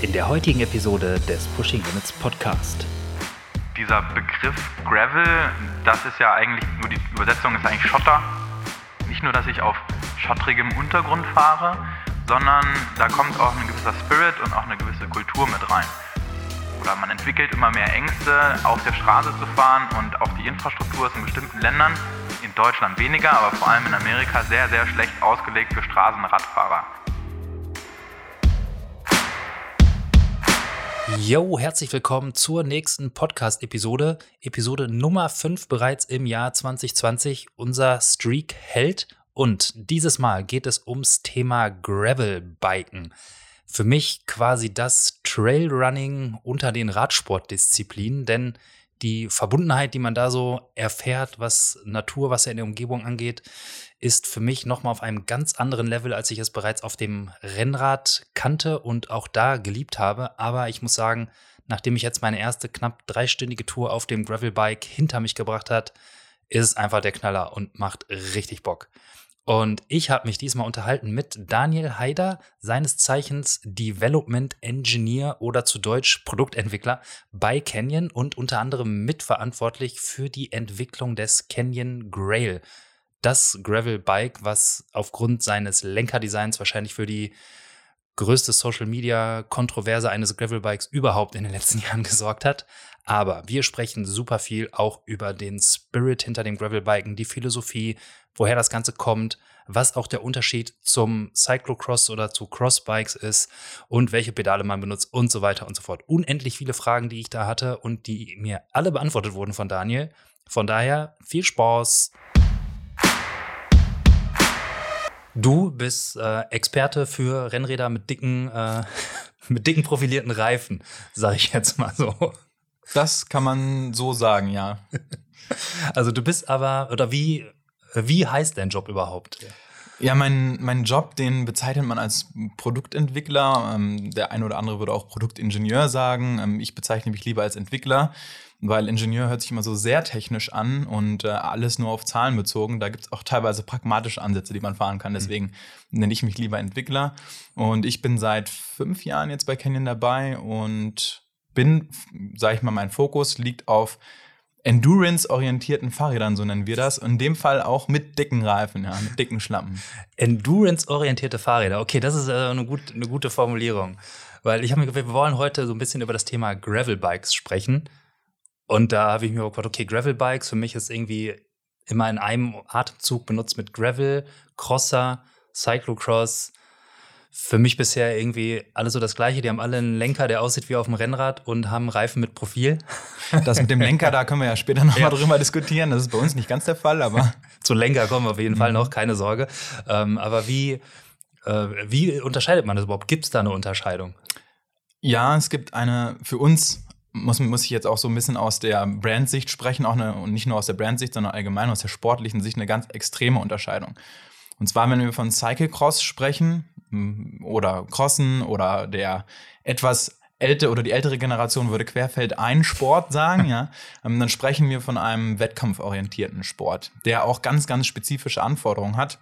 in der heutigen Episode des Pushing Limits Podcast. Dieser Begriff Gravel, das ist ja eigentlich, nur die Übersetzung ist eigentlich Schotter. Nicht nur, dass ich auf schottrigem Untergrund fahre, sondern da kommt auch ein gewisser Spirit und auch eine gewisse Kultur mit rein. Oder man entwickelt immer mehr Ängste, auf der Straße zu fahren und auch die Infrastruktur ist in bestimmten Ländern, in Deutschland weniger, aber vor allem in Amerika sehr, sehr schlecht ausgelegt für Straßenradfahrer. Yo, herzlich willkommen zur nächsten Podcast-Episode. Episode Nummer 5 bereits im Jahr 2020. Unser Streak hält und dieses Mal geht es ums Thema Gravel-Biken. Für mich quasi das Trailrunning unter den Radsportdisziplinen, denn die Verbundenheit, die man da so erfährt, was Natur, was ja in der Umgebung angeht, ist für mich nochmal auf einem ganz anderen Level, als ich es bereits auf dem Rennrad kannte und auch da geliebt habe. Aber ich muss sagen, nachdem ich jetzt meine erste knapp dreistündige Tour auf dem Gravelbike hinter mich gebracht hat, ist es einfach der Knaller und macht richtig Bock. Und ich habe mich diesmal unterhalten mit Daniel Haider, seines Zeichens Development Engineer oder zu Deutsch Produktentwickler bei Canyon und unter anderem mitverantwortlich für die Entwicklung des Canyon Grail. Das Gravel-Bike, was aufgrund seines Lenkerdesigns wahrscheinlich für die größte Social-Media-Kontroverse eines Gravel-Bikes überhaupt in den letzten Jahren gesorgt hat. Aber wir sprechen super viel auch über den Spirit hinter dem Gravel-Biken, die Philosophie, woher das Ganze kommt, was auch der Unterschied zum Cyclocross oder zu Crossbikes ist und welche Pedale man benutzt und so weiter und so fort. Unendlich viele Fragen, die ich da hatte und die mir alle beantwortet wurden von Daniel. Von daher viel Spaß. Du bist äh, Experte für Rennräder mit dicken, äh, mit dicken profilierten Reifen, sage ich jetzt mal so. Das kann man so sagen, ja. Also du bist aber, oder wie, wie heißt dein Job überhaupt? Ja, mein, mein Job, den bezeichnet man als Produktentwickler. Ähm, der eine oder andere würde auch Produktingenieur sagen. Ähm, ich bezeichne mich lieber als Entwickler, weil Ingenieur hört sich immer so sehr technisch an und äh, alles nur auf Zahlen bezogen. Da gibt es auch teilweise pragmatische Ansätze, die man fahren kann. Deswegen mhm. nenne ich mich lieber Entwickler. Und ich bin seit fünf Jahren jetzt bei Canyon dabei und bin, sage ich mal, mein Fokus liegt auf Endurance-orientierten Fahrrädern, so nennen wir das. In dem Fall auch mit dicken Reifen, ja, mit dicken Schlappen. Endurance-orientierte Fahrräder. Okay, das ist äh, eine, gut, eine gute Formulierung. Weil ich habe mir gedacht, wir wollen heute so ein bisschen über das Thema Gravel-Bikes sprechen. Und da habe ich mir gedacht, okay, Gravel-Bikes für mich ist irgendwie immer in einem Atemzug benutzt mit Gravel, Crosser, Cyclocross, für mich bisher irgendwie alles so das Gleiche. Die haben alle einen Lenker, der aussieht wie auf dem Rennrad und haben Reifen mit Profil. Das mit dem Lenker, da können wir ja später nochmal ja. drüber diskutieren. Das ist bei uns nicht ganz der Fall, aber. Zu Lenker kommen wir auf jeden mhm. Fall noch, keine Sorge. Ähm, aber wie, äh, wie unterscheidet man das überhaupt? Gibt es da eine Unterscheidung? Ja, es gibt eine für uns muss, muss ich jetzt auch so ein bisschen aus der Brandsicht sprechen, auch eine, und nicht nur aus der Brandsicht, sondern allgemein aus der sportlichen Sicht eine ganz extreme Unterscheidung. Und zwar, wenn wir von Cyclecross sprechen, oder Crossen oder der etwas ältere oder die ältere Generation würde Querfeld ein Sport sagen, ja, ähm, dann sprechen wir von einem wettkampforientierten Sport, der auch ganz, ganz spezifische Anforderungen hat.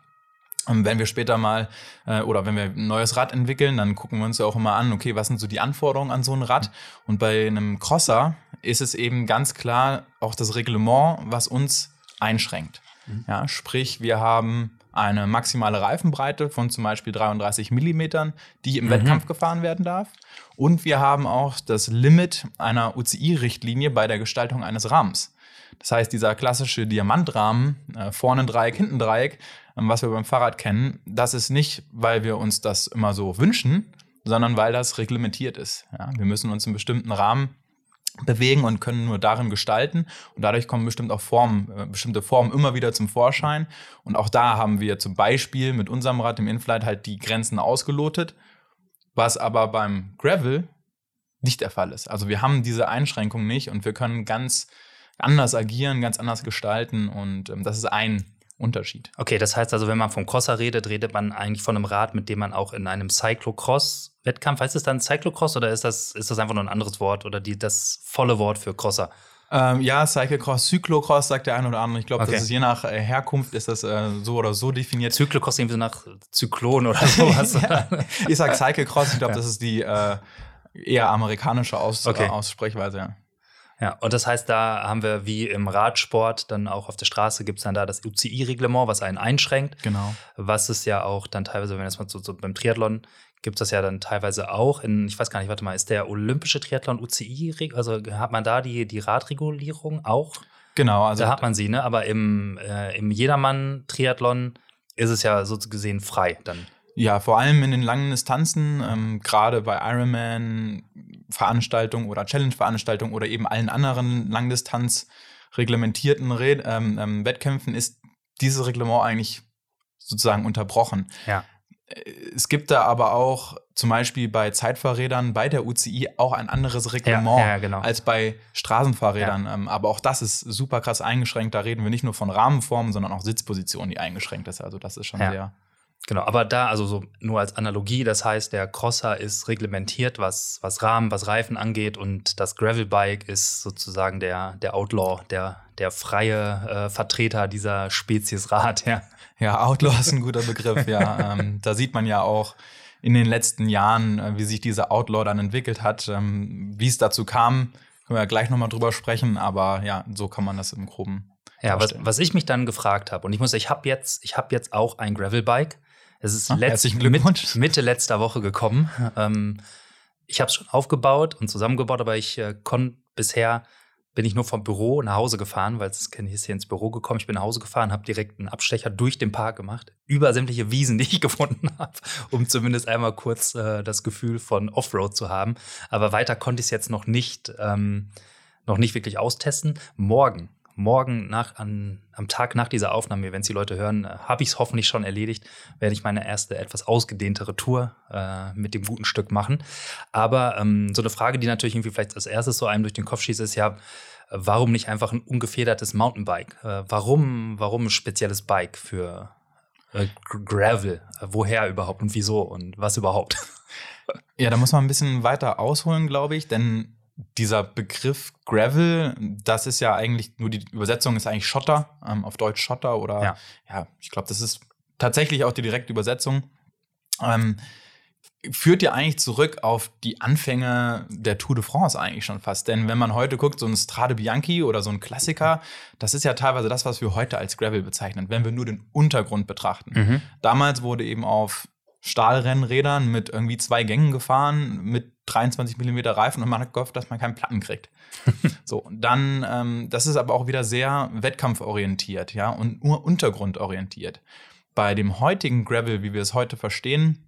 Und wenn wir später mal äh, oder wenn wir ein neues Rad entwickeln, dann gucken wir uns ja auch immer an, okay, was sind so die Anforderungen an so ein Rad? Und bei einem Crosser ist es eben ganz klar auch das Reglement, was uns einschränkt. Mhm. Ja, sprich, wir haben eine maximale Reifenbreite von zum Beispiel 33 Millimetern, die im mhm. Wettkampf gefahren werden darf. Und wir haben auch das Limit einer UCI-Richtlinie bei der Gestaltung eines Rahmens. Das heißt, dieser klassische Diamantrahmen, äh, vorne ein Dreieck, hinten ein Dreieck, was wir beim Fahrrad kennen, das ist nicht, weil wir uns das immer so wünschen, sondern weil das reglementiert ist. Ja, wir müssen uns in bestimmten Rahmen bewegen und können nur darin gestalten. Und dadurch kommen bestimmt auch Formen, äh, bestimmte Formen immer wieder zum Vorschein. Und auch da haben wir zum Beispiel mit unserem Rad, dem Inflight, halt die Grenzen ausgelotet, was aber beim Gravel nicht der Fall ist. Also wir haben diese Einschränkung nicht und wir können ganz anders agieren, ganz anders gestalten. Und ähm, das ist ein Unterschied. Okay, das heißt also, wenn man vom Crosser redet, redet man eigentlich von einem Rad, mit dem man auch in einem Cyclocross-Wettkampf, heißt es dann Cyclocross oder ist das, ist das einfach nur ein anderes Wort oder die, das volle Wort für Crosser? Ähm, ja, Cyclocross, Cyclocross sagt der eine oder andere. Ich glaube, okay. das ist je nach äh, Herkunft ist das äh, so oder so definiert. Cyclocross irgendwie so nach Zyklon oder sowas. ja. Ich sag Cyclocross, ich glaube, ja. das ist die äh, eher amerikanische Aus Okay. Aussprechweise, ja. Ja, und das heißt, da haben wir wie im Radsport dann auch auf der Straße gibt es dann da das UCI-Reglement, was einen einschränkt, Genau. was es ja auch dann teilweise, wenn das mal so, so beim Triathlon gibt es das ja dann teilweise auch in, ich weiß gar nicht, warte mal, ist der olympische Triathlon UCI, also hat man da die, die Radregulierung auch? Genau, also da hat man sie, ne? Aber im, äh, im Jedermann-Triathlon ist es ja so gesehen frei dann. Ja, vor allem in den langen Distanzen, ähm, gerade bei Ironman-Veranstaltungen oder Challenge-Veranstaltungen oder eben allen anderen Langdistanz reglementierten Red ähm, ähm, Wettkämpfen ist dieses Reglement eigentlich sozusagen unterbrochen. Ja. Äh, Es gibt da aber auch zum Beispiel bei Zeitfahrrädern bei der UCI auch ein anderes Reglement ja, genau. als bei Straßenfahrrädern. Ähm, aber auch das ist super krass eingeschränkt. Da reden wir nicht nur von Rahmenformen, sondern auch Sitzpositionen, die eingeschränkt ist. Also das ist schon Ja. sehr. Genau, aber da, also so nur als Analogie, das heißt, der Crosser ist reglementiert, was, was Rahmen, was Reifen angeht und das Gravelbike ist sozusagen der, der Outlaw, der, der freie äh, Vertreter dieser Spezies Rad, ja. Ja, Outlaw ist ein guter Begriff, ja. ähm, da sieht man ja auch in den letzten Jahren, äh, wie sich dieser Outlaw dann entwickelt hat. Ähm, wie es dazu kam, können wir ja gleich nochmal drüber sprechen, aber ja, so kann man das im Groben. Ja, was, was ich mich dann gefragt habe, und ich muss, ich habe jetzt, ich habe jetzt auch ein Gravelbike. Es ist letzt, herzlichen Glückwunsch. Mit, Mitte letzter Woche gekommen. Ähm, ich habe es schon aufgebaut und zusammengebaut, aber ich äh, konnte bisher bin ich nur vom Büro nach Hause gefahren, weil es ist hier ins Büro gekommen. Ich bin nach Hause gefahren, habe direkt einen Abstecher durch den Park gemacht, über sämtliche Wiesen, die ich gefunden habe, um zumindest einmal kurz äh, das Gefühl von Offroad zu haben. Aber weiter konnte ich es jetzt noch nicht, ähm, noch nicht wirklich austesten. Morgen, morgen nach, an, am Tag nach dieser Aufnahme, wenn es die Leute hören, äh, habe ich es hoffentlich schon erledigt, werde ich meine erste etwas ausgedehntere Tour äh, mit dem guten Stück machen. Aber ähm, so eine Frage, die natürlich irgendwie vielleicht als erstes so einem durch den Kopf schießt, ist ja, warum nicht einfach ein ungefedertes Mountainbike? Äh, warum, warum ein spezielles Bike für äh, Gravel? Äh, woher überhaupt und wieso und was überhaupt? Ja, da muss man ein bisschen weiter ausholen, glaube ich, denn dieser Begriff Gravel, das ist ja eigentlich nur die Übersetzung ist eigentlich Schotter, ähm, auf Deutsch Schotter oder Ja. ja, ich glaube, das ist tatsächlich auch die direkte Übersetzung. Ähm, führt ja eigentlich zurück auf die Anfänge der Tour de France eigentlich schon fast. Denn wenn man heute guckt, so ein Strade Bianchi oder so ein Klassiker, das ist ja teilweise das, was wir heute als Gravel bezeichnen, wenn wir nur den Untergrund betrachten. Damals wurde eben auf Stahlrennrädern mit irgendwie zwei Gängen gefahren, mit 23 mm Reifen und man hat gehofft, dass man keinen Platten kriegt. so, und dann, ähm, das ist aber auch wieder sehr wettkampforientiert, ja, und nur untergrundorientiert. Bei dem heutigen Gravel, wie wir es heute verstehen,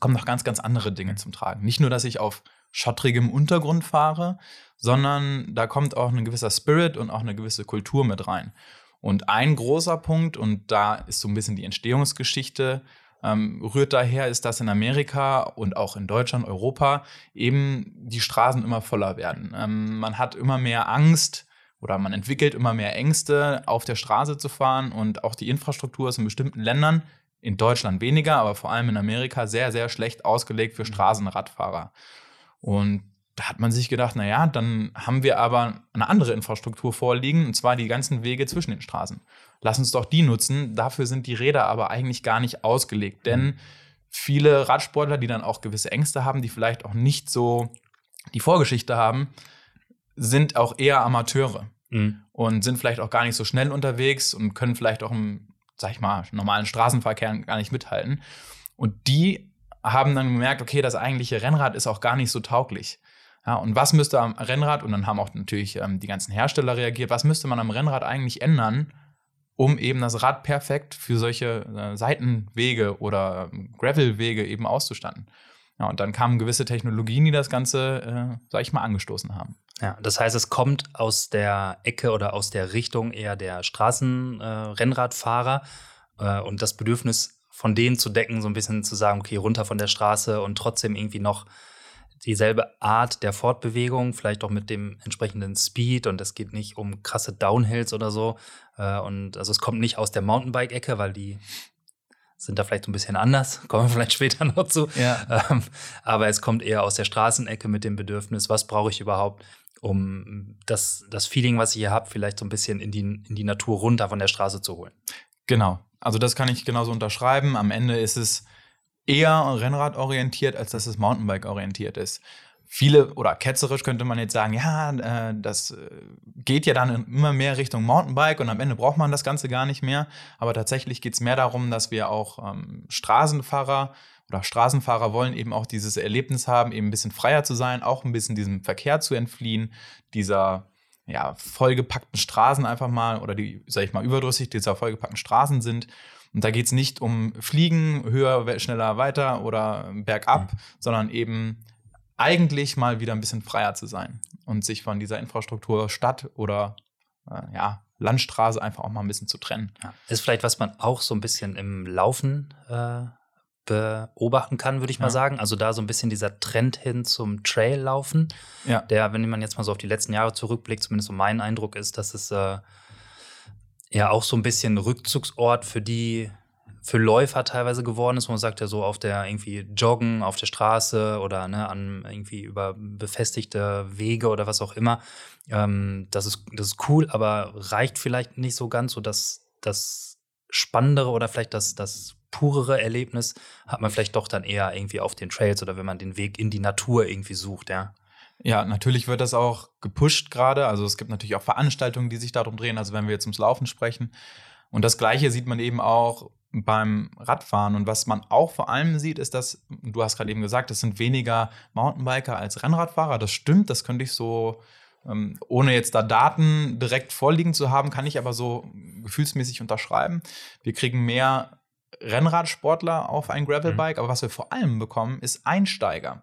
kommen noch ganz, ganz andere Dinge zum Tragen. Nicht nur, dass ich auf schottrigem Untergrund fahre, sondern da kommt auch ein gewisser Spirit und auch eine gewisse Kultur mit rein. Und ein großer Punkt, und da ist so ein bisschen die Entstehungsgeschichte, ähm, rührt daher, ist, dass in Amerika und auch in Deutschland, Europa eben die Straßen immer voller werden. Ähm, man hat immer mehr Angst oder man entwickelt immer mehr Ängste, auf der Straße zu fahren und auch die Infrastruktur ist in bestimmten Ländern, in Deutschland weniger, aber vor allem in Amerika sehr, sehr schlecht ausgelegt für Straßenradfahrer. Und da hat man sich gedacht, naja, dann haben wir aber eine andere Infrastruktur vorliegen, und zwar die ganzen Wege zwischen den Straßen. Lass uns doch die nutzen. Dafür sind die Räder aber eigentlich gar nicht ausgelegt, denn viele Radsportler, die dann auch gewisse Ängste haben, die vielleicht auch nicht so die Vorgeschichte haben, sind auch eher Amateure Mhm. und sind vielleicht auch gar nicht so schnell unterwegs und können vielleicht auch im, sag ich mal, normalen Straßenverkehr gar nicht mithalten. Und die haben dann gemerkt, okay, das eigentliche Rennrad ist auch gar nicht so tauglich. Ja, und was müsste am Rennrad, und dann haben auch natürlich ähm, die ganzen Hersteller reagiert, was müsste man am Rennrad eigentlich ändern, um eben das Rad perfekt für solche äh, Seitenwege oder ähm, Gravelwege eben auszustatten. Ja, und dann kamen gewisse Technologien, die das Ganze, äh, sag ich mal, angestoßen haben. Ja, das heißt, es kommt aus der Ecke oder aus der Richtung eher der Straßenrennradfahrer äh, äh, und das Bedürfnis von denen zu decken, so ein bisschen zu sagen, okay, runter von der Straße und trotzdem irgendwie noch dieselbe Art der Fortbewegung, vielleicht auch mit dem entsprechenden Speed und es geht nicht um krasse Downhills oder so. Äh, und also es kommt nicht aus der Mountainbike-Ecke, weil die sind da vielleicht so ein bisschen anders, kommen wir vielleicht später noch zu. Ja. Ähm, aber es kommt eher aus der Straßenecke mit dem Bedürfnis, was brauche ich überhaupt, um das, das Feeling, was ich hier habe, vielleicht so ein bisschen in die, in die Natur runter von der Straße zu holen. Genau. Also das kann ich genauso unterschreiben. Am Ende ist es eher Rennrad orientiert, als dass es Mountainbike orientiert ist. viele oder ketzerisch könnte man jetzt sagen, ja, äh, das äh, geht ja dann immer mehr Richtung Mountainbike und am Ende braucht man das Ganze gar nicht mehr. Aber tatsächlich geht es mehr darum, dass wir auch ähm, Straßenfahrer oder Straßenfahrer wollen eben auch dieses Erlebnis haben, eben ein bisschen freier zu sein, auch ein bisschen diesem Verkehr zu entfliehen, dieser ja, vollgepackten Straßen einfach mal oder die, sag ich mal, überdrüssig dieser vollgepackten Straßen sind. Und da geht es nicht um Fliegen, höher, schneller, weiter oder bergab, mhm. sondern eben eigentlich mal wieder ein bisschen freier zu sein und sich von dieser Infrastruktur Stadt oder äh, ja, Landstraße einfach auch mal ein bisschen zu trennen. Ja. Ist vielleicht, was man auch so ein bisschen im Laufen äh, beobachten kann, würde ich mal sagen. Also da so ein bisschen dieser Trend hin zum Traillaufen, ja. der, wenn man jetzt mal so auf die letzten Jahre zurückblickt, zumindest so mein Eindruck ist, dass es äh, ja auch so ein bisschen Rückzugsort für die für Läufer teilweise geworden ist, man sagt ja so auf der irgendwie Joggen auf der Straße oder ne, an irgendwie über befestigte Wege oder was auch immer. Ähm, das, ist, das ist cool, aber reicht vielleicht nicht so ganz, so dass das Spannendere oder vielleicht das, das purere Erlebnis hat man vielleicht doch dann eher irgendwie auf den Trails oder wenn man den Weg in die Natur irgendwie sucht, ja. Ja, natürlich wird das auch gepusht gerade. Also es gibt natürlich auch Veranstaltungen, die sich darum drehen. Also wenn wir jetzt ums Laufen sprechen. Und das Gleiche sieht man eben auch beim Radfahren. Und was man auch vor allem sieht, ist, dass, du hast gerade eben gesagt, es sind weniger Mountainbiker als Rennradfahrer. Das stimmt, das könnte ich so, ähm, ohne jetzt da Daten direkt vorliegen zu haben, kann ich aber so gefühlsmäßig unterschreiben. Wir kriegen mehr Rennradsportler auf ein Gravelbike, mhm. aber was wir vor allem bekommen, ist Einsteiger.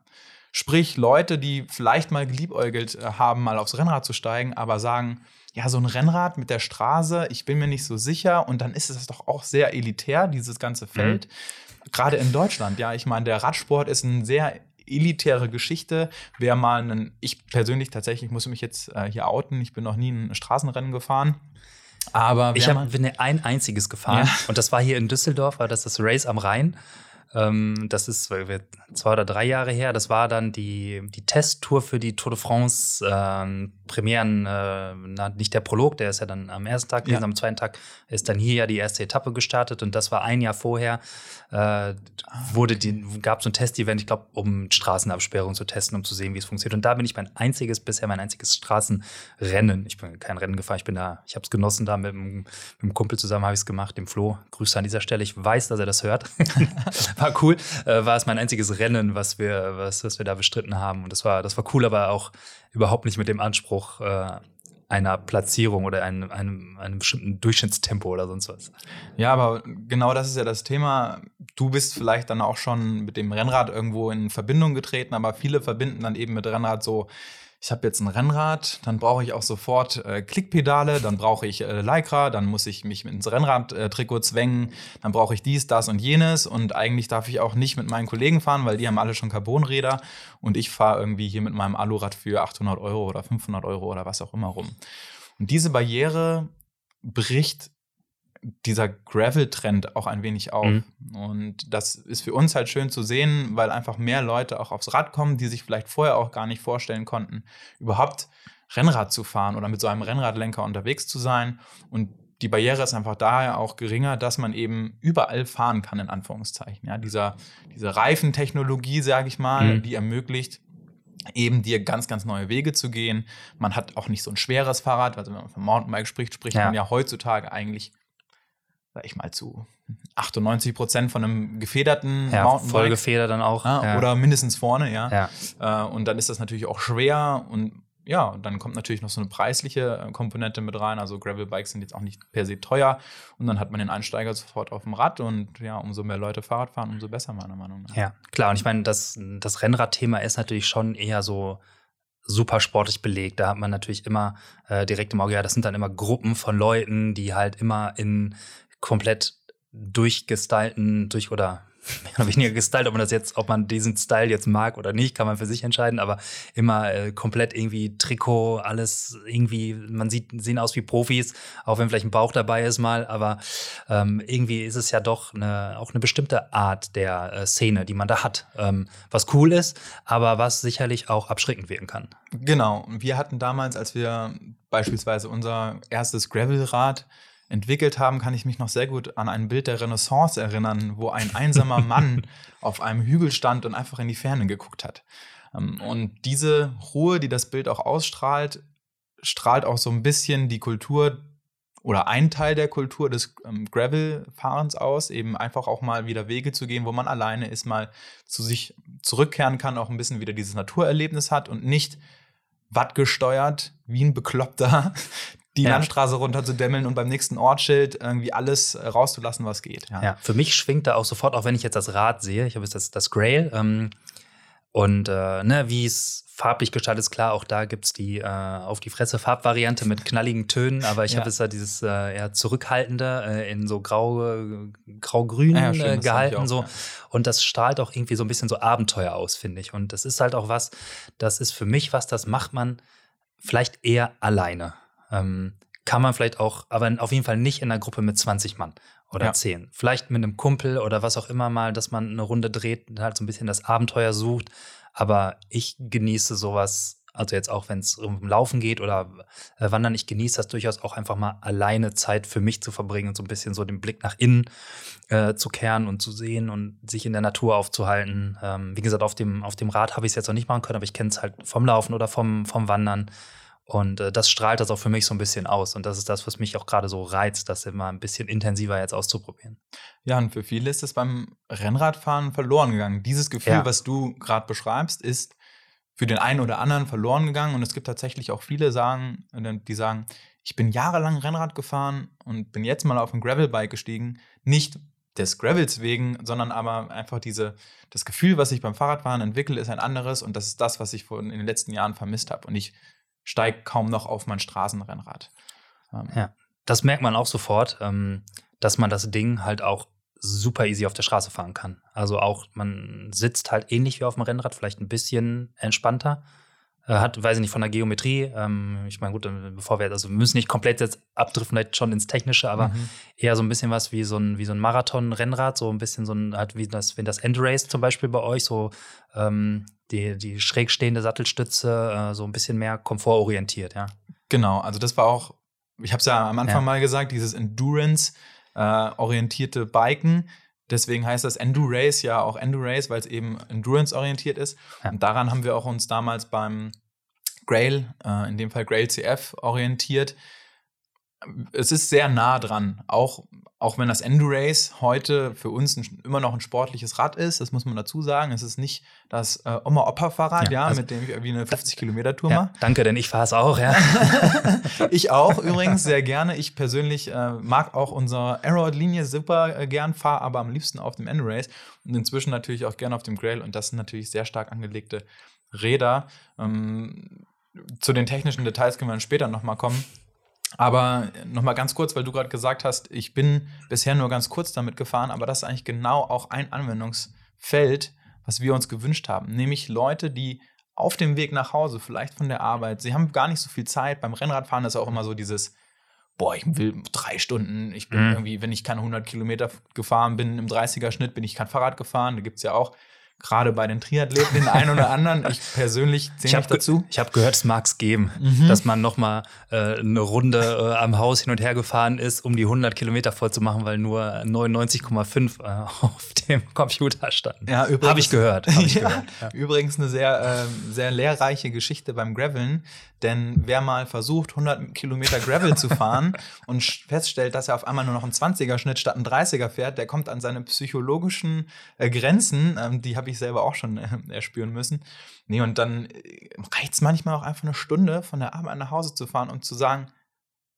Sprich, Leute, die vielleicht mal geliebäugelt äh, haben, mal aufs Rennrad zu steigen, aber sagen, ja, so ein Rennrad mit der Straße, ich bin mir nicht so sicher. Und dann ist es doch auch sehr elitär, dieses ganze Feld. Mhm. Gerade in Deutschland, ja. Ich meine, der Radsport ist eine sehr elitäre Geschichte. Wer mal einen, ich persönlich tatsächlich muss mich jetzt äh, hier outen, ich bin noch nie ein Straßenrennen gefahren. Aber ich hab, bin ein einziges gefahren ja. und das war hier in Düsseldorf, war das das Race am Rhein. Ähm, das ist zwei oder drei Jahre her. Das war dann die, die Testtour für die Tour de France ähm, Premieren, äh, na, nicht der Prolog, der ist ja dann am ersten Tag gewesen, ja. am zweiten Tag ist dann hier ja die erste Etappe gestartet und das war ein Jahr vorher, äh, wurde die, gab es so ein Testevent, ich glaube, um Straßenabsperrungen zu testen, um zu sehen, wie es funktioniert. Und da bin ich mein einziges, bisher mein einziges Straßenrennen. Ich bin kein Rennen gefahren, ich bin da, ich habe es genossen, da mit einem, mit einem Kumpel zusammen habe ich es gemacht, dem Flo. Grüße an dieser Stelle. Ich weiß, dass er das hört. war cool. Äh, war es mein einziges Rennen, was wir, was, was wir da bestritten haben. Und das war, das war cool, aber auch überhaupt nicht mit dem Anspruch äh, einer Platzierung oder einem, einem, einem bestimmten Durchschnittstempo oder sonst was. Ja, aber genau das ist ja das Thema. Du bist vielleicht dann auch schon mit dem Rennrad irgendwo in Verbindung getreten, aber viele verbinden dann eben mit Rennrad so ich habe jetzt ein Rennrad, dann brauche ich auch sofort äh, Klickpedale, dann brauche ich äh, Lycra, dann muss ich mich ins Rennrad-Trikot zwängen, dann brauche ich dies, das und jenes und eigentlich darf ich auch nicht mit meinen Kollegen fahren, weil die haben alle schon Carbonräder und ich fahre irgendwie hier mit meinem Alurad für 800 Euro oder 500 Euro oder was auch immer rum. Und diese Barriere bricht dieser Gravel-Trend auch ein wenig auf. Mhm. Und das ist für uns halt schön zu sehen, weil einfach mehr Leute auch aufs Rad kommen, die sich vielleicht vorher auch gar nicht vorstellen konnten, überhaupt Rennrad zu fahren oder mit so einem Rennradlenker unterwegs zu sein. Und die Barriere ist einfach daher auch geringer, dass man eben überall fahren kann, in Anführungszeichen. Ja, dieser, diese Reifentechnologie, sage ich mal, mhm. die ermöglicht, eben dir ganz, ganz neue Wege zu gehen. Man hat auch nicht so ein schweres Fahrrad, also wenn man von Mountainbike spricht, spricht ja. man ja heutzutage eigentlich sag ich mal, zu 98 Prozent von einem gefederten ja, Mountainbike. Voll gefedert dann auch. Ja, ja. Oder mindestens vorne, ja. ja. Äh, und dann ist das natürlich auch schwer und ja, und dann kommt natürlich noch so eine preisliche äh, Komponente mit rein. Also Gravelbikes sind jetzt auch nicht per se teuer. Und dann hat man den Einsteiger sofort auf dem Rad. Und ja, umso mehr Leute Fahrrad fahren, umso besser, meiner Meinung nach. Ja, klar. Und ich meine, das, das Rennradthema ist natürlich schon eher so super sportlich belegt. Da hat man natürlich immer äh, direkt im Auge, ja, das sind dann immer Gruppen von Leuten, die halt immer in komplett durchgestylten, durch oder mehr oder weniger gestylt, ob man das jetzt, ob man diesen Style jetzt mag oder nicht, kann man für sich entscheiden, aber immer äh, komplett irgendwie Trikot, alles irgendwie, man sieht, sehen aus wie Profis, auch wenn vielleicht ein Bauch dabei ist mal, aber ähm, irgendwie ist es ja doch eine, auch eine bestimmte Art der äh, Szene, die man da hat, ähm, was cool ist, aber was sicherlich auch abschreckend wirken kann. Genau, wir hatten damals, als wir beispielsweise unser erstes Gravelrad entwickelt haben, kann ich mich noch sehr gut an ein Bild der Renaissance erinnern, wo ein einsamer Mann auf einem Hügel stand und einfach in die Ferne geguckt hat. Ähm, und diese Ruhe, die das Bild auch ausstrahlt, strahlt auch so ein bisschen die Kultur oder ein Teil der Kultur des ähm, Gravel-Fahrens aus, eben einfach auch mal wieder Wege zu gehen, wo man alleine ist, mal zu sich zurückkehren kann, auch ein bisschen wieder dieses Naturerlebnis hat und nicht wattgesteuert wie ein Bekloppter die ja. Landstraße runterzudämmeln und beim nächsten Ortsschild irgendwie alles äh, rauszulassen, was geht. Ja. ja. für mich schwingt da auch sofort, auch wenn ich jetzt das Rad sehe, ich habe jetzt das, das Grail ähm, und äh, ne, wie es farblich gestaltet ist, klar, auch da gibt es die äh, auf die Fresse Farbvariante mit knalligen Tönen, aber ich ja. habe jetzt da dieses äh, eher zurückhaltende äh, in so grau, grau-grün ja, äh, gehalten auch, so und das strahlt auch irgendwie so ein bisschen so Abenteuer aus, finde ich. Und das ist halt auch was, das ist für mich was, das macht man vielleicht eher alleine. Ähm, kann man vielleicht auch, aber auf jeden Fall nicht in einer Gruppe mit 20 Mann oder ja. 10. Vielleicht mit einem Kumpel oder was auch immer mal, dass man eine Runde dreht und halt so ein bisschen das Abenteuer sucht. Aber ich genieße sowas, also jetzt auch wenn es um Laufen geht oder äh, Wandern, ich genieße das durchaus auch einfach mal alleine Zeit für mich zu verbringen und so ein bisschen so den Blick nach innen äh, zu kehren und zu sehen und sich in der Natur aufzuhalten. Ähm, wie gesagt, auf dem, auf dem Rad habe ich es jetzt noch nicht machen können, aber ich kenne es halt vom Laufen oder vom, vom Wandern. Und äh, das strahlt das auch für mich so ein bisschen aus. Und das ist das, was mich auch gerade so reizt, das immer ein bisschen intensiver jetzt auszuprobieren. Ja, und für viele ist es beim Rennradfahren verloren gegangen. Dieses Gefühl, ja. was du gerade beschreibst, ist für den einen oder anderen verloren gegangen. Und es gibt tatsächlich auch viele, sagen, die sagen, ich bin jahrelang Rennrad gefahren und bin jetzt mal auf ein Gravelbike gestiegen. Nicht des Gravels wegen, sondern aber einfach diese, das Gefühl, was sich beim Fahrradfahren entwickelt, ist ein anderes und das ist das, was ich in den letzten Jahren vermisst habe. Und ich steige kaum noch auf mein Straßenrennrad. Ähm. Ja, das merkt man auch sofort, ähm, dass man das Ding halt auch super easy auf der Straße fahren kann. Also auch, man sitzt halt ähnlich wie auf dem Rennrad, vielleicht ein bisschen entspannter. Äh, hat, weiß ich nicht, von der Geometrie. Ähm, ich meine, gut, bevor wir, also wir müssen nicht komplett jetzt abdriften, vielleicht schon ins Technische, aber mhm. eher so ein bisschen was wie so ein, wie so ein Marathon-Rennrad, so ein bisschen so ein, halt wie das, wenn das Endrace zum Beispiel bei euch, so ähm, die, die schräg stehende Sattelstütze äh, so ein bisschen mehr komfortorientiert, ja. Genau, also das war auch, ich habe es ja am Anfang ja. mal gesagt, dieses Endurance-orientierte äh, Biken. Deswegen heißt das Endurace ja auch Endurace, weil es eben Endurance-orientiert ist. Ja. Und daran haben wir auch uns damals beim Grail, äh, in dem Fall Grail CF, orientiert. Es ist sehr nah dran, auch auch wenn das Endurace heute für uns ein, immer noch ein sportliches Rad ist, das muss man dazu sagen. Es ist nicht das äh, Oma-Opa-Fahrrad, ja, ja also, mit dem ich irgendwie eine 50-Kilometer-Tour ja, mache. Danke, denn ich fahre es auch, ja. ich auch übrigens sehr gerne. Ich persönlich äh, mag auch unsere Aeroad-Linie super äh, gern, fahre aber am liebsten auf dem Endurace und inzwischen natürlich auch gerne auf dem Grail. Und das sind natürlich sehr stark angelegte Räder. Ähm, zu den technischen Details können wir dann später nochmal kommen. Aber nochmal ganz kurz, weil du gerade gesagt hast, ich bin bisher nur ganz kurz damit gefahren, aber das ist eigentlich genau auch ein Anwendungsfeld, was wir uns gewünscht haben. Nämlich Leute, die auf dem Weg nach Hause, vielleicht von der Arbeit, sie haben gar nicht so viel Zeit. Beim Rennradfahren ist auch immer so dieses, boah, ich will drei Stunden, ich bin mhm. irgendwie, wenn ich keine 100 Kilometer gefahren bin, im 30er-Schnitt bin ich kein Fahrrad gefahren. Da gibt es ja auch gerade bei den Triathleten den einen oder anderen. Ich persönlich zähle mich dazu. Ich habe gehört, es mag es geben, mhm. dass man noch mal äh, eine Runde äh, am Haus hin und her gefahren ist, um die 100 Kilometer voll zu machen, weil nur 99,5 äh, auf dem Computer stand. Ja, habe ich gehört. Hab ich ja, gehört ja. Übrigens eine sehr, äh, sehr lehrreiche Geschichte beim Graveln, denn wer mal versucht, 100 Kilometer Gravel zu fahren und feststellt, dass er auf einmal nur noch einen 20er-Schnitt statt einen 30er fährt, der kommt an seine psychologischen äh, Grenzen. Ähm, die habe ich selber auch schon äh, erspüren müssen. Nee, und dann äh, reicht es manchmal auch einfach eine Stunde von der Arbeit nach Hause zu fahren und zu sagen,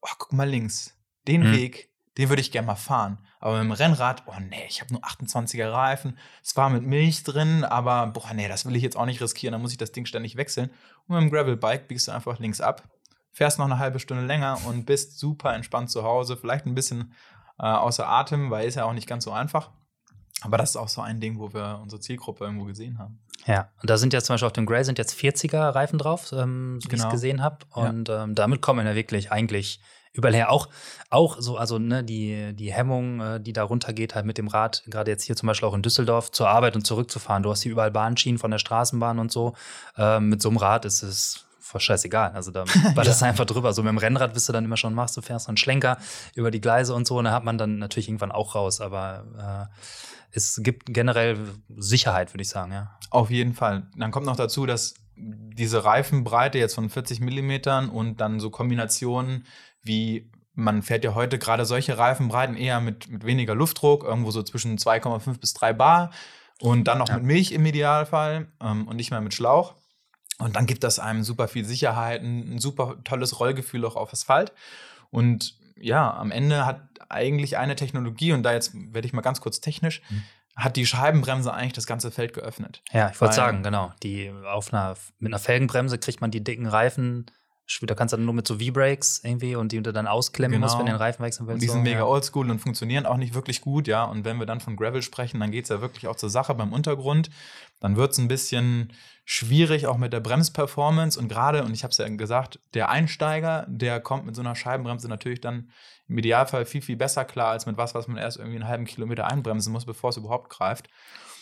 oh, guck mal links, den mhm. Weg, den würde ich gerne mal fahren. Aber mit dem Rennrad, oh nee, ich habe nur 28er Reifen. Es war mit Milch drin, aber boah, nee, das will ich jetzt auch nicht riskieren. Dann muss ich das Ding ständig wechseln. Und mit dem Gravelbike biegst du einfach links ab, fährst noch eine halbe Stunde länger und bist super entspannt zu Hause. Vielleicht ein bisschen äh, außer Atem, weil ist ja auch nicht ganz so einfach. Aber das ist auch so ein Ding, wo wir unsere Zielgruppe irgendwo gesehen haben. Ja, und da sind jetzt zum Beispiel auf dem Grey sind jetzt 40er Reifen drauf, ähm, wie genau. ich es gesehen habe. Und ja. ähm, damit kommen wir wirklich eigentlich überall her. Auch, auch so, also ne, die, die Hemmung, äh, die da runtergeht, halt mit dem Rad, gerade jetzt hier zum Beispiel auch in Düsseldorf, zur Arbeit und zurückzufahren. Du hast hier überall Bahnschienen von der Straßenbahn und so. Ähm, mit so einem Rad ist es voll scheißegal. Also da war das einfach drüber. So mit dem Rennrad bist du dann immer schon, machst du fährst einen Schlenker über die Gleise und so, und da hat man dann natürlich irgendwann auch raus. Aber äh, es gibt generell Sicherheit, würde ich sagen, ja. Auf jeden Fall. Dann kommt noch dazu, dass diese Reifenbreite jetzt von 40 Millimetern und dann so Kombinationen wie man fährt ja heute gerade solche Reifenbreiten eher mit, mit weniger Luftdruck, irgendwo so zwischen 2,5 bis 3 Bar und dann noch ja. mit Milch im Idealfall ähm, und nicht mehr mit Schlauch. Und dann gibt das einem super viel Sicherheit, ein, ein super tolles Rollgefühl auch auf Asphalt. Und ja, am Ende hat eigentlich eine Technologie, und da jetzt werde ich mal ganz kurz technisch, mhm. hat die Scheibenbremse eigentlich das ganze Feld geöffnet. Ja, ich wollte sagen, genau. Die auf einer, mit einer Felgenbremse kriegt man die dicken Reifen da kannst du dann nur mit so V-Brakes irgendwie und die du dann ausklemmen genau. musst, wenn du den Reifen wechseln willst. Und die sind so, mega ja. oldschool und funktionieren auch nicht wirklich gut, ja. Und wenn wir dann von Gravel sprechen, dann geht es ja wirklich auch zur Sache beim Untergrund. Dann wird es ein bisschen schwierig auch mit der Bremsperformance und gerade, und ich habe es ja gesagt, der Einsteiger, der kommt mit so einer Scheibenbremse natürlich dann im Idealfall viel, viel besser klar als mit was, was man erst irgendwie einen halben Kilometer einbremsen muss, bevor es überhaupt greift.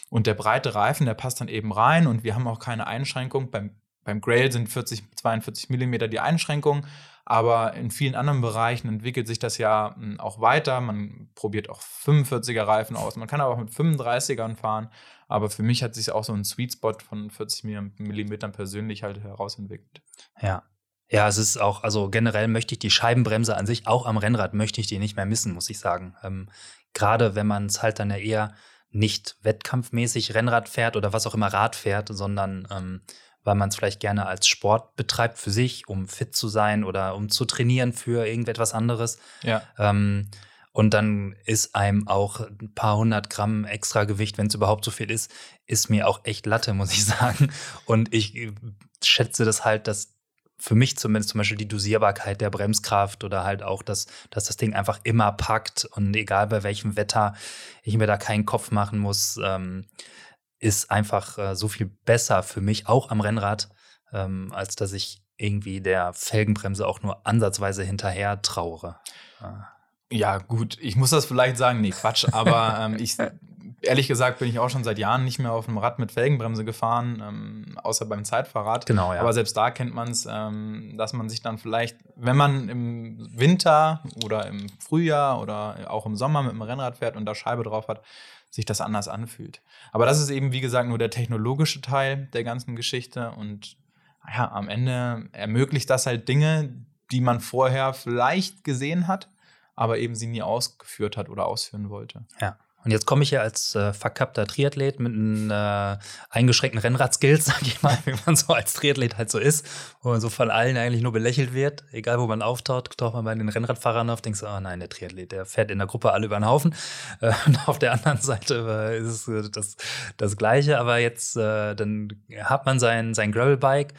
Und der breite Reifen, der passt dann eben rein und wir haben auch keine Einschränkung. Beim beim Grail sind 40, 42 Millimeter die Einschränkung, aber in vielen anderen Bereichen entwickelt sich das ja hm, auch weiter. Man probiert auch 45er Reifen aus. Man kann aber auch mit 35ern fahren. Aber für mich hat sich auch so ein Sweet Spot von 40 Millimetern persönlich halt herausentwickelt. Ja. Ja, es ist auch, also generell möchte ich die Scheibenbremse an sich, auch am Rennrad möchte ich die nicht mehr missen, muss ich sagen. Ähm, Gerade wenn man es halt dann ja eher nicht wettkampfmäßig Rennrad fährt oder was auch immer Rad fährt, sondern ähm, weil man es vielleicht gerne als Sport betreibt für sich, um fit zu sein oder um zu trainieren für irgendetwas anderes. Ja. Ähm, und dann ist einem auch ein paar hundert Gramm extra Gewicht, wenn es überhaupt so viel ist, ist mir auch echt Latte, muss ich sagen. Und ich äh, schätze das halt, dass für mich zumindest zum Beispiel die Dosierbarkeit der Bremskraft oder halt auch, dass, dass das Ding einfach immer packt und egal bei welchem Wetter ich mir da keinen Kopf machen muss. Ähm, ist einfach äh, so viel besser für mich, auch am Rennrad, ähm, als dass ich irgendwie der Felgenbremse auch nur ansatzweise hinterher trauere. Ja, gut, ich muss das vielleicht sagen, nee, Quatsch, aber ähm, ich, ehrlich gesagt, bin ich auch schon seit Jahren nicht mehr auf einem Rad mit Felgenbremse gefahren, ähm, außer beim Zeitfahrrad. Genau, ja. Aber selbst da kennt man es, ähm, dass man sich dann vielleicht, wenn man im Winter oder im Frühjahr oder auch im Sommer mit dem Rennrad fährt und da Scheibe drauf hat, sich das anders anfühlt. Aber das ist eben, wie gesagt, nur der technologische Teil der ganzen Geschichte und ja, am Ende ermöglicht das halt Dinge, die man vorher vielleicht gesehen hat, aber eben sie nie ausgeführt hat oder ausführen wollte. Ja. Und jetzt komme ich ja als äh, verkappter Triathlet mit einem äh, eingeschränkten Rennradskills, sag ich mal, wie man so als Triathlet halt so ist, wo man so von allen eigentlich nur belächelt wird. Egal, wo man auftaucht, taucht man bei den Rennradfahrern auf, denkst du, oh nein, der Triathlet, der fährt in der Gruppe alle über den Haufen. Äh, und auf der anderen Seite äh, ist es äh, das, das Gleiche. Aber jetzt, äh, dann hat man sein, sein Gravelbike.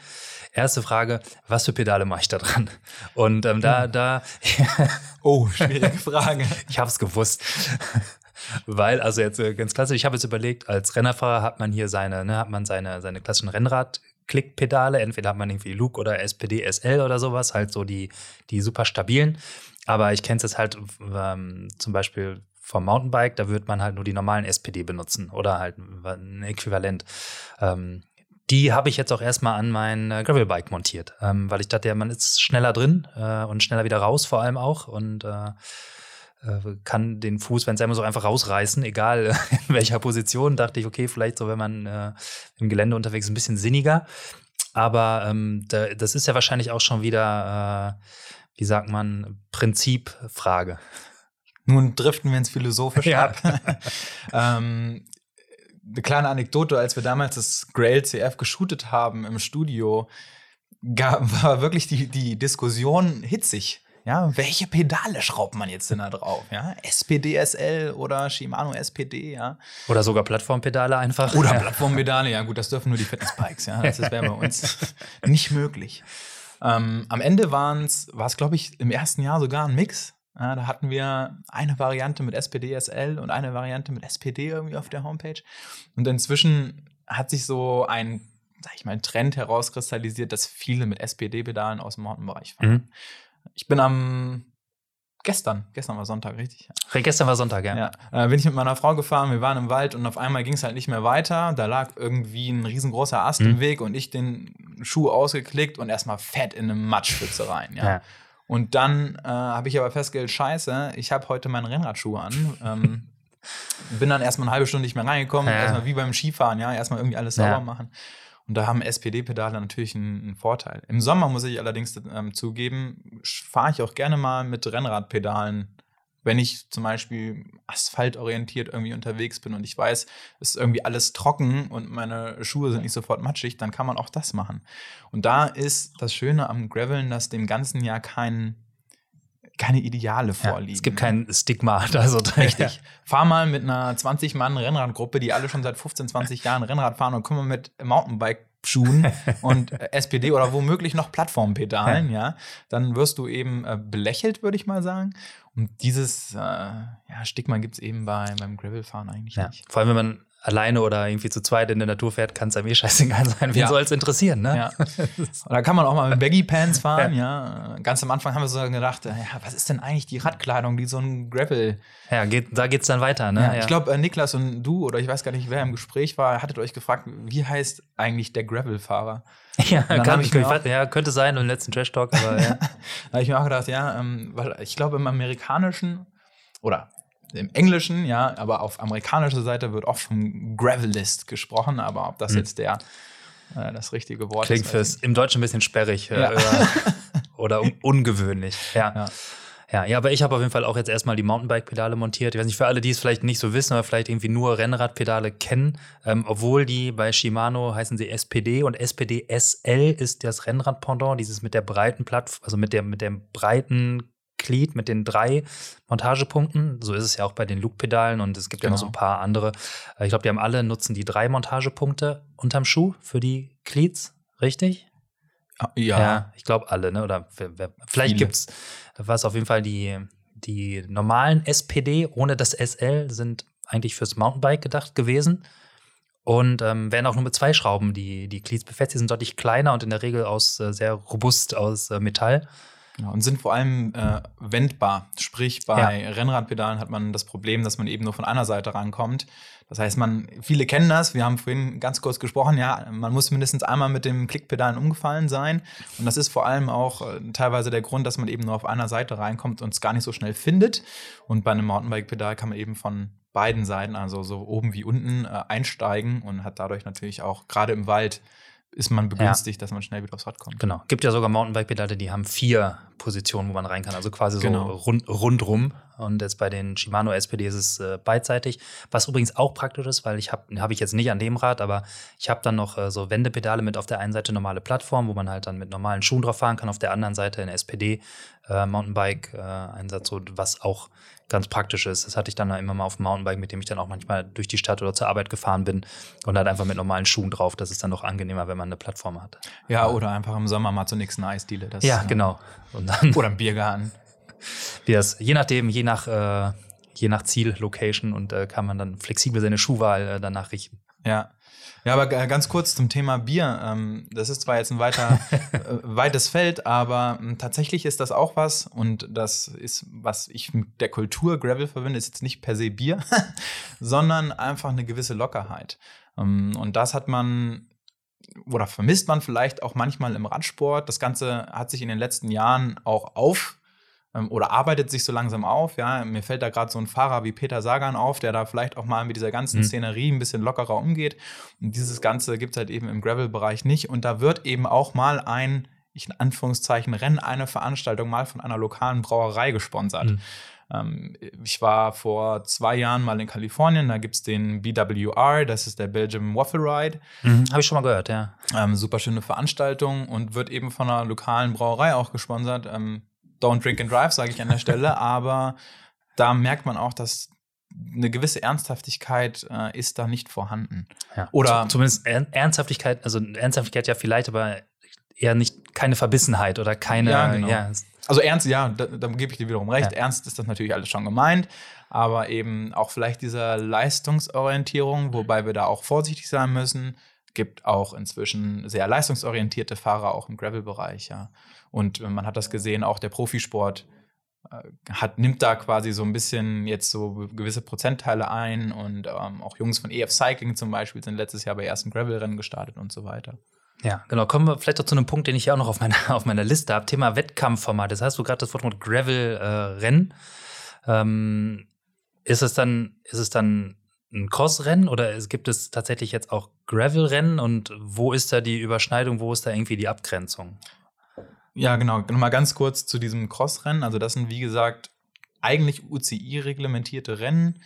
Erste Frage, was für Pedale mache ich da dran? Und ähm, da, hm. da. oh, schwierige Frage. ich habe es gewusst. Weil, also jetzt äh, ganz klassisch, ich habe jetzt überlegt, als Rennerfahrer hat man hier seine, ne, hat man seine, seine klassischen Rennrad- Klickpedale, entweder hat man irgendwie Luke oder SPD SL oder sowas, halt so die, die super stabilen. Aber ich kenne es jetzt halt ähm, zum Beispiel vom Mountainbike, da wird man halt nur die normalen SPD benutzen oder halt ein Äquivalent. Ähm, die habe ich jetzt auch erstmal an mein äh, Gravelbike montiert, ähm, weil ich dachte, ja, man ist schneller drin äh, und schneller wieder raus, vor allem auch. Und äh, kann den Fuß, wenn es einmal so einfach rausreißen, egal in welcher Position, dachte ich, okay, vielleicht so, wenn man äh, im Gelände unterwegs ist, ein bisschen sinniger. Aber ähm, da, das ist ja wahrscheinlich auch schon wieder, äh, wie sagt man, Prinzipfrage. Nun driften wir ins Philosophische ja. ab. ähm, eine kleine Anekdote, als wir damals das Grail CF geshootet haben im Studio, gab, war wirklich die, die Diskussion hitzig. Ja, welche Pedale schraubt man jetzt denn da drauf? Ja, SPDSL oder Shimano SPD, ja. Oder sogar Plattformpedale einfach. Oder ja. Plattformpedale, ja gut, das dürfen nur die Fitnesspikes, ja. Das wäre bei uns nicht möglich. Ähm, am Ende war es, glaube ich, im ersten Jahr sogar ein Mix. Ja, da hatten wir eine Variante mit SPD-SL und eine Variante mit SPD irgendwie auf der Homepage. Und inzwischen hat sich so ein, sag ich mal, Trend herauskristallisiert, dass viele mit SPD-Pedalen aus dem Mountainbereich fahren. Mhm. Ich bin am gestern, gestern war Sonntag, richtig? Ja. Gestern war Sonntag, ja. Ja, äh, bin ich mit meiner Frau gefahren, wir waren im Wald und auf einmal ging es halt nicht mehr weiter. Da lag irgendwie ein riesengroßer Ast Mhm. im Weg und ich den Schuh ausgeklickt und erstmal fett in eine Matschpfütze rein. Ja. Ja. Und dann äh, habe ich aber festgestellt, scheiße, ich habe heute meine Rennradschuhe an. Ähm, bin dann erstmal eine halbe Stunde nicht mehr reingekommen, erstmal wie beim Skifahren, ja, erstmal irgendwie alles sauber machen. Und da haben SPD-Pedale natürlich einen, einen Vorteil. Im Sommer muss ich allerdings ähm, zugeben, fahre ich auch gerne mal mit Rennradpedalen, wenn ich zum Beispiel asphaltorientiert irgendwie unterwegs bin und ich weiß, es ist irgendwie alles trocken und meine Schuhe sind nicht sofort matschig, dann kann man auch das machen. Und da ist das Schöne am Graveln, dass dem ganzen Jahr kein, keine Ideale Ja, vorliegen. es gibt kein Stigma. Also, Richtig. Fahr mal mit einer 20-Mann-Rennradgruppe, die alle schon seit 15, 20 Jahren Rennrad fahren und komm mal mit Mountainbike-Schuhen und äh, SPD oder womöglich noch Plattformpedalen, ja. Dann wirst du eben äh, belächelt, würde ich mal sagen. Und dieses äh, ja, Stigma gibt es eben bei, beim Gravelfahren eigentlich Ja. nicht. Vor allem, wenn man alleine oder irgendwie zu zweit in der Natur fährt, kann es einem eh scheißegal sein. Wen Ja. soll es interessieren, ne? Ja. Und da kann man auch mal mit Baggy Pants fahren, ja. Ganz am Anfang haben wir so gedacht, äh, ja, was ist denn eigentlich die Radkleidung, die so ein Gravel Ja, geht, da geht's dann weiter, ne? Ja, ich glaube, äh, Niklas und du, oder ich weiß gar nicht, wer im Gespräch war, hattet euch gefragt, wie heißt eigentlich der Gravel-Fahrer? ja, kann, ich ich, auch- ja, könnte sein im letzten Trash Talk, aber ja. Da habe ich mir auch gedacht, ja, ähm, weil ich glaube, im amerikanischen oder im Englischen, ja, aber auf amerikanischer Seite wird oft vom Gravelist gesprochen, aber ob das Hm. jetzt der äh, das richtige Wort Klingt ist. weiß fürs im Deutschen ein bisschen sperrig äh, Ja. oder, oder un ungewöhnlich. Ja. Ja. Ja, ja, aber ich habe auf jeden Fall auch jetzt erstmal die Mountainbike-Pedale montiert. Ich weiß nicht, für alle, die es vielleicht nicht so wissen oder vielleicht irgendwie nur Rennradpedale kennen, ähm, obwohl die bei Shimano heißen sie SPD und SPD SL ist das Rennrad-Pendant, dieses mit der breiten Plattform, also mit der, mit dem breiten Glied, mit den drei Montagepunkten. So ist es ja auch bei den Luke-Pedalen und es gibt ja noch so ein Genau. paar andere. Äh, Ich glaube, die haben alle, nutzen die drei Montagepunkte unterm Schuh für die Glieds, richtig? Ah, Ja, ich glaube alle, ne? Oder vielleicht Viele. gibt's was auf jeden Fall die, die normalen SPD ohne das SL sind eigentlich fürs Mountainbike gedacht gewesen. Und ähm, werden auch nur mit zwei Schrauben die, die Cleats befestigt, sind deutlich kleiner und in der Regel aus äh, sehr robust aus äh, Metall. Genau, und sind vor allem äh, wendbar. Sprich, bei Rennradpedalen hat man das Problem, dass man eben nur von einer Seite rankommt. Das heißt, man, viele kennen das, wir haben vorhin ganz kurz gesprochen, ja, man muss mindestens einmal mit dem Klickpedalen umgefallen sein. Und das ist vor allem auch äh, teilweise der Grund, dass man eben nur auf einer Seite reinkommt und es gar nicht so schnell findet. Und bei einem Mountainbike-Pedal kann man eben von beiden Seiten, also so oben wie unten, äh, einsteigen und hat dadurch natürlich auch, gerade im Wald, ist man begünstigt, dass man schnell wieder aufs Rad kommt. Genau. Gibt ja sogar Mountainbike-Pedale, die haben vier Positionen, wo man rein kann. Also quasi Genau. so rund, rundrum. Und jetzt bei den Shimano SPD ist es äh, beidseitig. Was übrigens auch praktisch ist, weil ich habe habe ich jetzt nicht an dem Rad, aber ich habe dann noch äh, so Wendepedale mit auf der einen Seite normale Plattform, wo man halt dann mit normalen Schuhen drauf fahren kann, auf der anderen Seite ein SPD äh, Mountainbike äh, Einsatz, so, was auch ganz praktisch ist. Das hatte ich dann immer mal auf dem Mountainbike, mit dem ich dann auch manchmal durch die Stadt oder zur Arbeit gefahren bin und halt einfach mit normalen Schuhen drauf. Das ist dann noch angenehmer, wenn man eine Plattform hat. Ja, oder einfach im Sommer mal zur nächsten Eisdiele. Das, Ja, äh, genau. Und dann Oder im Biergarten. Wie das, je nachdem, je nach, äh, je nach Ziel, Location und äh, kann man dann flexibel seine Schuhwahl äh, danach richten. Ja. Ja, aber g- ganz kurz zum Thema Bier. Ähm, das ist zwar jetzt ein weiter, äh, weites Feld, aber ähm, tatsächlich ist das auch was. Und das ist, was ich mit der Kultur Gravel verbinde, ist jetzt nicht per se Bier, sondern einfach eine gewisse Lockerheit. Ähm, und das hat man oder vermisst man vielleicht auch manchmal im Radsport. Das Ganze hat sich in den letzten Jahren auch auf oder arbeitet sich so langsam auf. Ja, mir fällt da gerade so ein Fahrer wie Peter Sagan auf, der da vielleicht auch mal mit dieser ganzen Mhm. Szenerie ein bisschen lockerer umgeht. Und dieses Ganze gibt es halt eben im Gravel-Bereich nicht. Und da wird eben auch mal ein, ich in Anführungszeichen, Rennen, eine Veranstaltung mal von einer lokalen Brauerei gesponsert. Mhm. Ähm, ich war vor zwei Jahren mal in Kalifornien, da gibt es den BWR, das ist der Belgium Waffle Ride. Habe ich schon mal gehört, ja. Ähm, super schöne Veranstaltung und wird eben von einer lokalen Brauerei auch gesponsert. Ähm, don't drink and drive, sage ich an der Stelle, aber da merkt man auch, dass eine gewisse Ernsthaftigkeit äh, ist da nicht vorhanden. ja. Oder- Zu- Zumindest Er- Ernsthaftigkeit, also Ernsthaftigkeit ja vielleicht, aber eher nicht keine Verbissenheit oder keine. Ja, genau. ja, Also ernst, ja, da, da gebe ich dir wiederum recht. Ernst ist das natürlich alles schon gemeint, aber eben auch vielleicht dieser Leistungsorientierung, wobei wir da auch vorsichtig sein müssen. Gibt auch inzwischen sehr leistungsorientierte Fahrer auch im Gravel-Bereich, ja. Und äh, man hat das gesehen, auch der Profisport hat, nimmt da quasi so ein bisschen jetzt so gewisse Prozentteile ein und ähm, auch Jungs von EF Cycling zum Beispiel sind letztes Jahr bei ersten Gravel-Rennen gestartet und so weiter. Ja, genau. Kommen wir vielleicht auch zu einem Punkt, den ich ja auch noch auf meiner, auf meiner Liste habe. Thema Wettkampfformat. Das heißt, du gerade das Wort mit Gravel-Rennen. Äh, ähm, ist es dann, ist es dann ein Cross-Rennen oder gibt es tatsächlich jetzt auch Gravel-Rennen und wo ist da die Überschneidung, wo ist da irgendwie die Abgrenzung? Ja, genau. Nochmal ganz kurz zu diesem Cross-Rennen. Also, das sind, wie gesagt, eigentlich UCI-reglementierte Rennen.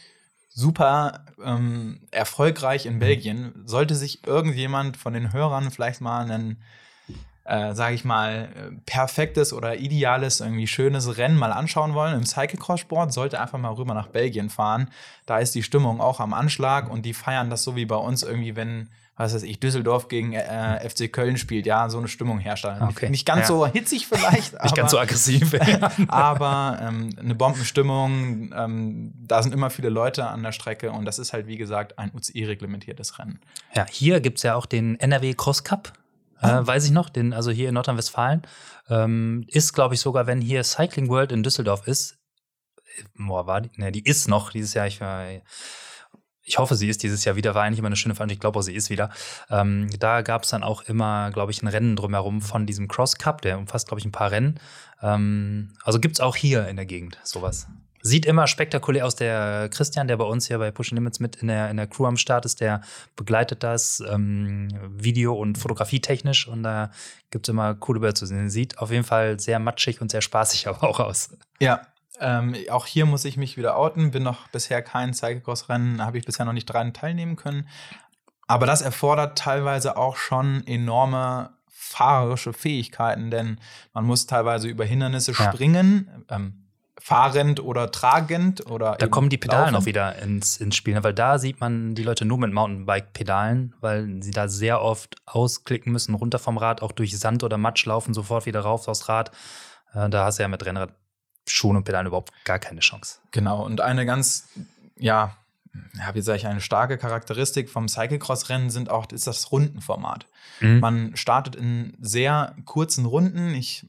Super ähm, erfolgreich in Belgien. Sollte sich irgendjemand von den Hörern vielleicht mal einen äh, sage ich mal, perfektes oder ideales, irgendwie schönes Rennen mal anschauen wollen im Cyclecross-Sport, sollte einfach mal rüber nach Belgien fahren. Da ist die Stimmung auch am Anschlag und die feiern das so wie bei uns irgendwie, wenn was weiß ich, Düsseldorf gegen äh, FC Köln spielt, ja, so eine Stimmung herstellen. Okay. Nicht ganz ja. so hitzig vielleicht, nicht ganz so aggressiv. aber ähm, eine Bombenstimmung, ähm, da sind immer viele Leute an der Strecke und das ist halt, wie gesagt, ein UCI-reglementiertes Rennen. Ja, hier gibt es ja auch den NRW Cross Cup. Ah. Äh, weiß ich noch, den, also hier in Nordrhein-Westfalen. Ähm, ist, glaube ich, sogar, wenn hier Cycling World in Düsseldorf ist, boah, war die, ne, die ist noch dieses Jahr, ich war, ich hoffe, sie ist dieses Jahr wieder, war eigentlich immer eine schöne Veranstaltung, ich glaube sie ist wieder. Ähm, da gab es dann auch immer, glaube ich, ein Rennen drumherum von diesem Cross Cup, der umfasst, glaube ich, ein paar Rennen. Ähm, also gibt es auch hier in der Gegend sowas. Sieht immer spektakulär aus. Der Christian, der bei uns hier bei Push Limits mit in der, in der Crew am Start ist, der begleitet das ähm, Video- und Fotografietechnisch und da gibt es immer coole Bilder zu sehen. Sieht auf jeden Fall sehr matschig und sehr spaßig aber auch aus. Ja, ähm, auch hier muss ich mich wieder outen. Bin noch bisher kein Cyclecross-Rennen, habe ich bisher noch nicht dran teilnehmen können. Aber das erfordert teilweise auch schon enorme fahrerische Fähigkeiten, denn man muss teilweise über Hindernisse ja. springen. Ähm, fahrend oder tragend oder. Da kommen die Pedalen auch wieder ins, ins Spiel, ne? weil da sieht man die Leute nur mit Mountainbike-Pedalen, weil sie da sehr oft ausklicken müssen, runter vom Rad, auch durch Sand oder Matsch laufen, sofort wieder rauf aufs Rad. Äh, da hast du ja mit Rennrad Schuhen und Pedalen überhaupt gar keine Chance. Genau, und eine ganz, ja, ja, wie sage ich, eine starke Charakteristik vom Cyclecross-Rennen sind auch, ist das Rundenformat. Mhm. Man startet in sehr kurzen Runden. Ich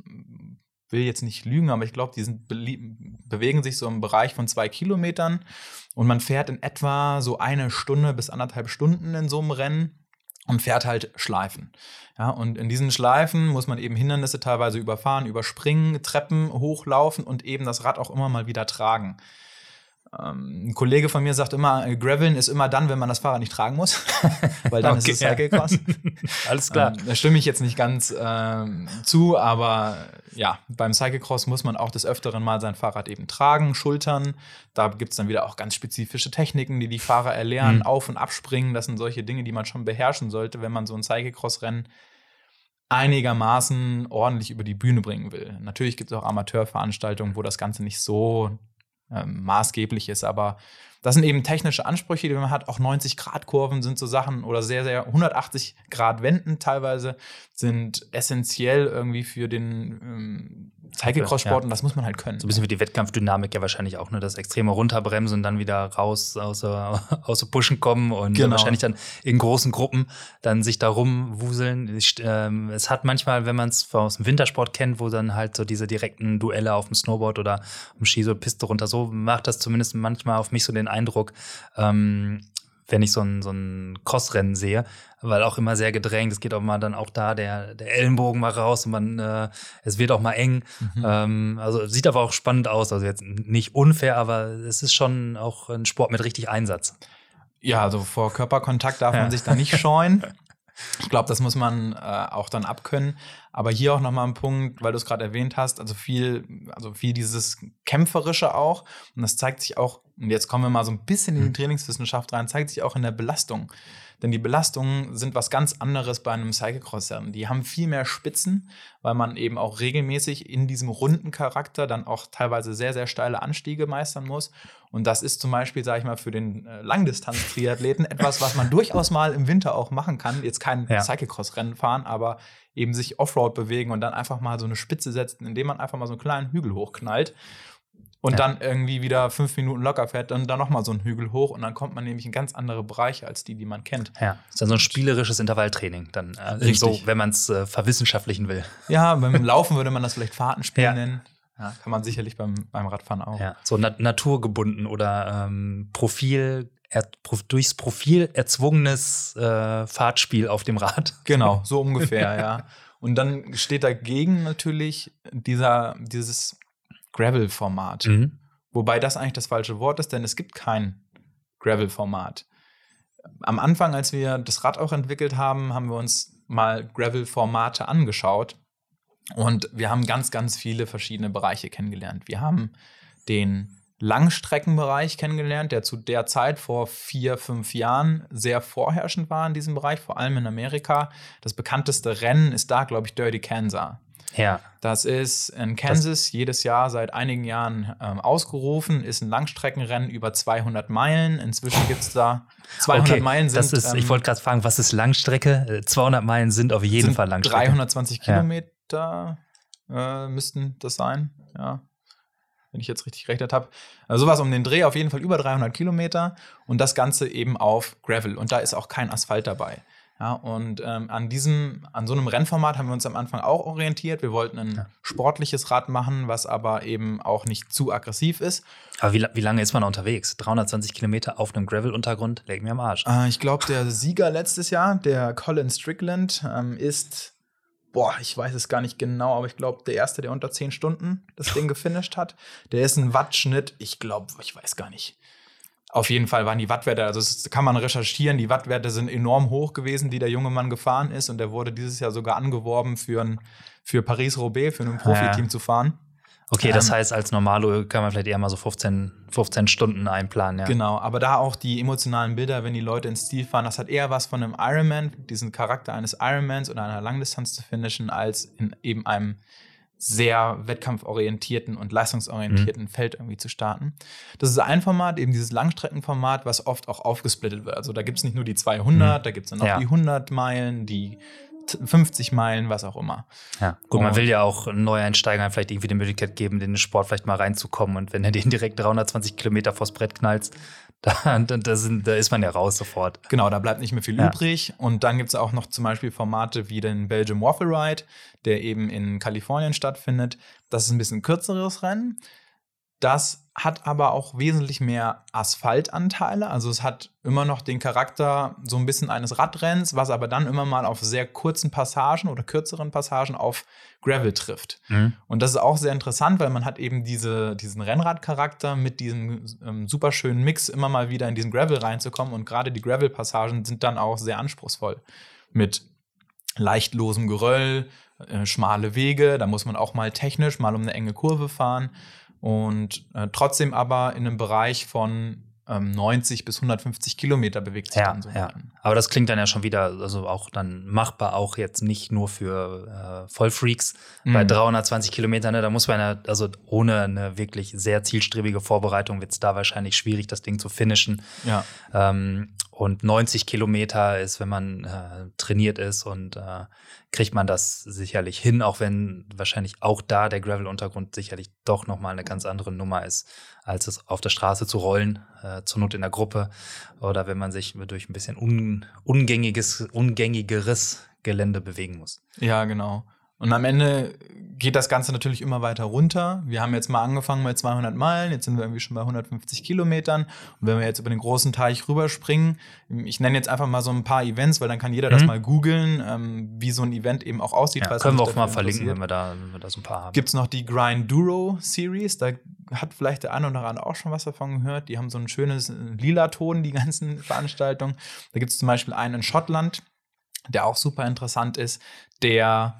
will jetzt nicht lügen, aber ich glaube, die sind, bewegen sich so im Bereich von zwei Kilometern und man fährt in etwa so eine Stunde bis anderthalb Stunden in so einem Rennen und fährt halt Schleifen. Ja, und in diesen Schleifen muss man eben Hindernisse teilweise überfahren, überspringen, Treppen hochlaufen und eben das Rad auch immer mal wieder tragen. Ähm, ein Kollege von mir sagt immer, äh, Graveln ist immer dann, wenn man das Fahrrad nicht tragen muss, weil dann okay, ist es Cyclecross. Alles klar. Ähm, da stimme ich jetzt nicht ganz ähm, zu, aber ja, beim Cyclecross muss man auch des Öfteren mal sein Fahrrad eben tragen, schultern. Da gibt es dann wieder auch ganz spezifische Techniken, die die Fahrer erlernen, mhm. auf- und abspringen. Das sind solche Dinge, die man schon beherrschen sollte, wenn man so ein Cyclecross-Rennen einigermaßen ordentlich über die Bühne bringen will. Natürlich gibt es auch Amateurveranstaltungen, wo das Ganze nicht so ähm, maßgeblich ist. Aber das sind eben technische Ansprüche, die man hat. Auch 90-Grad-Kurven sind so Sachen oder sehr, sehr 180-Grad-Wenden teilweise sind essentiell irgendwie für den ähm, Cyclecross-Sport ja. und das muss man halt können. So ein bisschen wie die Wettkampfdynamik ja wahrscheinlich auch, ne? Das extreme Runterbremsen und dann wieder raus aus, aus Pushen kommen und genau. wahrscheinlich dann in großen Gruppen dann sich da rumwuseln. Ähm, es hat manchmal, wenn man es aus dem Wintersport kennt, wo dann halt so diese direkten Duelle auf dem Snowboard oder im Ski so Piste runter, so macht das zumindest manchmal auf mich so den Eindruck, ähm, wenn ich so ein, so ein Crossrennen sehe, weil auch immer sehr gedrängt. Es geht auch mal dann auch da der, der Ellenbogen mal raus und man, äh, es wird auch mal eng. Mhm. Ähm, also sieht aber auch spannend aus. Also jetzt nicht unfair, aber es ist schon auch ein Sport mit richtig Einsatz. Ja, also vor Körperkontakt darf ja. man sich da nicht scheuen. Ich glaube, das muss man äh, auch dann abkönnen. Aber hier auch nochmal ein Punkt, weil du es gerade erwähnt hast, also viel, also viel dieses Kämpferische auch. Und das zeigt sich auch, und jetzt kommen wir mal so ein bisschen in die mhm. Trainingswissenschaft rein, zeigt sich auch in der Belastung. Denn die Belastungen sind was ganz anderes bei einem Cyclecross-Rennen. Die haben viel mehr Spitzen, weil man eben auch regelmäßig in diesem runden Charakter dann auch teilweise sehr, sehr steile Anstiege meistern muss. Und das ist zum Beispiel, sage ich mal, für den äh, Langdistanz-Triathleten etwas, was man durchaus mal im Winter auch machen kann. Jetzt kein ja. Cyclecross-Rennen fahren, aber eben sich Offroad bewegen und dann einfach mal so eine Spitze setzen, indem man einfach mal so einen kleinen Hügel hochknallt und ja. dann irgendwie wieder fünf Minuten locker fährt, dann da nochmal so einen Hügel hoch und dann kommt man nämlich in ganz andere Bereiche als die, die man kennt. Ja, ist dann so ein spielerisches Intervalltraining, dann äh, so, wenn man es äh, verwissenschaftlichen will. Ja, beim Laufen würde man das vielleicht Fahrtenspiel ja. nennen. Ja, kann man sicherlich beim, beim Radfahren auch. Ja, so nat naturgebunden oder ähm, Profil, er, durchs Profil erzwungenes äh, Fahrtspiel auf dem Rad. Genau, so ungefähr, ja. Und dann steht dagegen natürlich dieser, dieses Gravel-Format. Mhm. Wobei das eigentlich das falsche Wort ist, denn es gibt kein Gravel-Format. Am Anfang, als wir das Rad auch entwickelt haben, haben wir uns mal Gravel-Formate angeschaut. Und wir haben ganz, ganz viele verschiedene Bereiche kennengelernt. Wir haben den Langstreckenbereich kennengelernt, der zu der Zeit vor vier, fünf Jahren sehr vorherrschend war in diesem Bereich, vor allem in Amerika. Das bekannteste Rennen ist da, glaube ich, Dirty Kansas. Ja. Das ist in Kansas das jedes Jahr seit einigen Jahren ähm, ausgerufen, ist ein Langstreckenrennen über 200 Meilen. Inzwischen gibt es da 200 okay, Meilen. Sind, das ist, ähm, ich wollte gerade fragen, was ist Langstrecke? 200 äh, Meilen sind auf jeden sind Fall Langstrecke. 320 Kilometer äh, müssten das sein. Ja wenn ich jetzt richtig gerechnet habe. Also sowas um den Dreh, auf jeden Fall über 300 Kilometer und das Ganze eben auf Gravel. Und da ist auch kein Asphalt dabei. Ja, und ähm, an diesem, an so einem Rennformat haben wir uns am Anfang auch orientiert. Wir wollten ein ja. sportliches Rad machen, was aber eben auch nicht zu aggressiv ist. Aber wie, wie lange ist man unterwegs? 320 Kilometer auf einem Gravel-Untergrund? Leg mir am Arsch. Äh, ich glaube, der Sieger letztes Jahr, der Colin Strickland, ähm, ist boah, ich weiß es gar nicht genau, aber ich glaube, der erste, der unter 10 Stunden das Ding gefinisht hat, der ist ein Wattschnitt, ich glaube, ich weiß gar nicht. Auf jeden Fall waren die Wattwerte, also das kann man recherchieren, die Wattwerte sind enorm hoch gewesen, die der junge Mann gefahren ist und der wurde dieses Jahr sogar angeworben für, ein, für Paris-Roubaix, für ein Profiteam ja. zu fahren. Okay, das ähm, heißt, als Normalo kann man vielleicht eher mal so 15, 15 Stunden einplanen, ja. Genau, aber da auch die emotionalen Bilder, wenn die Leute ins Stil fahren, das hat eher was von einem Ironman, diesen Charakter eines Ironmans oder einer Langdistanz zu finishen, als in eben einem sehr wettkampforientierten und leistungsorientierten mhm. Feld irgendwie zu starten. Das ist ein Format, eben dieses Langstreckenformat, was oft auch aufgesplittet wird. Also da gibt es nicht nur die 200, mhm. da gibt es dann noch ja. die 100 Meilen, die 50 Meilen, was auch immer. Ja, gut, man will ja auch Neueinsteigern vielleicht irgendwie die Möglichkeit geben, in den Sport vielleicht mal reinzukommen. Und wenn er den direkt 320 Kilometer vors Brett knallt, da, da, sind, da ist man ja raus sofort. Genau, da bleibt nicht mehr viel ja. übrig. Und dann gibt es auch noch zum Beispiel Formate wie den Belgium Waffle Ride, der eben in Kalifornien stattfindet. Das ist ein bisschen kürzeres Rennen. Das hat aber auch wesentlich mehr Asphaltanteile. Also es hat immer noch den Charakter so ein bisschen eines Radrenns, was aber dann immer mal auf sehr kurzen Passagen oder kürzeren Passagen auf Gravel trifft. Mhm. Und das ist auch sehr interessant, weil man hat eben diese, diesen Rennradcharakter mit diesem ähm, super schönen Mix immer mal wieder in diesen Gravel reinzukommen. Und gerade die Gravel-Passagen sind dann auch sehr anspruchsvoll mit leichtlosem Geröll, äh, schmale Wege. Da muss man auch mal technisch mal um eine enge Kurve fahren und äh, trotzdem aber in einem Bereich von ähm, 90 bis 150 Kilometer bewegt sich ja, dann so. Ja. Aber das klingt dann ja schon wieder, also auch dann machbar, auch jetzt nicht nur für äh, Vollfreaks. Mhm. Bei 320 Kilometern, ne, da muss man ja, also ohne eine wirklich sehr zielstrebige Vorbereitung wird es da wahrscheinlich schwierig, das Ding zu finishen. Ja. Ähm, und 90 Kilometer ist, wenn man äh, trainiert ist und äh, kriegt man das sicherlich hin, auch wenn wahrscheinlich auch da der Gravel-Untergrund sicherlich doch nochmal eine ganz andere Nummer ist, als es auf der Straße zu rollen, äh, zur Not in der Gruppe oder wenn man sich durch ein bisschen un, ungängiges, ungängigeres Gelände bewegen muss. Ja, genau. Und am Ende geht das Ganze natürlich immer weiter runter. Wir haben jetzt mal angefangen mit 200 Meilen, jetzt sind wir irgendwie schon bei 150 Kilometern. Und wenn wir jetzt über den großen Teich rüberspringen, ich nenne jetzt einfach mal so ein paar Events, weil dann kann jeder mhm. das mal googeln, ähm, wie so ein Event eben auch aussieht. Ja, können wir auch mal verlinken, wenn wir, da, wenn wir da so ein paar haben. Gibt es noch die Grind Duro Series, da hat vielleicht der eine oder andere auch schon was davon gehört. Die haben so ein schönes lila Ton, die ganzen Veranstaltungen. Da gibt es zum Beispiel einen in Schottland, der auch super interessant ist, der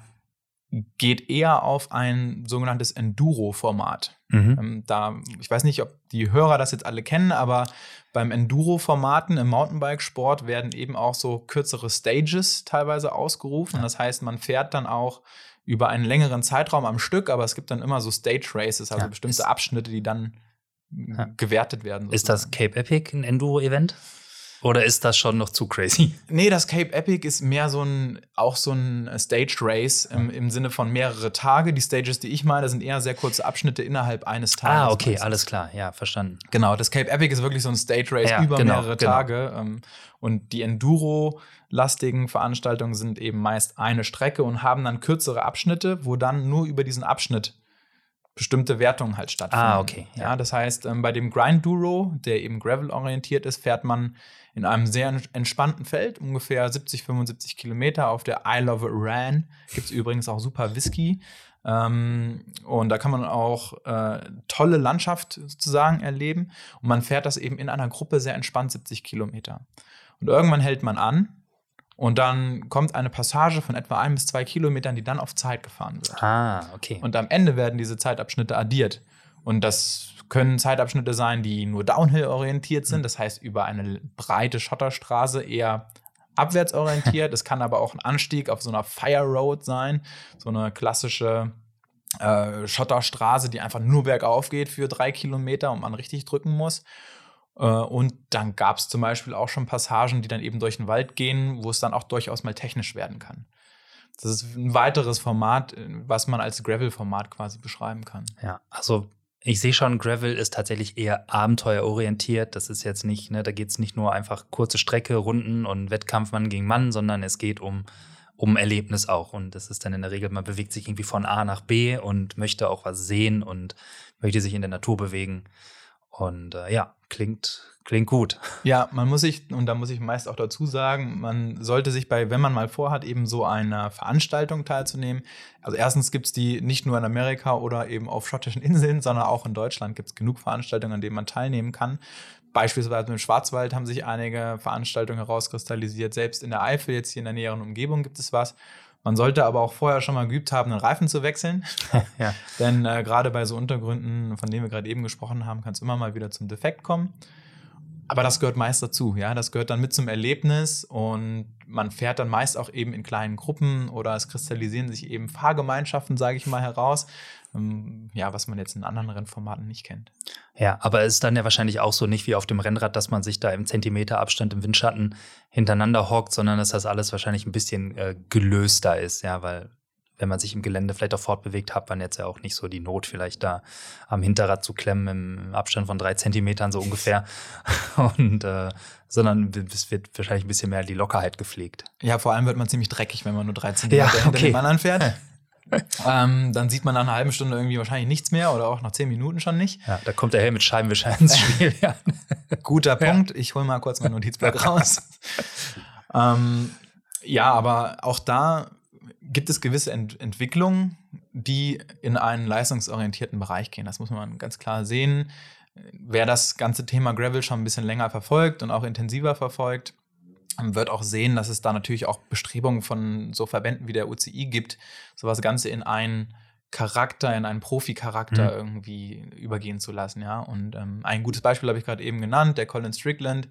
geht eher auf ein sogenanntes Enduro-Format. Mhm. Ähm, da, ich weiß nicht, ob die Hörer das jetzt alle kennen, aber beim Enduro-Formaten im Mountainbike-Sport werden eben auch so kürzere Stages teilweise ausgerufen. Ja. Das heißt, man fährt dann auch über einen längeren Zeitraum am Stück, aber es gibt dann immer so Stage Races, also ja. bestimmte Abschnitte, die dann ja. gewertet werden. Sozusagen. Ist das Cape Epic ein Enduro-Event? Oder ist das schon noch zu crazy? Nee, das Cape Epic ist mehr so ein, auch so ein Staged Race im, im Sinne von mehrere Tage. Die Stages, die ich meine, sind eher sehr kurze Abschnitte innerhalb eines Tages. Ah, okay, meistens. alles klar, ja, verstanden. Genau, das Cape Epic ist wirklich so ein Stage Race ja, über genau, mehrere genau. Tage. Ähm, und die Enduro-lastigen Veranstaltungen sind eben meist eine Strecke und haben dann kürzere Abschnitte, wo dann nur über diesen Abschnitt bestimmte Wertungen halt stattfinden. Ah, okay, Ja, ja. das heißt, ähm, bei dem Grind Duro, der eben Gravel-orientiert ist, fährt man in einem sehr en- entspannten Feld, ungefähr 70, 75 Kilometer. Auf der Isle of Ran gibt es übrigens auch super Whisky. Ähm, und da kann man auch äh, tolle Landschaft sozusagen erleben. Und man fährt das eben in einer Gruppe sehr entspannt 70 Kilometer. Und irgendwann hält man an und dann kommt eine Passage von etwa ein bis zwei Kilometern, die dann auf Zeit gefahren wird. Ah, okay. Und am Ende werden diese Zeitabschnitte addiert. Und das können Zeitabschnitte sein, die nur downhill orientiert sind, das heißt über eine breite Schotterstraße eher abwärts orientiert. es kann aber auch ein Anstieg auf so einer Fire Road sein, so eine klassische äh, Schotterstraße, die einfach nur bergauf geht für drei Kilometer und man richtig drücken muss. Äh, Und dann gab es zum Beispiel auch schon Passagen, die dann eben durch den Wald gehen, wo es dann auch durchaus mal technisch werden kann. Das ist ein weiteres Format, äh, was man als Gravel-Format quasi beschreiben kann. Ja, also ich sehe schon, Gravel ist tatsächlich eher abenteuerorientiert. Das ist jetzt nicht, ne, da geht es nicht nur einfach kurze Strecke, Runden und Wettkampf Mann gegen Mann, sondern es geht um, um Erlebnis auch. Und das ist dann in der Regel, man bewegt sich irgendwie von A nach B und möchte auch was sehen und möchte sich in der Natur bewegen. Und äh, ja, klingt, klingt gut. Ja, man muss sich, und da muss ich meist auch dazu sagen, man sollte sich bei, wenn man mal vorhat, eben so einer Veranstaltung teilzunehmen. Also erstens gibt es die nicht nur in Amerika oder eben auf schottischen Inseln, sondern auch in Deutschland gibt es genug Veranstaltungen, an denen man teilnehmen kann. Beispielsweise im Schwarzwald haben sich einige Veranstaltungen herauskristallisiert. Selbst in der Eifel, jetzt hier in der näheren Umgebung, gibt es was. Man sollte aber auch vorher schon mal geübt haben, einen Reifen zu wechseln. ja. Denn äh, gerade bei so Untergründen, von denen wir gerade eben gesprochen haben, kann es immer mal wieder zum Defekt kommen. Aber das gehört meist dazu, ja. Das gehört dann mit zum Erlebnis und man fährt dann meist auch eben in kleinen Gruppen oder es kristallisieren sich eben Fahrgemeinschaften, sage ich mal, heraus. Ähm, ja, was man jetzt in anderen Rennformaten nicht kennt. Ja, aber es ist dann ja wahrscheinlich auch so nicht wie auf dem Rennrad, dass man sich da im Zentimeter Abstand im Windschatten hintereinander hockt, sondern dass das alles wahrscheinlich ein bisschen äh, gelöster ist, ja, weil wenn man sich im Gelände vielleicht auch fortbewegt, hat man jetzt ja auch nicht so die Not, vielleicht da am Hinterrad zu klemmen im Abstand von drei Zentimetern so ungefähr. Und äh, sondern es wird wahrscheinlich ein bisschen mehr die Lockerheit gepflegt. Ja, vor allem wird man ziemlich dreckig, wenn man nur 13 Kilometer hinter okay. dem anderen fährt. ähm, dann sieht man nach einer halben Stunde irgendwie wahrscheinlich nichts mehr oder auch nach 10 Minuten schon nicht. Ja, da kommt der Helm mit Scheibenwischer ins Spiel. Ja. Guter Punkt. Ich hole mal kurz mein Notizblock raus. ähm, ja, aber auch da gibt es gewisse Ent Entwicklungen, die in einen leistungsorientierten Bereich gehen. Das muss man ganz klar sehen. Wer das ganze Thema Gravel schon ein bisschen länger verfolgt und auch intensiver verfolgt, wird auch sehen, dass es da natürlich auch Bestrebungen von so Verbänden wie der UCI gibt, sowas Ganze in einen Charakter, in einen Profi-Charakter Mhm. irgendwie übergehen zu lassen, ja. Und ähm, ein gutes Beispiel habe ich gerade eben genannt, der Colin Strickland,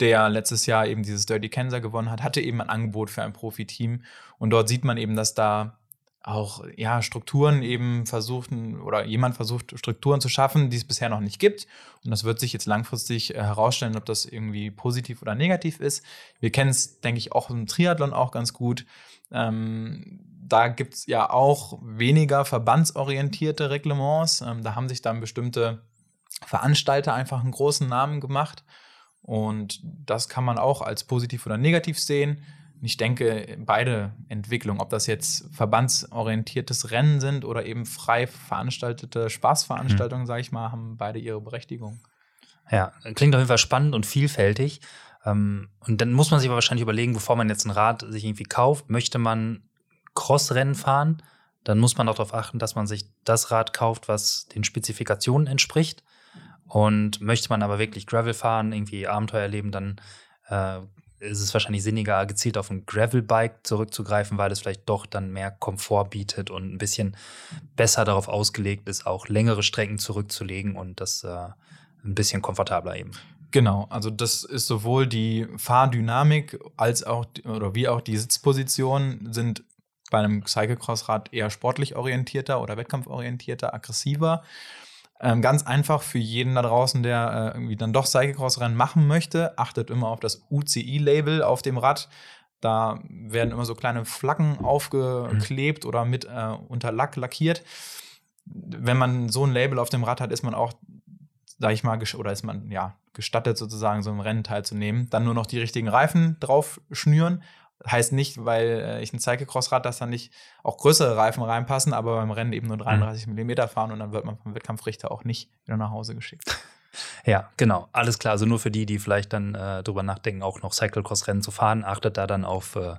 der letztes Jahr eben dieses Dirty Kansas gewonnen hat, hatte eben ein Angebot für ein Profiteam. Und dort sieht man eben, dass da auch ja, Strukturen eben versuchen oder jemand versucht, Strukturen zu schaffen, die es bisher noch nicht gibt. Und das wird sich jetzt langfristig äh, herausstellen, ob das irgendwie positiv oder negativ ist. Wir kennen es, denke ich, auch im Triathlon auch ganz gut. Ähm, da gibt es ja auch weniger verbandsorientierte Reglements. Ähm, da haben sich dann bestimmte Veranstalter einfach einen großen Namen gemacht. Und das kann man auch als positiv oder negativ sehen. Ich denke, beide Entwicklungen, ob das jetzt verbandsorientiertes Rennen sind oder eben frei veranstaltete Spaßveranstaltungen, sage ich mal, haben beide ihre Berechtigung. Ja, klingt auf jeden Fall spannend und vielfältig. Ähm, und dann muss man sich aber wahrscheinlich überlegen, bevor man jetzt ein Rad sich irgendwie kauft, möchte man Crossrennen fahren, dann muss man auch darauf achten, dass man sich das Rad kauft, was den Spezifikationen entspricht. Und möchte man aber wirklich Gravel fahren, irgendwie Abenteuer erleben, dann äh, ist es wahrscheinlich sinniger, gezielt auf ein Gravel-Bike zurückzugreifen, weil es vielleicht doch dann mehr Komfort bietet und ein bisschen besser darauf ausgelegt ist, auch längere Strecken zurückzulegen und das äh, ein bisschen komfortabler eben. Genau, also das ist sowohl die Fahrdynamik als auch oder wie auch die Sitzposition sind bei einem Cyclecross-Rad eher sportlich orientierter oder wettkampforientierter, aggressiver. Ähm, ganz einfach für jeden da draußen, der äh, irgendwie dann doch Cyclecross-Rennen machen möchte, achtet immer auf das UCI-Label auf dem Rad. Da werden immer so kleine Flaggen aufgeklebt oder mit äh, unter Lack lackiert. Wenn man so ein Label auf dem Rad hat, ist man auch, sag ich mal, oder ist man ja gestattet sozusagen so im Rennen teilzunehmen. Dann nur noch die richtigen Reifen drauf schnüren. Heißt nicht, weil äh, ich ein Cyclecross-Rad, dass da nicht auch größere Reifen reinpassen, aber beim Rennen eben nur 33 mm fahren und dann wird man vom Wettkampfrichter auch nicht wieder nach Hause geschickt. Ja, genau. Alles klar. Also nur für die, die vielleicht dann äh, drüber nachdenken, auch noch Cyclecross-Rennen zu fahren, achtet da dann auf, äh,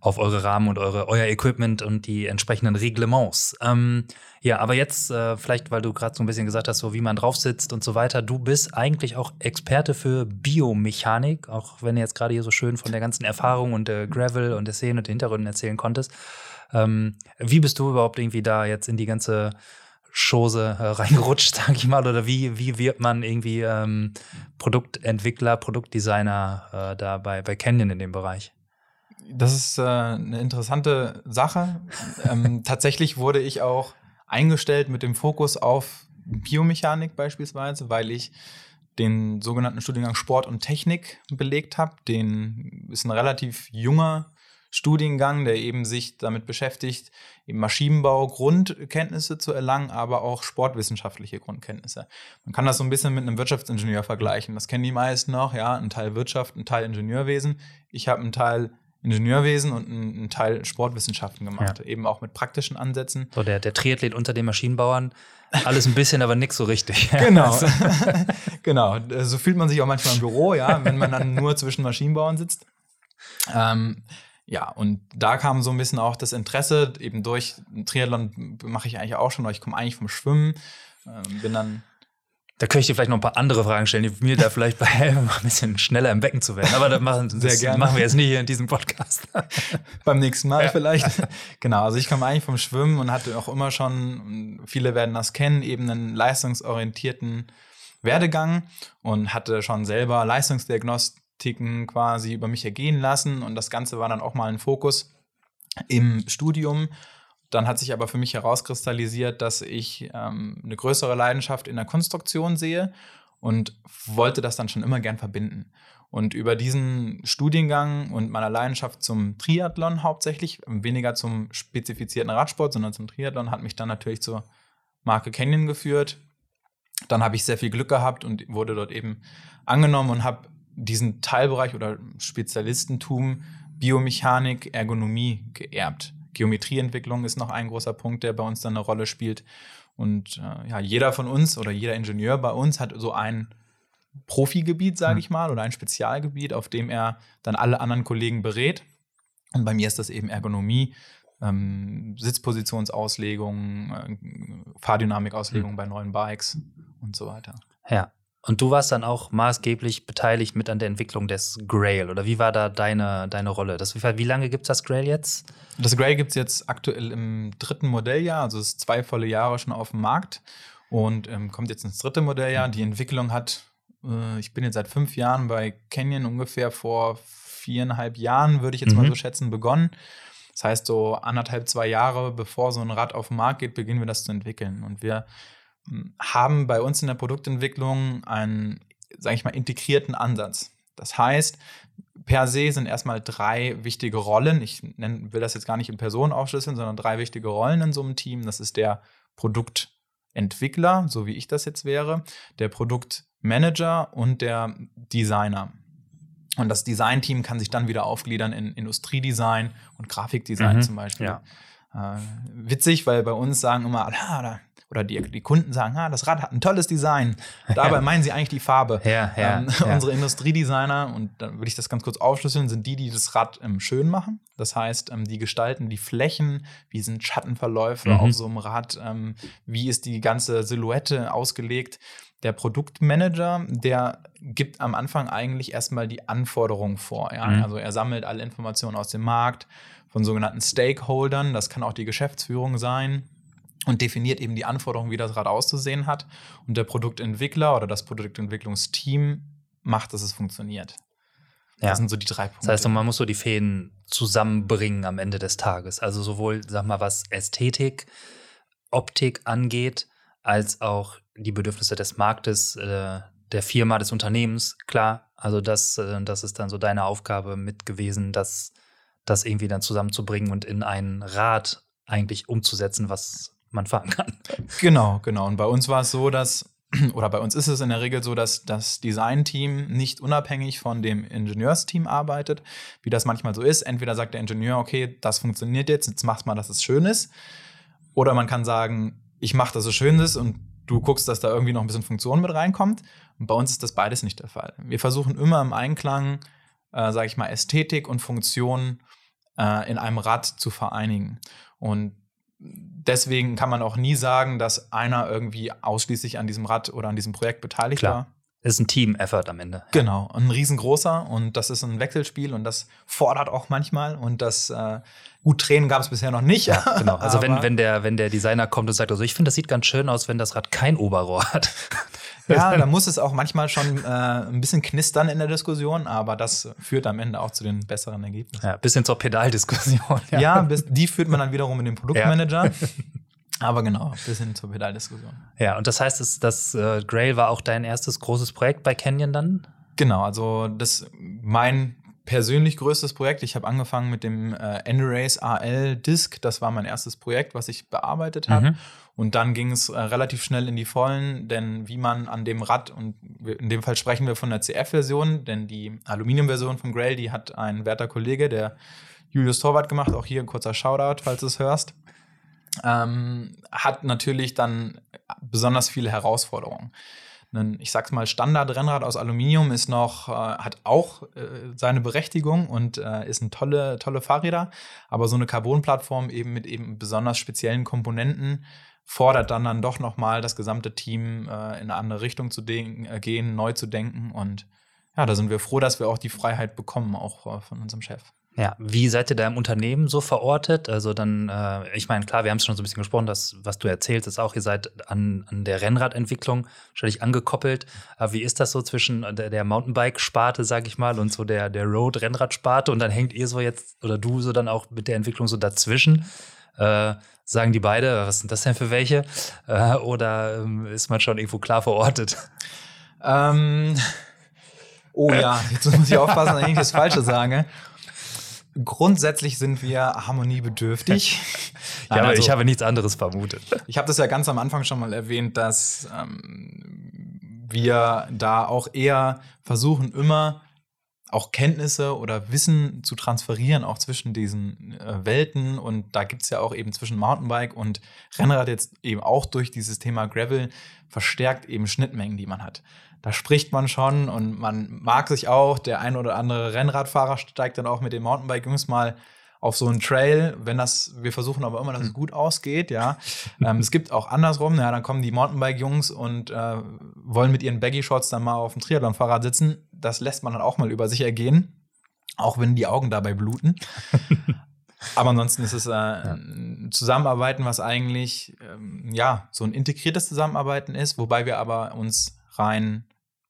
auf eure Rahmen und eure, euer Equipment und die entsprechenden Reglements. Ähm, ja, aber jetzt äh, vielleicht, weil du gerade so ein bisschen gesagt hast, so wie man drauf sitzt und so weiter. Du bist eigentlich auch Experte für Biomechanik, auch wenn du jetzt gerade hier so schön von der ganzen Erfahrung und der Gravel und der Szene und den Hintergründen erzählen konntest. Ähm, wie bist du überhaupt irgendwie da jetzt in die ganze Chose äh, reingerutscht, sag ich mal, oder wie, wie wird man irgendwie ähm, Produktentwickler, Produktdesigner äh, da bei, bei Canyon in dem Bereich? Das ist äh, eine interessante Sache. ähm, tatsächlich wurde ich auch eingestellt mit dem Fokus auf Biomechanik beispielsweise, weil ich den sogenannten Studiengang Sport und Technik belegt habe. Den ist ein relativ junger Studiengang, der eben sich damit beschäftigt, im Maschinenbau Grundkenntnisse zu erlangen, aber auch sportwissenschaftliche Grundkenntnisse. Man kann das so ein bisschen mit einem Wirtschaftsingenieur vergleichen. Das kennen die meisten noch, ja, ein Teil Wirtschaft, ein Teil Ingenieurwesen. Ich habe einen Teil Ingenieurwesen und einen Teil Sportwissenschaften gemacht, ja. eben auch mit praktischen Ansätzen. So der, der Triathlet unter den Maschinenbauern, alles ein bisschen, aber nix so richtig. Genau, genau. So fühlt man sich auch manchmal im Büro, ja, wenn man dann nur zwischen Maschinenbauern sitzt. Ähm, ja, und da kam so ein bisschen auch das Interesse, eben durch Triathlon mache ich eigentlich auch schon, weil ich komme eigentlich vom Schwimmen, ähm, bin dann da könnte ich dir vielleicht noch ein paar andere Fragen stellen, die mir da vielleicht bei helfen, ein bisschen schneller im Becken zu werden. Aber das machen, das machen wir jetzt nicht hier in diesem Podcast. Beim nächsten Mal ja. vielleicht. genau, also ich komme eigentlich vom Schwimmen und hatte auch immer schon, viele werden das kennen, eben einen leistungsorientierten Werdegang und hatte schon selber Leistungsdiagnostik Ticken quasi über mich ergehen lassen und das Ganze war dann auch mal ein Fokus im Studium. Dann hat sich aber für mich herauskristallisiert, dass ich ähm, eine größere Leidenschaft in der Konstruktion sehe und wollte das dann schon immer gern verbinden. Und über diesen Studiengang und meiner Leidenschaft zum Triathlon hauptsächlich, weniger zum spezifizierten Radsport, sondern zum Triathlon, hat mich dann natürlich zur Marke Canyon geführt. Dann habe ich sehr viel Glück gehabt und wurde dort eben angenommen und habe diesen Teilbereich oder Spezialistentum Biomechanik, Ergonomie geerbt. Geometrieentwicklung ist noch ein großer Punkt, der bei uns dann eine Rolle spielt. Und äh, ja, jeder von uns oder jeder Ingenieur bei uns hat so ein Profigebiet, sage mhm. ich mal, oder ein Spezialgebiet, auf dem er dann alle anderen Kollegen berät. Und bei mir ist das eben Ergonomie, ähm, Sitzpositionsauslegung, äh, Fahrdynamikauslegung mhm. bei neuen Bikes und so weiter. Ja, und du warst dann auch maßgeblich beteiligt mit an der Entwicklung des Grail. Oder wie war da deine, deine Rolle? Das, wie lange gibt es das Grail jetzt? Das Grail gibt es jetzt aktuell im dritten Modelljahr, also es ist zwei volle Jahre schon auf dem Markt und ähm, kommt jetzt ins dritte Modelljahr. Die Entwicklung hat, äh, ich bin jetzt seit fünf Jahren bei Canyon, ungefähr vor viereinhalb Jahren, würde ich jetzt mhm. mal so schätzen, begonnen. Das heißt, so anderthalb, zwei Jahre bevor so ein Rad auf den Markt geht, beginnen wir das zu entwickeln. Und wir haben bei uns in der Produktentwicklung einen, sage ich mal, integrierten Ansatz. Das heißt, per se sind erstmal drei wichtige Rollen. Ich nenn, will das jetzt gar nicht in Personen aufschlüsseln, sondern drei wichtige Rollen in so einem Team. Das ist der Produktentwickler, so wie ich das jetzt wäre, der Produktmanager und der Designer. Und das Designteam kann sich dann wieder aufgliedern in Industriedesign und Grafikdesign mhm, zum Beispiel. Ja. Äh, witzig, weil bei uns sagen immer, ah, oder die, die Kunden sagen, ah, das Rad hat ein tolles Design. Dabei meinen sie eigentlich die Farbe. Ja, ja, ähm, ja. Unsere Industriedesigner, und dann würde ich das ganz kurz aufschlüsseln, sind die, die das Rad ähm, schön machen. Das heißt, ähm, die gestalten die Flächen, wie sind Schattenverläufe mhm. auf so einem Rad, ähm, wie ist die ganze Silhouette ausgelegt. Der Produktmanager, der gibt am Anfang eigentlich erstmal die Anforderungen vor. Ja? Mhm. Also er sammelt alle Informationen aus dem Markt von sogenannten Stakeholdern. Das kann auch die Geschäftsführung sein und definiert eben die Anforderungen, wie das Rad auszusehen hat. Und der Produktentwickler oder das Produktentwicklungsteam macht, dass es funktioniert. Ja. Das sind so die drei Punkte. Das heißt, man muss so die Fäden zusammenbringen am Ende des Tages. Also sowohl, sag mal, was Ästhetik, Optik angeht, als auch die Bedürfnisse des Marktes, äh, der Firma, des Unternehmens. Klar, also das, äh, das ist dann so deine Aufgabe mit gewesen, das, das irgendwie dann zusammenzubringen und in ein Rad eigentlich umzusetzen, was man fahren kann. Genau, genau. Und bei uns war es so, dass oder bei uns ist es in der Regel so, dass das Designteam nicht unabhängig von dem Ingenieursteam arbeitet, wie das manchmal so ist. Entweder sagt der Ingenieur, okay, das funktioniert jetzt, jetzt mach's mal, dass es schön ist. Oder man kann sagen, ich mache, dass es schön ist und du guckst, dass da irgendwie noch ein bisschen Funktion mit reinkommt. Und bei uns ist das beides nicht der Fall. Wir versuchen immer im Einklang, äh, sage ich mal, Ästhetik und Funktion äh, in einem Rad zu vereinigen. Und deswegen kann man auch nie sagen, dass einer irgendwie ausschließlich an diesem Rad oder an diesem Projekt beteiligt Klar. war. Ist ein Team-Effort am Ende. Genau, ein riesengroßer und das ist ein Wechselspiel und das fordert auch manchmal und das äh, gut Tränen gab es bisher noch nicht. Ja, genau. Also wenn, wenn, der, wenn der Designer kommt und sagt, also ich finde, das sieht ganz schön aus, wenn das Rad kein Oberrohr hat. Ja, da muss es auch manchmal schon äh, ein bisschen knistern in der Diskussion, aber das führt am Ende auch zu den besseren Ergebnissen. Ja, bis hin zur Pedaldiskussion. Ja, bis, die führt man dann wiederum in den Produktmanager. Aber genau, bis hin zur Pedaldiskussion. Ja, und das heißt, das, das äh, Grail war auch dein erstes großes Projekt bei Canyon dann? Genau, also das mein persönlich größtes Projekt. Ich habe angefangen mit dem äh, Endurace AL Disk. Das war mein erstes Projekt, was ich bearbeitet habe. Mhm. Und dann ging es äh, relativ schnell in die Vollen, denn wie man an dem Rad, und in dem Fall sprechen wir von der CF-Version, denn die Aluminium-Version von Grail, die hat ein werter Kollege, der Julius Torwart gemacht, auch hier ein kurzer Shoutout, falls du es hörst, ähm, hat natürlich dann besonders viele Herausforderungen. Ich sag's mal, Standard-Rennrad aus Aluminium ist noch, äh, hat auch äh, seine Berechtigung und äh, ist ein tolle, tolle Fahrräder. Aber so eine Carbon-Plattform eben mit eben besonders speziellen Komponenten fordert dann dann doch nochmal das gesamte Team äh, in eine andere Richtung zu äh, gehen, neu zu denken. Und ja, da sind wir froh, dass wir auch die Freiheit bekommen, auch äh, von unserem Chef. Ja, wie seid ihr da im Unternehmen so verortet? Also dann, äh, ich meine, klar, wir haben es schon so ein bisschen gesprochen, dass, was du erzählst, ist auch, ihr seid an, an der Rennradentwicklung wahrscheinlich angekoppelt. Aber wie ist das so zwischen der, der Mountainbike-Sparte, sag ich mal, und so der, der Road-Rennrad-Sparte? Und dann hängt ihr so jetzt, oder du so dann auch mit der Entwicklung so dazwischen? Äh, sagen die beide, was sind das denn für welche? Äh, oder ähm, ist man schon irgendwo klar verortet? Ähm, oh ja, jetzt muss ich aufpassen, dass ich nicht das Falsche sage. Grundsätzlich sind wir harmoniebedürftig. Ja, aber also- ich habe nichts anderes vermutet. Ich habe das ja ganz am Anfang schon mal erwähnt, dass ähm, wir da auch eher versuchen, immer auch Kenntnisse oder Wissen zu transferieren, auch zwischen diesen äh, Welten. Und da gibt es ja auch eben zwischen Mountainbike und Rennrad jetzt eben auch durch dieses Thema Gravel verstärkt eben Schnittmengen, die man hat. Da spricht man schon und man mag sich auch. Der ein oder andere Rennradfahrer steigt dann auch mit den Mountainbike-Jungs mal auf so einen Trail, wenn das, wir versuchen aber immer, dass es gut ausgeht, ja. ähm, es gibt auch andersrum, ja, dann kommen die Mountainbike-Jungs und äh, wollen mit ihren Baggy-Shorts dann mal auf dem Triathlon-Fahrrad sitzen. Das lässt man dann auch mal über sich ergehen, auch wenn die Augen dabei bluten. aber ansonsten ist es äh, ein Zusammenarbeiten, was eigentlich, ähm, ja, so ein integriertes Zusammenarbeiten ist, wobei wir aber uns rein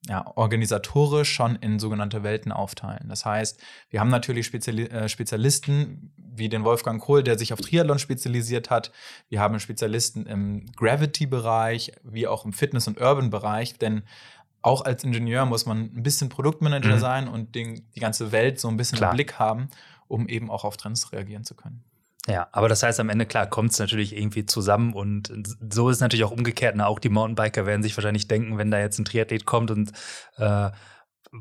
ja, organisatorisch schon in sogenannte Welten aufteilen. Das heißt, wir haben natürlich Speziali äh, Spezialisten wie den Wolfgang Kohl, der sich auf Triathlon spezialisiert hat. Wir haben Spezialisten im Gravity-Bereich, wie auch im Fitness- und Urban-Bereich, denn auch als Ingenieur muss man ein bisschen Produktmanager Mhm. sein und den, die ganze Welt so ein bisschen Klar. im Blick haben, um eben auch auf Trends reagieren zu können. Ja, aber das heißt am Ende, klar, kommt es natürlich irgendwie zusammen und so ist es natürlich auch umgekehrt. Na, auch die Mountainbiker werden sich wahrscheinlich denken, wenn da jetzt ein Triathlet kommt und äh,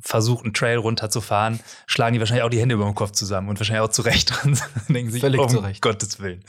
versucht, einen Trail runterzufahren, schlagen die wahrscheinlich auch die Hände über dem Kopf zusammen und wahrscheinlich auch zurecht und denken sich, Völlig um zurecht. Gottes Willen.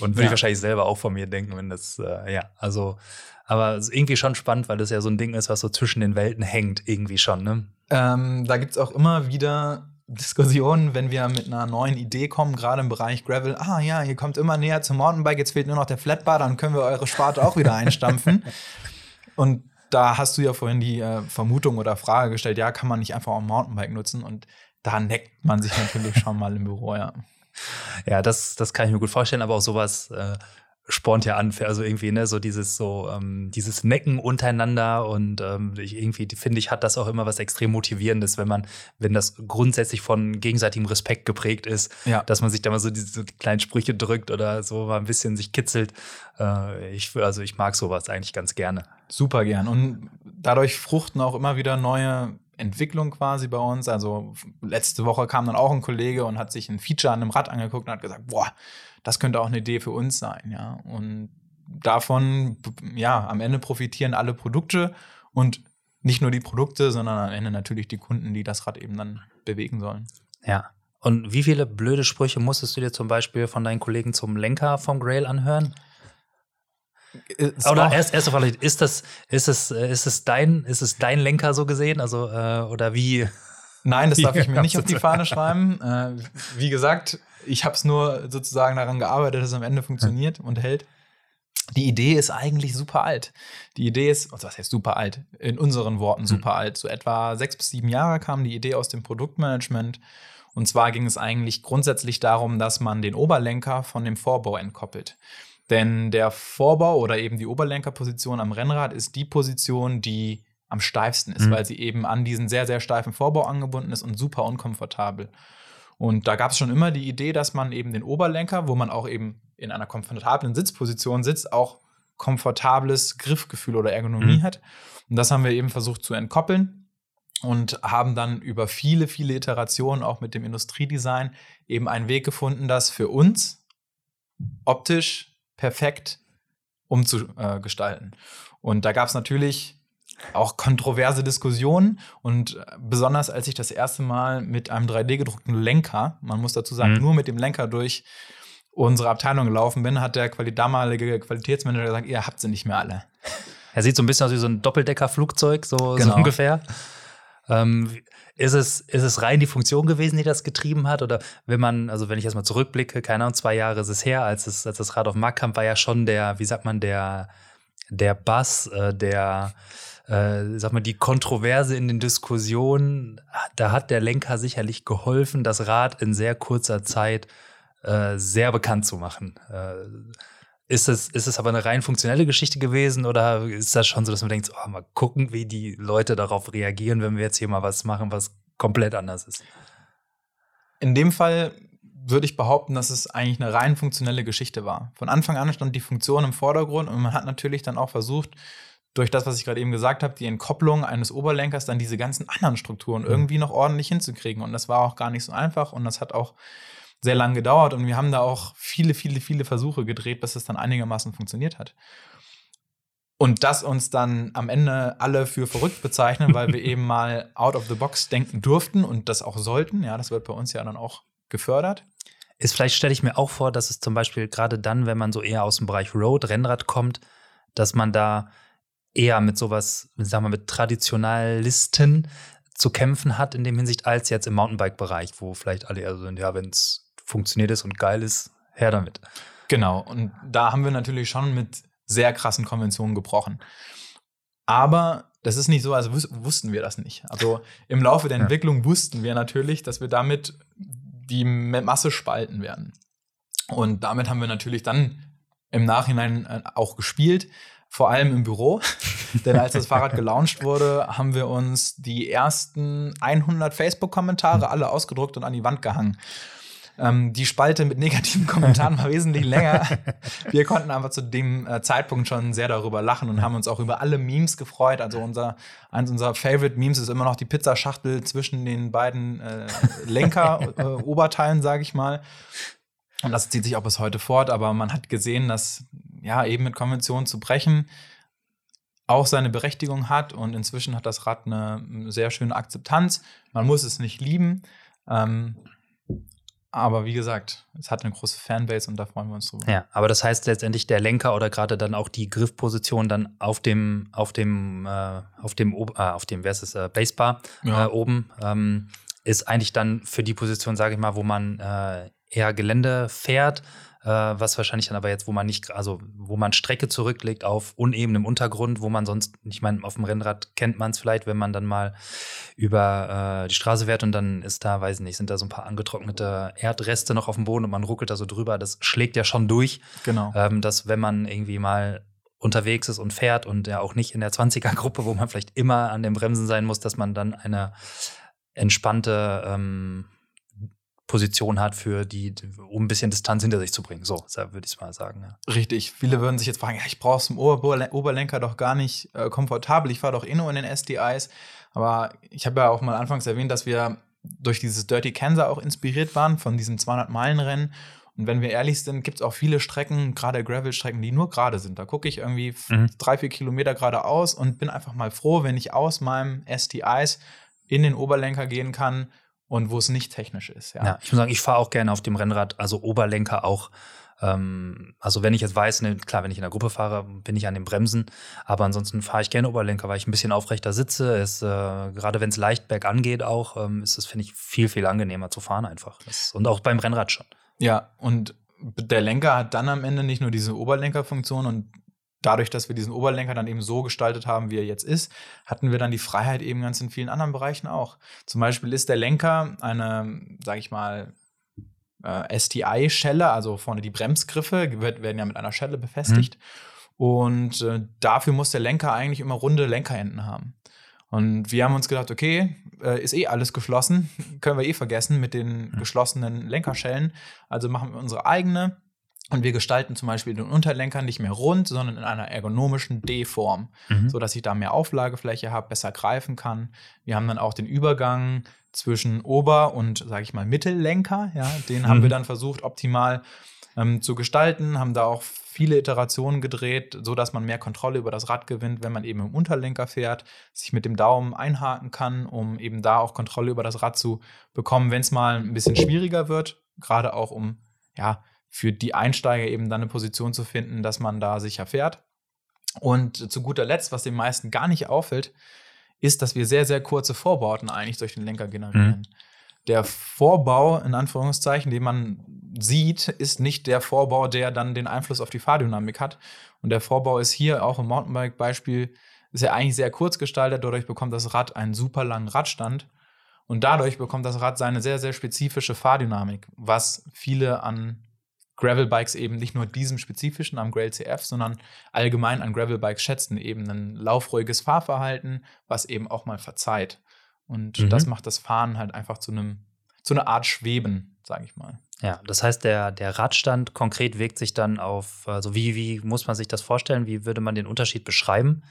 Und würde Ja. ich wahrscheinlich selber auch von mir denken, wenn das, äh, ja, also, aber es ist irgendwie schon spannend, weil das ja so ein Ding ist, was so zwischen den Welten hängt, irgendwie schon, ne? Ähm, da gibt es auch immer wieder Diskussionen, wenn wir mit einer neuen Idee kommen, gerade im Bereich Gravel. Ah ja, ihr kommt immer näher zum Mountainbike, jetzt fehlt nur noch der Flatbar, dann können wir eure Sparte auch wieder einstampfen. Und da hast du ja vorhin die äh, Vermutung oder Frage gestellt, ja, kann man nicht einfach auch ein Mountainbike nutzen? Und da neckt man sich natürlich schon mal im Büro, ja. Ja, das, das kann ich mir gut vorstellen, aber auch sowas äh, spornt ja an, also irgendwie, ne, so dieses so, ähm, dieses Necken untereinander und ähm, ich irgendwie finde ich, hat das auch immer was extrem Motivierendes, wenn man, wenn das grundsätzlich von gegenseitigem Respekt geprägt ist, Ja. dass man sich da mal so diese so kleinen Sprüche drückt oder so mal ein bisschen sich kitzelt. Äh, ich, also ich mag sowas eigentlich ganz gerne. Super gern. Und dadurch fruchten auch immer wieder neue Entwicklungen quasi bei uns. Also letzte Woche kam dann auch ein Kollege und hat sich ein Feature an einem Rad angeguckt und hat gesagt, boah, das könnte auch eine Idee für uns sein, ja. Und davon, ja, am Ende profitieren alle Produkte und nicht nur die Produkte, sondern am Ende natürlich die Kunden, die das Rad eben dann bewegen sollen. Ja. Und wie viele blöde Sprüche musstest du dir zum Beispiel von deinen Kollegen zum Lenker vom Grail anhören? Ist oder erst, erste Frage, ist das, ist es, ist es dein, ist es dein Lenker so gesehen? Also, äh, oder wie? Nein, das darf ich mir nicht auf die Fahne schreiben. Äh, wie gesagt, ich habe es nur sozusagen daran gearbeitet, dass es am Ende funktioniert und hält. Die Idee ist eigentlich super alt. Die Idee ist, was heißt super alt? In unseren Worten super mhm. alt. So etwa sechs bis sieben Jahre kam die Idee aus dem Produktmanagement. Und zwar ging es eigentlich grundsätzlich darum, dass man den Oberlenker von dem Vorbau entkoppelt. Denn der Vorbau oder eben die Oberlenkerposition am Rennrad ist die Position, die am steifsten ist, mhm. weil sie eben an diesen sehr, sehr steifen Vorbau angebunden ist und super unkomfortabel. Und da gab es schon immer die Idee, dass man eben den Oberlenker, wo man auch eben in einer komfortablen Sitzposition sitzt, auch komfortables Griffgefühl oder Ergonomie mhm. hat. Und das haben wir eben versucht zu entkoppeln und haben dann über viele, viele Iterationen auch mit dem Industriedesign eben einen Weg gefunden, das für uns optisch perfekt umzugestalten. Und da gab es natürlich auch kontroverse Diskussionen und äh, besonders als ich das erste Mal mit einem 3D-gedruckten Lenker, man muss dazu sagen, mhm. nur mit dem Lenker durch unsere Abteilung gelaufen bin, hat der Quali damalige Qualitätsmanager gesagt, ihr habt sie nicht mehr alle. Er sieht so ein bisschen aus wie so ein Doppeldecker-Flugzeug, so, genau. so ungefähr. Ähm, ist es, ist es rein die Funktion gewesen, die das getrieben hat? Oder wenn man, also wenn ich erstmal zurückblicke, keine Ahnung, zwei Jahre ist es her, als, es, als das Rad auf Markt kam, war ja schon der, wie sagt man, der, der Bass, äh, der, äh, sag mal, die Kontroverse in den Diskussionen, da hat der Lenker sicherlich geholfen, das Rad in sehr kurzer Zeit äh, sehr bekannt zu machen. Äh, ist es, ist es aber eine rein funktionelle Geschichte gewesen oder ist das schon so, dass man denkt, oh, mal gucken, wie die Leute darauf reagieren, wenn wir jetzt hier mal was machen, was komplett anders ist? In dem Fall würde ich behaupten, dass es eigentlich eine rein funktionelle Geschichte war. Von Anfang an stand die Funktion im Vordergrund und man hat natürlich dann auch versucht, durch das, was ich gerade eben gesagt habe, die Entkopplung eines Oberlenkers, dann diese ganzen anderen Strukturen mhm. irgendwie noch ordentlich hinzukriegen. Und das war auch gar nicht so einfach und das hat auch sehr lang gedauert und wir haben da auch viele, viele, viele Versuche gedreht, bis es dann einigermaßen funktioniert hat. Und das uns dann am Ende alle für verrückt bezeichnen, weil wir eben mal out of the box denken durften und das auch sollten. Ja, das wird bei uns ja dann auch gefördert. Ist vielleicht stelle ich mir auch vor, dass es zum Beispiel gerade dann, wenn man so eher aus dem Bereich Road, Rennrad kommt, dass man da eher mit sowas, sagen wir, mit Traditionalisten zu kämpfen hat in dem Hinsicht, als jetzt im Mountainbike-Bereich, wo vielleicht alle eher so sind, ja, wenn es funktioniert ist und geil ist, her damit. Genau, und da haben wir natürlich schon mit sehr krassen Konventionen gebrochen. Aber das ist nicht so, als wussten wir das nicht. Also im Laufe der Entwicklung ja. wussten wir natürlich, dass wir damit die Masse spalten werden. Und damit haben wir natürlich dann im Nachhinein äh, auch gespielt, vor allem im Büro. Denn als das Fahrrad gelauncht wurde, haben wir uns die ersten 100 Facebook-Kommentare alle ausgedruckt und an die Wand gehangen. Ähm, die Spalte mit negativen Kommentaren war wesentlich länger. Wir konnten aber zu dem äh, Zeitpunkt schon sehr darüber lachen und haben uns auch über alle Memes gefreut. Also unser, eins unserer Favorite Memes ist immer noch die Pizzaschachtel zwischen den beiden äh, Lenker-Oberteilen, äh, sage ich mal. Und das zieht sich auch bis heute fort, aber man hat gesehen, dass ja eben mit Konventionen zu brechen auch seine Berechtigung hat und inzwischen hat das Rad eine sehr schöne Akzeptanz. Man muss es nicht lieben. Ähm, aber wie gesagt, es hat eine große Fanbase und da freuen wir uns drüber. Ja, aber das heißt letztendlich der Lenker oder gerade dann auch die Griffposition dann auf dem, auf dem, äh, auf dem, äh, auf dem, wer ist es, äh, Basebar ja. äh, oben, ähm, ist eigentlich dann für die Position, sage ich mal, wo man äh, eher Gelände fährt äh, was wahrscheinlich dann aber jetzt, wo man nicht, also wo man Strecke zurücklegt auf unebenem Untergrund, wo man sonst, ich meine, auf dem Rennrad kennt man es vielleicht, wenn man dann mal über äh, die Straße fährt und dann ist da, weiß ich nicht, sind da so ein paar angetrocknete Erdreste noch auf dem Boden und man ruckelt da so drüber. Das schlägt ja schon durch. Genau. Ähm, dass wenn man irgendwie mal unterwegs ist und fährt und ja auch nicht in der 20er-Gruppe, wo man vielleicht immer an den Bremsen sein muss, dass man dann eine entspannte ähm, Position hat, für die, um ein bisschen Distanz hinter sich zu bringen. So, würde ich mal sagen. Ja. Richtig. Viele würden sich jetzt fragen, ja, ich brauche es im Oberlenker doch gar nicht äh, komfortabel. Ich fahre doch eh nur in den SDIs. Aber ich habe ja auch mal anfangs erwähnt, dass wir durch dieses Dirty Kansas auch inspiriert waren von diesem 200-Meilen-Rennen. Und wenn wir ehrlich sind, gibt es auch viele Strecken, gerade Gravel-Strecken, die nur gerade sind. Da gucke ich irgendwie Mhm. drei, vier Kilometer geradeaus und bin einfach mal froh, wenn ich aus meinem STIs in den Oberlenker gehen kann und wo es nicht technisch ist. Ja. Ja, ich muss sagen, ich fahre auch gerne auf dem Rennrad, also Oberlenker auch. Ähm, also wenn ich jetzt weiß, ne, klar, wenn ich in der Gruppe fahre, bin ich an den Bremsen, aber ansonsten fahre ich gerne Oberlenker, weil ich ein bisschen aufrechter sitze. Es, äh, gerade wenn es leicht bergan geht auch, ähm, ist es, finde ich, viel, viel angenehmer zu fahren einfach. Das, und auch beim Rennrad schon. Ja, und der Lenker hat dann am Ende nicht nur diese Oberlenkerfunktion und dadurch, dass wir diesen Oberlenker dann eben so gestaltet haben, wie er jetzt ist, hatten wir dann die Freiheit eben ganz in vielen anderen Bereichen auch. Zum Beispiel ist der Lenker eine, sag ich mal, äh, STI-Schelle, also vorne die Bremsgriffe werden ja mit einer Schelle befestigt. Und äh, dafür muss der Lenker eigentlich immer runde Lenkerenden haben. Und wir haben uns gedacht, okay, äh, ist eh alles geschlossen, können wir eh vergessen mit den geschlossenen Lenkerschellen. Also machen wir unsere eigene und wir gestalten zum Beispiel den Unterlenker nicht mehr rund, sondern in einer ergonomischen D-Form, Mhm. so dass ich da mehr Auflagefläche habe, besser greifen kann. Wir haben dann auch den Übergang zwischen Ober- und, sage ich mal, Mittellenker. Ja, den haben Mhm. wir dann versucht, optimal ähm, zu gestalten, haben da auch viele Iterationen gedreht, so dass man mehr Kontrolle über das Rad gewinnt, wenn man eben im Unterlenker fährt, sich mit dem Daumen einhaken kann, um eben da auch Kontrolle über das Rad zu bekommen, wenn es mal ein bisschen schwieriger wird, gerade auch um ja für die Einsteiger eben dann eine Position zu finden, dass man da sicher fährt. Und zu guter Letzt, was den meisten gar nicht auffällt, ist, dass wir sehr, sehr kurze Vorbauten eigentlich durch den Lenker generieren. Der Vorbau, in Anführungszeichen, den man sieht, ist nicht der Vorbau, der dann den Einfluss auf die Fahrdynamik hat. Und der Vorbau ist hier auch im Mountainbike-Beispiel, ist ja eigentlich sehr kurz gestaltet. Dadurch bekommt das Rad einen super langen Radstand. Und dadurch bekommt das Rad seine sehr, sehr spezifische Fahrdynamik, was viele an Gravelbikes eben nicht nur diesem spezifischen am Grail CF, sondern allgemein an Gravelbikes schätzen, eben ein laufruhiges Fahrverhalten, was eben auch mal verzeiht. Und Mhm. das macht das Fahren halt einfach zu einem, zu einer Art Schweben, sage ich mal. Ja, das heißt, der, der Radstand konkret wirkt sich dann auf, also wie, wie muss man sich das vorstellen? Wie würde man den Unterschied beschreiben?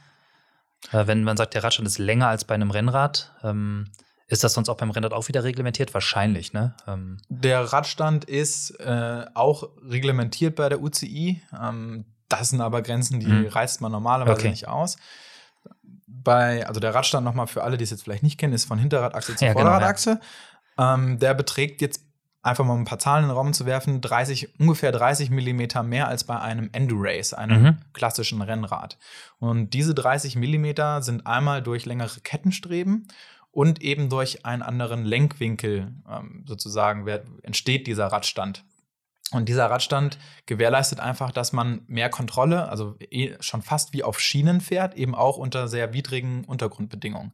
Äh, wenn man sagt, der Radstand ist länger als bei einem Rennrad, ähm, ist das sonst auch beim Rennrad auch wieder reglementiert? Wahrscheinlich, ne? Ähm, Der Radstand ist äh, auch reglementiert bei der UCI. Ähm, das sind aber Grenzen, die Mhm. reizt man normalerweise Okay. nicht aus. Bei, also der Radstand nochmal für alle, die es jetzt vielleicht nicht kennen, ist von Hinterradachse zu Ja, genau, ja. Vorderradachse. ähm, der beträgt jetzt einfach mal ein paar Zahlen in den Raum zu werfen, 30, ungefähr 30 Millimeter mehr als bei einem Endurace, einem Mhm. klassischen Rennrad. Und diese 30 Millimeter sind einmal durch längere Kettenstreben und eben durch einen anderen Lenkwinkel ähm, sozusagen wer- entsteht dieser Radstand. Und dieser Radstand gewährleistet einfach, dass man mehr Kontrolle, also eh schon fast wie auf Schienen fährt, eben auch unter sehr widrigen Untergrundbedingungen.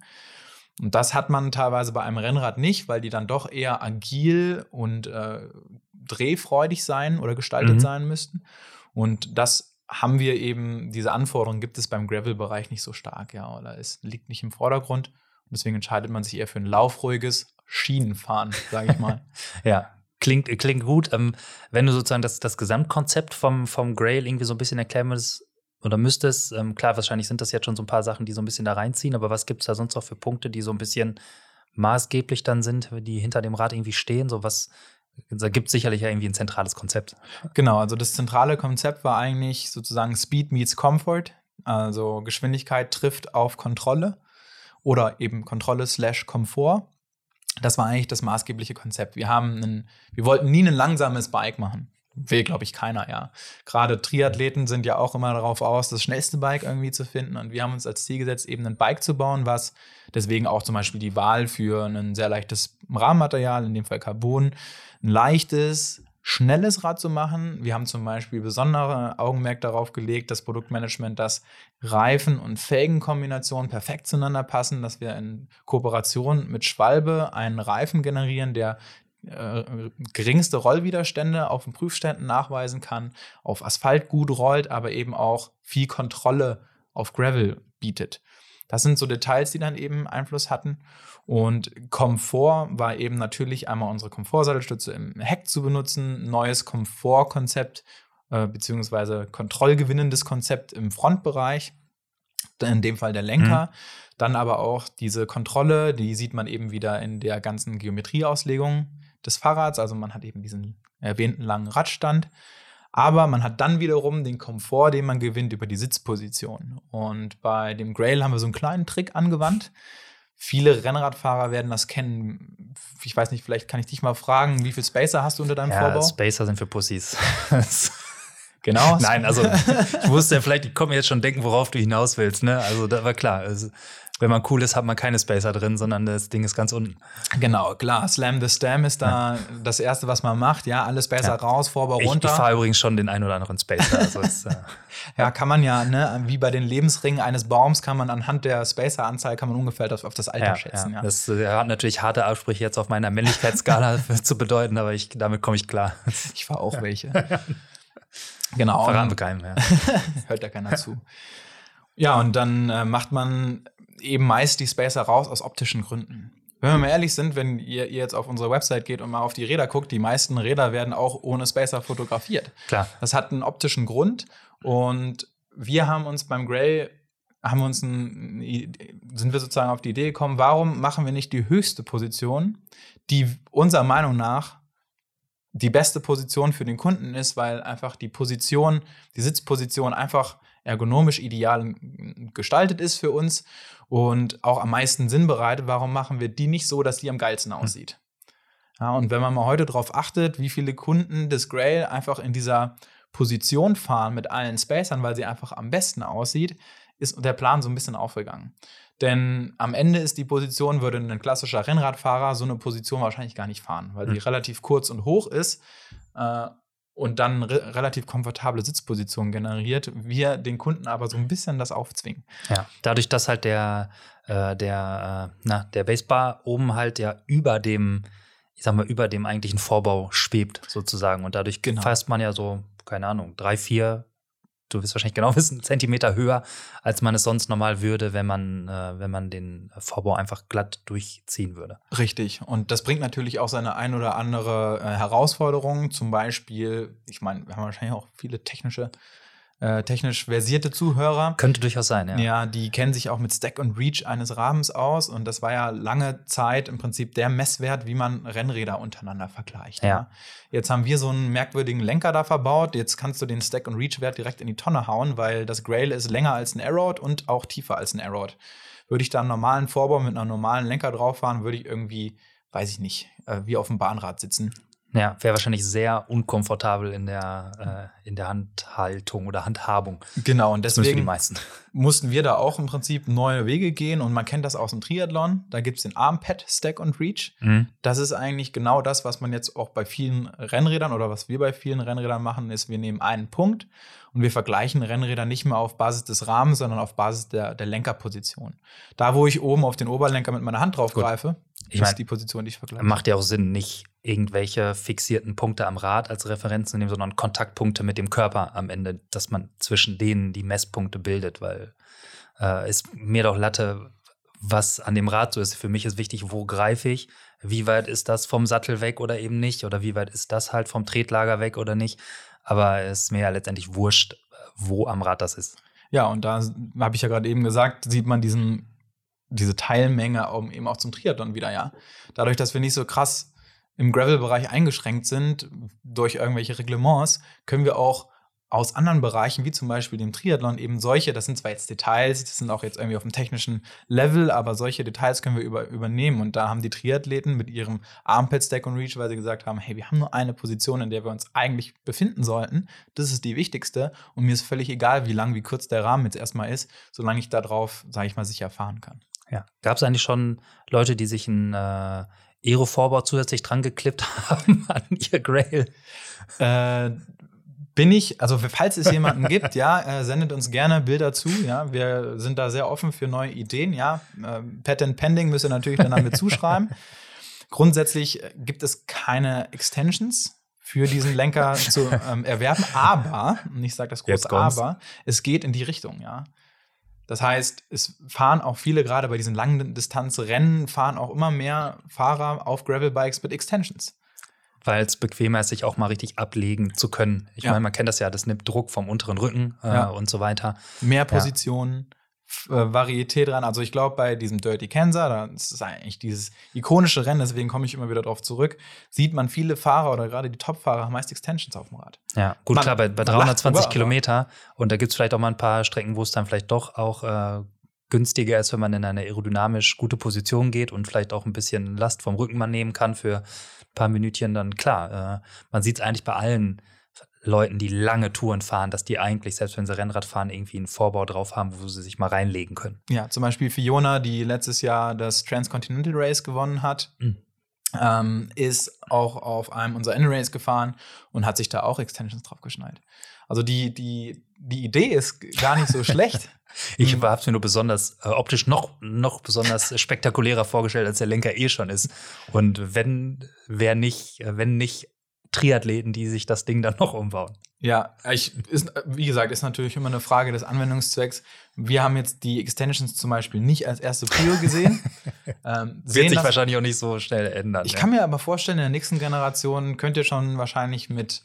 Und das hat man teilweise bei einem Rennrad nicht, weil die dann doch eher agil und äh, drehfreudig sein oder gestaltet Mhm. sein müssten. Und das haben wir eben, diese Anforderungen gibt es beim Gravel-Bereich nicht so stark, ja, oder es liegt nicht im Vordergrund. Deswegen entscheidet man sich eher für ein laufruhiges Schienenfahren, sage ich mal. Ja, klingt, klingt gut. Ähm, wenn du sozusagen das, das Gesamtkonzept vom, vom Grail irgendwie so ein bisschen erklären würdest oder müsstest, ähm, klar, wahrscheinlich sind das jetzt schon so ein paar Sachen, die so ein bisschen da reinziehen, aber was gibt es da sonst noch für Punkte, die so ein bisschen maßgeblich dann sind, die hinter dem Rad irgendwie stehen? So was, da gibt es sicherlich ja irgendwie ein zentrales Konzept. Genau, also das zentrale Konzept war eigentlich sozusagen Speed meets Comfort. Also Geschwindigkeit trifft auf Kontrolle oder eben Kontrolle slash Komfort. Das war eigentlich das maßgebliche Konzept. Wir haben einen, wir wollten nie ein langsames Bike machen. Will, glaube ich, keiner, ja. Gerade Triathleten sind ja auch immer darauf aus, das schnellste Bike irgendwie zu finden. Und wir haben uns als Ziel gesetzt, eben ein Bike zu bauen, was deswegen auch zum Beispiel die Wahl für ein sehr leichtes Rahmenmaterial, in dem Fall Carbon, ein leichtes, schnelles Rad zu machen. Wir haben zum Beispiel besondere Augenmerk darauf gelegt, das Produktmanagement, dass Reifen- und Felgenkombinationen perfekt zueinander passen, dass wir in Kooperation mit Schwalbe einen Reifen generieren, der äh, geringste Rollwiderstände auf den Prüfständen nachweisen kann, auf Asphalt gut rollt, aber eben auch viel Kontrolle auf Gravel bietet. Das sind so Details, die dann eben Einfluss hatten. Und Komfort war eben natürlich einmal unsere Komfortsattelstütze im Heck zu benutzen, neues Komfortkonzept äh, beziehungsweise kontrollgewinnendes Konzept im Frontbereich, in dem Fall der Lenker. Dann aber auch diese Kontrolle, die sieht man eben wieder in der ganzen Geometrieauslegung des Fahrrads. Also man hat eben diesen erwähnten langen Radstand. Aber man hat dann wiederum den Komfort, den man gewinnt über die Sitzposition. Und bei dem Grail haben wir so einen kleinen Trick angewandt. Viele Rennradfahrer werden das kennen. Ich weiß nicht, vielleicht kann ich dich mal fragen, wie viel Spacer hast du unter deinem ja, Vorbau? Spacer sind für Pussys. genau. Nein, also ich wusste ja vielleicht, ich komme jetzt schon denken, worauf du hinaus willst. Ne? Also da war klar. Also, wenn man cool ist, hat man keine Spacer drin, sondern das Ding ist ganz unten. Genau, klar. Slam the Stam ist da ja. das Erste, was man macht. Ja, alle Spacer ja. raus, Vorbau runter. Ich, ich fahre übrigens schon den einen oder anderen Spacer. Also ist, äh, ja, kann man ja, ne, wie bei den Lebensringen eines Baums, kann man anhand der Spacer-Anzahl kann man ungefähr auf, auf das Alter schätzen. Ja. Das äh, hat natürlich harte Absprüche jetzt auf meiner Männlichkeitsskala zu bedeuten, aber ich, damit komme ich klar. Ich fahre auch welche. Genau. Verraten wir keinem, ja. Hört da keiner zu. Ja, und dann äh, macht man eben meist die Spacer raus aus optischen Gründen. Wenn wir mal ehrlich sind, wenn ihr, ihr, jetzt auf unsere Website geht und mal auf die Räder guckt, die meisten Räder werden auch ohne Spacer fotografiert. Klar. Das hat einen optischen Grund und wir haben uns beim Grey haben uns ein, sind wir sozusagen auf die Idee gekommen, warum machen wir nicht die höchste Position, die unserer Meinung nach die beste Position für den Kunden ist, weil einfach die Position, die Sitzposition einfach ergonomisch ideal gestaltet ist für uns und auch am meisten Sinn bereitet, warum machen wir die nicht so, dass die am geilsten hm. aussieht? Ja, und wenn man mal heute darauf achtet, wie viele Kunden des Grail einfach in dieser Position fahren mit allen Spacern, weil sie einfach am besten aussieht, ist der Plan so ein bisschen aufgegangen. Denn am Ende ist die Position, würde ein klassischer Rennradfahrer so eine Position wahrscheinlich gar nicht fahren, weil sie mhm. relativ kurz und hoch ist. Äh, und dann re relativ komfortable Sitzpositionen generiert, wir den Kunden aber so ein bisschen das aufzwingen. Ja, dadurch, dass halt der, äh, der, äh, na, der Basebar oben halt ja über dem, ich sag mal, über dem eigentlichen Vorbau schwebt, sozusagen. Und dadurch genau. fasst man ja so, keine Ahnung, drei, vier du wirst wahrscheinlich genau wissen, Zentimeter höher, als man es sonst normal würde, wenn man, äh, wenn man den Vorbau einfach glatt durchziehen würde. Richtig. Und das bringt natürlich auch seine ein oder andere äh, Herausforderung. Zum Beispiel, ich meine, wir haben wahrscheinlich auch viele technische äh, technisch versierte Zuhörer. Könnte durchaus sein, ja. Ja, die kennen sich auch mit Stack und Reach eines Rahmens aus und das war ja lange Zeit im Prinzip der Messwert, wie man Rennräder untereinander vergleicht. Ja. ja. Jetzt haben wir so einen merkwürdigen Lenker da verbaut. Jetzt kannst du den Stack und Reach Wert direkt in die Tonne hauen, weil das Grail ist länger als ein Aerod und auch tiefer als ein Aerod. Würde ich da einen normalen Vorbau mit einer normalen Lenker drauf fahren, würde ich irgendwie, weiß ich nicht, äh, wie auf dem Bahnrad sitzen. Ja, wäre wahrscheinlich sehr unkomfortabel in der, äh, in der Handhaltung oder Handhabung. Genau, und deswegen mussten wir da auch im Prinzip neue Wege gehen. Und man kennt das aus dem Triathlon. Da gibt es den Armpad, Stack und Reach. Mhm. Das ist eigentlich genau das, was man jetzt auch bei vielen Rennrädern oder was wir bei vielen Rennrädern machen, ist, wir nehmen einen Punkt und wir vergleichen Rennräder nicht mehr auf Basis des Rahmens, sondern auf Basis der, der Lenkerposition. Da, wo ich oben auf den Oberlenker mit meiner Hand drauf greife, ich ist die Position, die ich vergleiche. Macht ja auch Sinn, nicht irgendwelche fixierten Punkte am Rad als Referenz zu nehmen, sondern Kontaktpunkte mit dem Körper am Ende, dass man zwischen denen die Messpunkte bildet, weil äh, ist mir doch Latte, was an dem Rad so ist. Für mich ist wichtig, wo greife ich, wie weit ist das vom Sattel weg oder eben nicht, oder wie weit ist das halt vom Tretlager weg oder nicht. Aber es ist mir ja letztendlich wurscht, wo am Rad das ist. Ja, und da habe ich ja gerade eben gesagt, sieht man diesen diese Teilmenge eben auch zum Triathlon wieder, ja. Dadurch, dass wir nicht so krass im Gravel-Bereich eingeschränkt sind durch irgendwelche Reglements, können wir auch aus anderen Bereichen, wie zum Beispiel dem Triathlon, eben solche, das sind zwar jetzt Details, das sind auch jetzt irgendwie auf dem technischen Level, aber solche Details können wir über, übernehmen. Und da haben die Triathleten mit ihrem Armpad Stack und Reach, weil sie gesagt haben, hey, wir haben nur eine Position, in der wir uns eigentlich befinden sollten. Das ist die wichtigste. Und mir ist völlig egal, wie lang, wie kurz der Rahmen jetzt erstmal ist, solange ich darauf, sage ich mal, sicher fahren kann. Ja. Gab es eigentlich schon Leute, die sich einen äh, Aero-Vorbau zusätzlich dran geklippt haben an ihr Grail? Äh, bin ich, also falls es jemanden gibt, ja, äh, sendet uns gerne Bilder zu, ja, wir sind da sehr offen für neue Ideen, ja, äh, Patent Pending müsst ihr natürlich dann damit zuschreiben. Grundsätzlich äh, gibt es keine Extensions für diesen Lenker zu ähm, erwerben, aber, und ich sage das große Aber, es geht in die Richtung, ja. Das heißt, es fahren auch viele, gerade bei diesen langen Distanzrennen, fahren auch immer mehr Fahrer auf Gravelbikes mit Extensions. Weil es bequemer ist, sich auch mal richtig ablegen zu können. Ich ja. meine, man kennt das ja, das nimmt Druck vom unteren Rücken äh, ja. und so weiter. Mehr Positionen, ja. Äh, Varietät dran. Also ich glaube, bei diesem Dirty Kansas, da ist eigentlich dieses ikonische Rennen, deswegen komme ich immer wieder darauf zurück, sieht man viele Fahrer oder gerade die Top-Fahrer haben meist Extensions auf dem Rad. Ja, gut, Man- klar, bei, bei man lacht 320 drüber, Kilometer und da gibt es vielleicht auch mal ein paar Strecken, wo es dann vielleicht doch auch äh, günstiger ist, wenn man in eine aerodynamisch gute Position geht und vielleicht auch ein bisschen Last vom Rücken man nehmen kann für ein paar Minütchen, dann klar. Äh, man sieht es eigentlich bei allen Leuten, die lange Touren fahren, dass die eigentlich, selbst wenn sie Rennrad fahren, irgendwie einen Vorbau drauf haben, wo sie sich mal reinlegen können. Ja, zum Beispiel Fiona, die letztes Jahr das Transcontinental Race gewonnen hat, Mhm. ähm, ist auch auf einem unserer N-Race gefahren und hat sich da auch Extensions drauf geschnallt. Also die, die, die Idee ist gar nicht so schlecht. Ich Mhm. habe es mir nur besonders äh, optisch noch, noch besonders spektakulärer vorgestellt, als der Lenker eh schon ist. Und wenn, wer nicht, äh, wenn nicht Triathleten, die sich das Ding dann noch umbauen. Ja, ich, ist, wie gesagt, ist natürlich immer eine Frage des Anwendungszwecks. Wir haben jetzt die Extensions zum Beispiel nicht als erste Prio gesehen. ähm, Wird sehen sich wahrscheinlich auch nicht so schnell ändern. Ich ja. kann mir aber vorstellen, in der nächsten Generation könnt ihr schon wahrscheinlich mit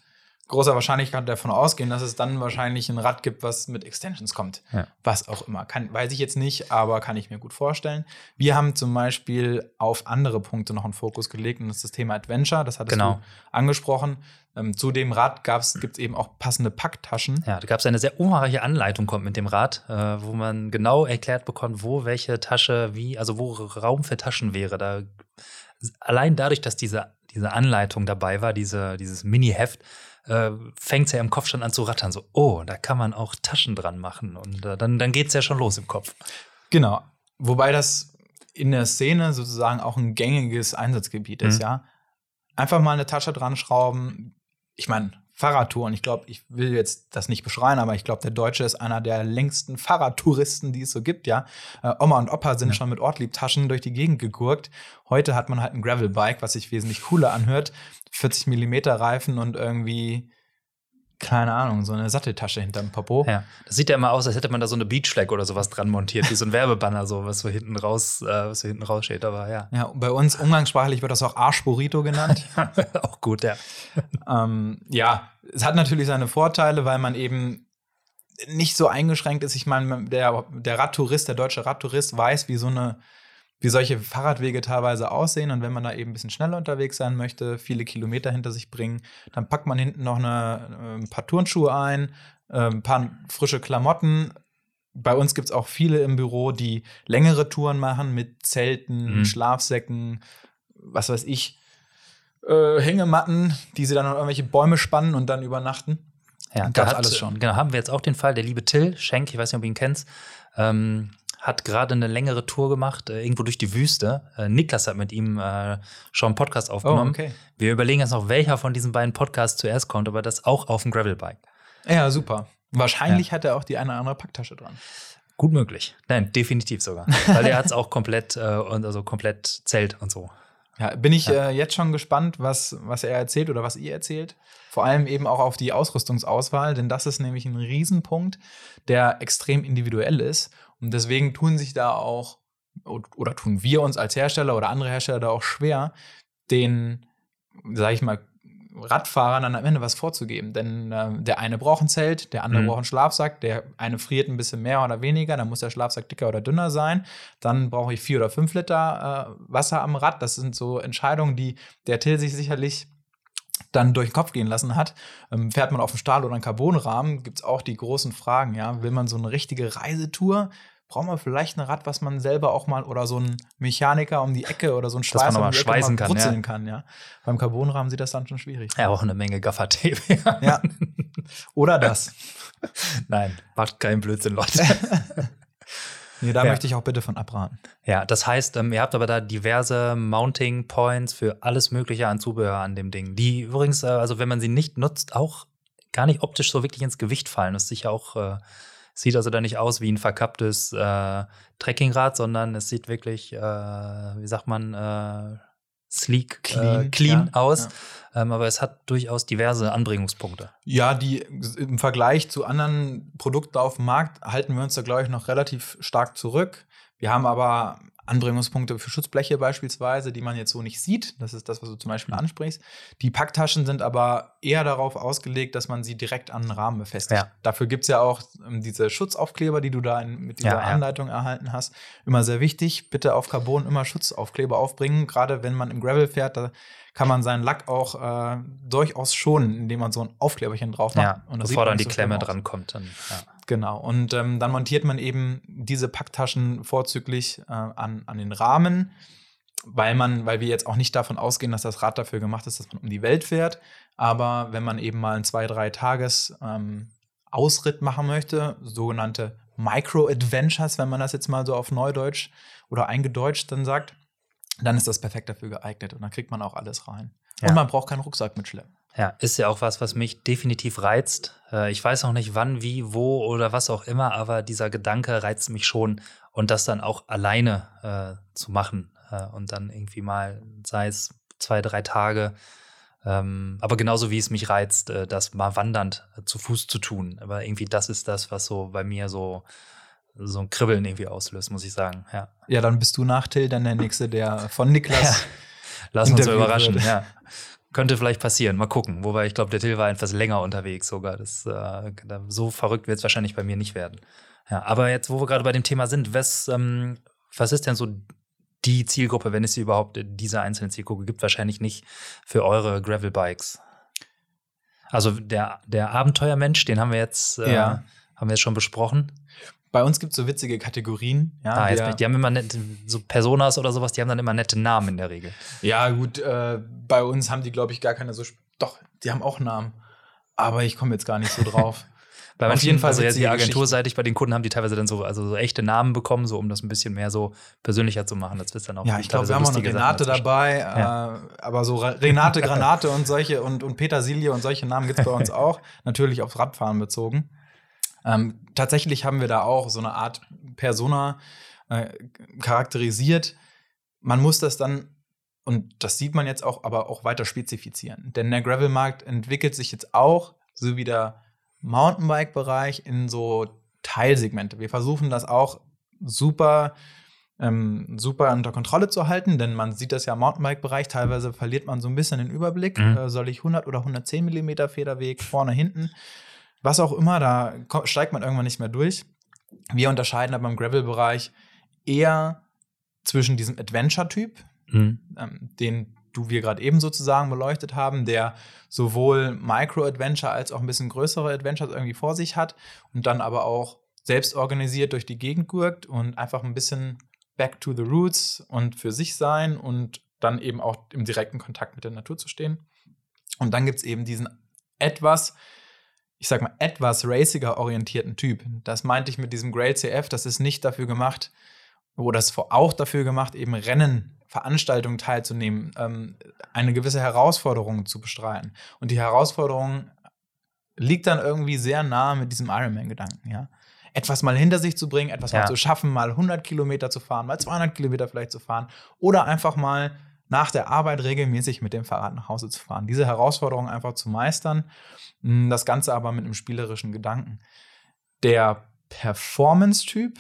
großer Wahrscheinlichkeit davon ausgehen, dass es dann wahrscheinlich ein Rad gibt, was mit Extensions kommt. Ja. Was auch immer. Kann, weiß ich jetzt nicht, aber kann ich mir gut vorstellen. Wir haben zum Beispiel auf andere Punkte noch einen Fokus gelegt und das ist das Thema Adventure. Das hattest Genau. du angesprochen. Ähm, zu dem Rad gibt es eben auch passende Packtaschen. Ja, da gab es eine sehr umfangreiche Anleitung kommt mit dem Rad, äh, wo man genau erklärt bekommt, wo welche Tasche wie, also wo Raum für Taschen wäre. Da allein dadurch, dass diese, diese Anleitung dabei war, diese, dieses Mini-Heft, äh, fängt es ja im Kopf schon an zu rattern. So, oh, da kann man auch Taschen dran machen. Und äh, dann, dann geht es ja schon los im Kopf. Genau. Wobei das in der Szene sozusagen auch ein gängiges Einsatzgebiet ist, Mhm. ja. Einfach mal eine Tasche dran schrauben. Ich meine, Fahrradtouren, ich glaube, ich will jetzt das nicht beschreien, aber ich glaube, der Deutsche ist einer der längsten Fahrradtouristen, die es so gibt, ja. Äh, Oma und Opa sind Ja. schon mit Ortlieb-Taschen durch die Gegend gegurkt. Heute hat man halt ein Gravelbike, was sich wesentlich cooler anhört. 40 Millimeter Reifen und irgendwie, keine Ahnung, so eine Satteltasche hinterm Popo. Ja. Das sieht ja immer aus, als hätte man da so eine Beachflag oder sowas dran montiert, wie so ein Werbebanner, so, was so hinten raus, äh, was so hinten raussteht. Aber ja, Ja, bei uns umgangssprachlich wird das auch Arschburrito genannt. auch gut, ja. ähm, ja, es hat natürlich seine Vorteile, weil man eben nicht so eingeschränkt ist. Ich meine, der, der Radtourist, der deutsche Radtourist weiß, wie so eine, wie solche Fahrradwege teilweise aussehen. Und wenn man da eben ein bisschen schneller unterwegs sein möchte, viele Kilometer hinter sich bringen, dann packt man hinten noch eine, äh, ein paar Turnschuhe ein, äh, ein paar frische Klamotten. Bei uns gibt es auch viele im Büro, die längere Touren machen mit Zelten, Mhm. Schlafsäcken, was weiß ich, äh, Hängematten, die sie dann an irgendwelche Bäume spannen und dann übernachten. Ja, da hat, alles schon. Genau, haben wir jetzt auch den Fall, der liebe Till Schenk, ich weiß nicht, ob du ihn kennst, ähm, hat gerade eine längere Tour gemacht, äh, irgendwo durch die Wüste. Äh, Niklas hat mit ihm äh, schon einen Podcast aufgenommen. okay. Wir überlegen jetzt noch, welcher von diesen beiden Podcasts zuerst kommt, aber das auch auf dem Gravelbike. Ja, super. Wahrscheinlich hat er auch die eine oder andere Packtasche dran. Gut möglich. Nein, definitiv sogar. Weil er hat es auch komplett, äh, und also komplett Zelt und so. Ja, bin ich Ja. äh, jetzt schon gespannt, was, was er erzählt oder was ihr erzählt. Vor allem eben auch auf die Ausrüstungsauswahl, denn das ist nämlich ein Riesenpunkt, der extrem individuell ist. Und deswegen tun sich da auch, oder tun wir uns als Hersteller oder andere Hersteller da auch schwer, den, sag ich mal, Radfahrern dann am Ende was vorzugeben. Denn äh, der eine braucht ein Zelt, der andere Mhm. braucht einen Schlafsack, der eine friert ein bisschen mehr oder weniger, dann muss der Schlafsack dicker oder dünner sein. Dann brauche ich vier oder fünf Liter äh, Wasser am Rad. Das sind so Entscheidungen, die der Till sich sicherlich dann durch den Kopf gehen lassen hat. Ähm, fährt man auf einen Stahl- oder einen Carbonrahmen, gibt es auch die großen Fragen, ja. Will man so eine richtige Reisetour? Braucht man vielleicht ein Rad, was man selber auch mal oder so ein Mechaniker um die Ecke oder so ein Schweißer um die Ecke schweißen mal kann, brutzeln ja. kann, ja. Beim Carbonrahmen sieht das dann schon schwierig. Ja, auch eine Menge Gaffertape. Ja. Oder das. Nein, macht keinen Blödsinn, Leute. Nee, da Ja. möchte ich auch bitte von abraten. Ja, das heißt, ähm, ihr habt aber da diverse Mounting Points für alles Mögliche an Zubehör an dem Ding. Die übrigens, äh, also wenn man sie nicht nutzt, auch gar nicht optisch so wirklich ins Gewicht fallen. Das sicher auch, äh, sieht also da nicht aus wie ein verkapptes äh, Trekkingrad, sondern es sieht wirklich, äh, wie sagt man, äh, sleek, Clean, äh, clean ja, aus. Ähm, aber es hat durchaus diverse Anbringungspunkte. Ja, die im Vergleich zu anderen Produkten auf dem Markt halten wir uns da, glaube ich, noch relativ stark zurück. Wir haben aber Anbringungspunkte für Schutzbleche beispielsweise, die man jetzt so nicht sieht. Das ist das, was du zum Beispiel ansprichst. Die Packtaschen sind aber eher darauf ausgelegt, dass man sie direkt an den Rahmen befestigt. Ja. Dafür gibt es ja auch ähm, diese Schutzaufkleber, die du da in, mit dieser Ja, ja. Anleitung erhalten hast. Immer sehr wichtig. Bitte auf Carbon immer Schutzaufkleber aufbringen. Gerade wenn man im Gravel fährt, da kann man seinen Lack auch äh, durchaus schonen, indem man so ein Aufkleberchen drauf macht. Ja, Und bevor dann die so Klemme dran kommt. Dann, ja. Genau. Und ähm, dann montiert man eben diese Packtaschen vorzüglich äh, an, an den Rahmen, weil man, weil wir jetzt auch nicht davon ausgehen, dass das Rad dafür gemacht ist, dass man um die Welt fährt. Aber wenn man eben mal einen zwei, drei Tages ähm, Ausritt machen möchte, sogenannte Micro-Adventures, wenn man das jetzt mal so auf Neudeutsch oder eingedeutscht dann sagt, dann ist das perfekt dafür geeignet und dann kriegt man auch alles rein. Ja. Und man braucht keinen Rucksack mitschleppen. Ja, ist ja auch was, was mich definitiv reizt. Äh, Ich weiß auch nicht wann, wie, wo oder was auch immer, aber dieser Gedanke reizt mich schon und das dann auch alleine äh, zu machen äh, und dann irgendwie mal, sei es zwei, drei Tage, ähm, aber genauso wie es mich reizt, äh, das mal wandernd äh, zu Fuß zu tun. Aber irgendwie das ist das, was so bei mir so so ein Kribbeln irgendwie auslöst, muss ich sagen. Ja. Ja, dann bist du nach Till dann der Nächste, der von Niklas. Lass uns überraschen. Ja. Könnte vielleicht passieren. Mal gucken. Wobei ich glaube, der Till war etwas länger unterwegs sogar. Das, äh, so verrückt wird es wahrscheinlich bei mir nicht werden. Ja, aber jetzt, wo wir gerade bei dem Thema sind, was, ähm, was ist denn so die Zielgruppe, wenn es sie überhaupt diese einzelne Zielgruppe gibt? Wahrscheinlich nicht für eure Gravel-Bikes. Also der, der Abenteuermensch, den haben wir jetzt, äh, Ja. haben wir jetzt schon besprochen. Bei uns gibt es so witzige Kategorien. Ja, ah, wir- die haben immer nette, so Personas oder sowas, die haben dann immer nette Namen in der Regel. ja gut, äh, bei uns haben die, glaube ich, gar keine so. Doch, die haben auch Namen. Aber ich komme jetzt gar nicht so drauf. Bei Auf manchen, jeden Fall also jetzt die agenturseitig bei den Kunden haben die teilweise dann so, also so echte Namen bekommen, so um das ein bisschen mehr so persönlicher zu machen. Das wird dann auch ja, ich glaube, wir haben auch noch Sachen Renate dazwischen. dabei. Ja. Äh, aber so Re- Renate Granate und solche und, und Petersilie und solche Namen gibt es bei uns auch. Natürlich aufs Radfahren bezogen. Ähm, tatsächlich haben wir da auch so eine Art Persona äh, charakterisiert. Man muss das dann, und das sieht man jetzt auch, aber auch weiter spezifizieren. Denn der Gravel-Markt entwickelt sich jetzt auch, so wie der Mountainbike-Bereich, in so Teilsegmente. Wir versuchen das auch super, ähm, super unter Kontrolle zu halten, denn man sieht das ja im Mountainbike-Bereich. Teilweise verliert man so ein bisschen den Überblick. Mhm. Äh, soll ich 100 oder 110 Millimeter Federweg vorne, hinten? Was auch immer, da steigt man irgendwann nicht mehr durch. Wir unterscheiden aber im Gravel-Bereich eher zwischen diesem Adventure-Typ, Mhm. ähm, den du wir gerade eben sozusagen beleuchtet haben, der sowohl Micro-Adventure als auch ein bisschen größere Adventures irgendwie vor sich hat und dann aber auch selbst organisiert durch die Gegend gurkt und einfach ein bisschen back to the roots und für sich sein und dann eben auch im direkten Kontakt mit der Natur zu stehen. Und dann gibt es eben diesen etwas, ich sag mal, etwas raciger orientierten Typ. Das meinte ich mit diesem Grail CF, das ist nicht dafür gemacht, oder ist auch dafür gemacht, eben Rennen, Veranstaltungen teilzunehmen, ähm, eine gewisse Herausforderung zu bestreiten. Und die Herausforderung liegt dann irgendwie sehr nah mit diesem Ironman-Gedanken, ja. Etwas mal hinter sich zu bringen, etwas Ja. mal zu schaffen, mal 100 Kilometer zu fahren, mal 200 Kilometer vielleicht zu fahren oder einfach mal nach der Arbeit regelmäßig mit dem Fahrrad nach Hause zu fahren. Diese Herausforderung einfach zu meistern, mh, das Ganze aber mit einem spielerischen Gedanken. Der Performance-Typ,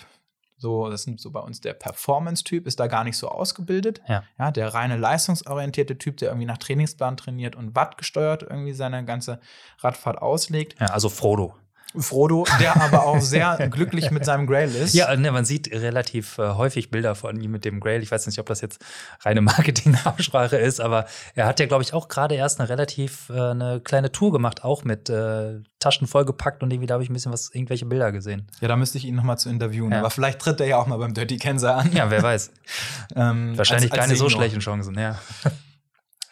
so, das sind so bei uns der Performance-Typ, ist da gar nicht so ausgebildet. Ja. ja, der reine leistungsorientierte Typ, der irgendwie nach Trainingsplan trainiert und Watt gesteuert irgendwie seine ganze Radfahrt auslegt. Ja, also Frodo. Frodo, der aber auch sehr glücklich mit seinem Grail ist. Ja, ne, man sieht relativ äh, häufig Bilder von ihm mit dem Grail. Ich weiß nicht, ob das jetzt reine Marketing-Absprache ist, aber er hat ja, glaube ich, auch gerade erst eine relativ äh, eine kleine Tour gemacht, auch mit äh, Taschen vollgepackt und irgendwie da habe ich ein bisschen was, irgendwelche Bilder gesehen. Ja, da müsste ich ihn nochmal zu interviewen. Ja. Aber vielleicht tritt er ja auch mal beim Dirty Kenser an. Ja, wer weiß. Ähm, Wahrscheinlich als- als keine so Senior. schlechten Chancen, ja.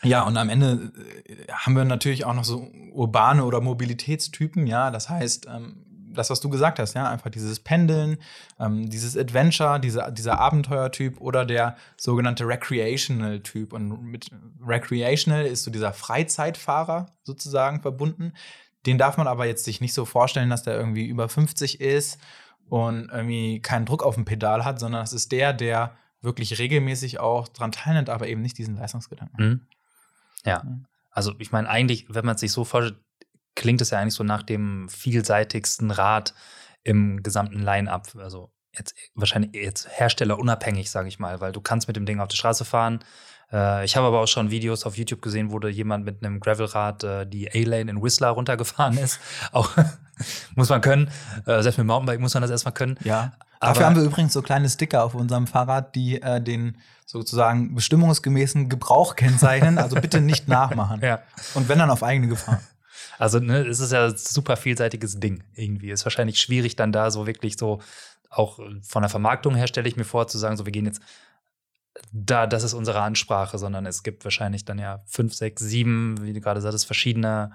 Ja, und am Ende äh, haben wir natürlich auch noch so urbane oder Mobilitätstypen, ja. Das heißt, ähm, das, was du gesagt hast, ja, einfach dieses Pendeln, ähm, dieses Adventure, diese, dieser Abenteuertyp oder der sogenannte Recreational-Typ. Und mit Recreational ist so dieser Freizeitfahrer sozusagen verbunden. Den darf man aber jetzt sich nicht so vorstellen, dass der irgendwie über 50 ist und irgendwie keinen Druck auf dem Pedal hat, sondern das ist der, der wirklich regelmäßig auch dran teilnimmt, aber eben nicht diesen Leistungsgedanken. Hm? Ja. Also ich meine, eigentlich, wenn man es sich so vorstellt, klingt es ja eigentlich so nach dem vielseitigsten Rad im gesamten Line-up. Also jetzt wahrscheinlich jetzt herstellerunabhängig, sage ich mal, weil du kannst mit dem Ding auf der Straße fahren. Äh, ich habe aber auch schon Videos auf YouTube gesehen, wo da jemand mit einem Gravelrad äh, die A-Lane in Whistler runtergefahren ist. auch muss man können. Äh, selbst mit dem Mountainbike muss man das erstmal können. Ja. Dafür haben wir übrigens so kleine Sticker auf unserem Fahrrad, die äh, den sozusagen bestimmungsgemäßen Gebrauch kennzeichnen. Also bitte nicht nachmachen. Ja. Und wenn dann auf eigene Gefahr. Also, ne, es ist ja ein super vielseitiges Ding irgendwie. Ist wahrscheinlich schwierig, dann da so wirklich so, auch von der Vermarktung her stelle ich mir vor, zu sagen, so, wir gehen jetzt da, das ist unsere Ansprache, sondern es gibt wahrscheinlich dann ja fünf, sechs, sieben, wie du gerade sagtest, verschiedene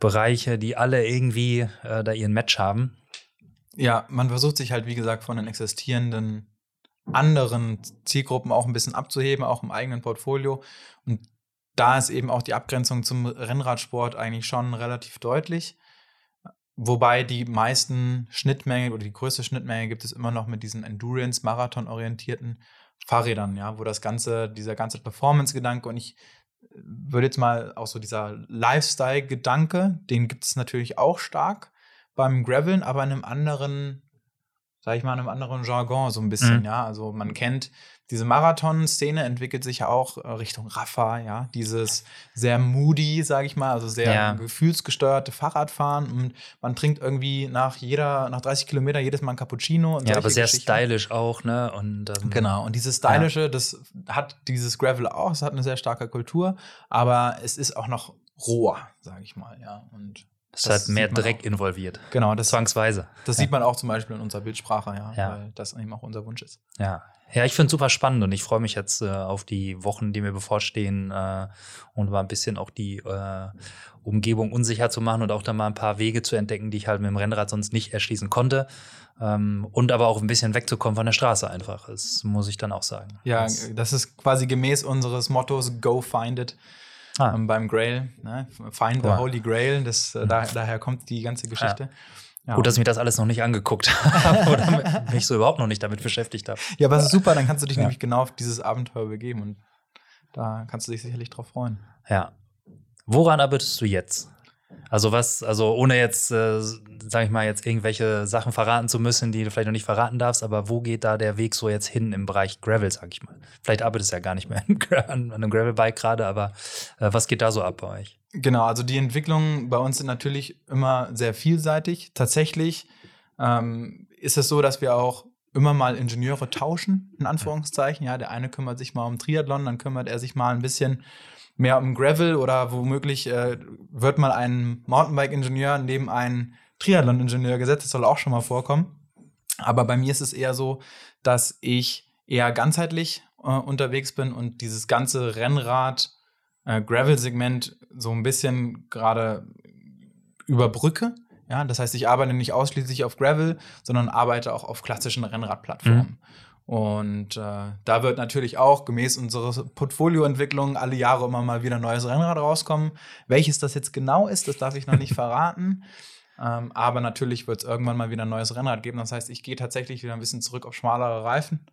Bereiche, die alle irgendwie äh, da ihren Match haben. Ja, man versucht sich halt, wie gesagt, von den existierenden anderen Zielgruppen auch ein bisschen abzuheben, auch im eigenen Portfolio. Und da ist eben auch die Abgrenzung zum Rennradsport eigentlich schon relativ deutlich. Wobei die meisten Schnittmengen oder die größte Schnittmenge gibt es immer noch mit diesen Endurance-Marathon-orientierten Fahrrädern, ja, wo das ganze, dieser ganze Performance-Gedanke und ich würde jetzt mal auch so dieser Lifestyle-Gedanke, den gibt es natürlich auch stark beim Graveln, aber in einem anderen, sag ich mal, in einem anderen Jargon so ein bisschen, Mhm. ja. Also man kennt diese Marathon-Szene entwickelt sich ja auch äh, Richtung Rafa, ja. Dieses sehr moody, sag ich mal, also sehr Ja. gefühlsgesteuerte Fahrradfahren und man trinkt irgendwie nach jeder, nach 30 Kilometer jedes Mal ein Cappuccino. Und Ja, aber sehr stylisch auch, ne? Und ähm, Genau, und dieses Stylische, das hat dieses Gravel auch, es hat eine sehr starke Kultur, aber es ist auch noch roher, sage ich mal, ja. Und das hat mehr Dreck auch. involviert. genau, das, Zwangsweise. das Ja. sieht man auch zum Beispiel in unserer Bildsprache, ja, Ja. weil das eben auch unser Wunsch ist. Ja, ja, ich finde es super spannend und ich freue mich jetzt äh, auf die Wochen, die mir bevorstehen äh, und mal ein bisschen auch die äh, Umgebung unsicher zu machen und auch dann mal ein paar Wege zu entdecken, die ich halt mit dem Rennrad sonst nicht erschließen konnte. Ähm, und aber auch ein bisschen wegzukommen von der Straße einfach. Das muss ich dann auch sagen. Ja, Das, das ist quasi gemäß unseres Mottos Go Find It ah, ähm, beim Grail, ne? Find the Wow. Holy Grail, das, äh, da, daher kommt die ganze Geschichte. Ja. Gut, dass ich mir das alles noch nicht angeguckt habe oder mich so überhaupt noch nicht damit beschäftigt habe. ja, aber es ist super, dann kannst du dich Ja. nämlich genau auf dieses Abenteuer begeben und da kannst du dich sicherlich drauf freuen. Ja. Woran arbeitest du jetzt? Also was, also ohne jetzt, äh, sag ich mal, jetzt irgendwelche Sachen verraten zu müssen, die du vielleicht noch nicht verraten darfst, aber wo geht da der Weg so jetzt hin im Bereich Gravel, sag ich mal? Vielleicht arbeitest du ja gar nicht mehr an, einem Gravelbike gerade, aber äh, was geht da so ab bei euch? Genau, also die Entwicklungen bei uns sind natürlich immer sehr vielseitig. Tatsächlich ähm, ist es so, dass wir auch immer mal Ingenieure tauschen, in Anführungszeichen. Ja, der eine kümmert sich mal um Triathlon, dann kümmert er sich mal ein bisschen mehr um Gravel oder womöglich äh, wird mal ein Mountainbike-Ingenieur neben einen Triathlon-Ingenieur gesetzt. Das soll auch schon mal vorkommen. Aber bei mir ist es eher so, dass ich eher ganzheitlich äh, unterwegs bin und dieses ganze Rennrad äh, so ein bisschen gerade überbrücke. Ja, das heißt, ich arbeite nicht ausschließlich auf Gravel, sondern arbeite auch auf klassischen Rennradplattformen. Und äh, da wird natürlich auch gemäß unserer Portfolioentwicklung alle Jahre immer mal wieder ein neues Rennrad rauskommen. Welches das jetzt genau ist, das darf ich noch nicht verraten. Ähm, aber natürlich wird es irgendwann mal wieder ein neues Rennrad geben. Das heißt, ich gehe tatsächlich wieder ein bisschen zurück auf schmalere Reifen.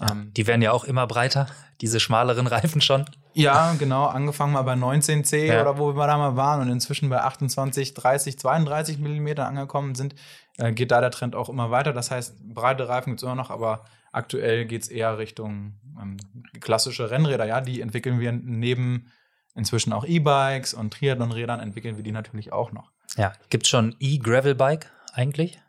Ähm, Die werden ja auch immer breiter, diese schmaleren Reifen schon. Ja, genau. Angefangen mal bei 19C Ja. oder wo wir da mal waren und inzwischen bei 28, 30, 32 Millimeter angekommen sind, äh, geht da der Trend auch immer weiter. Das heißt, breite Reifen gibt es immer noch, aber aktuell geht es eher Richtung ähm, klassische Rennräder. Ja, die entwickeln wir neben inzwischen auch E-Bikes und Triathlon-Rädern entwickeln wir die natürlich auch noch. Ja, gibt's schon E-Gravel-Bike eigentlich?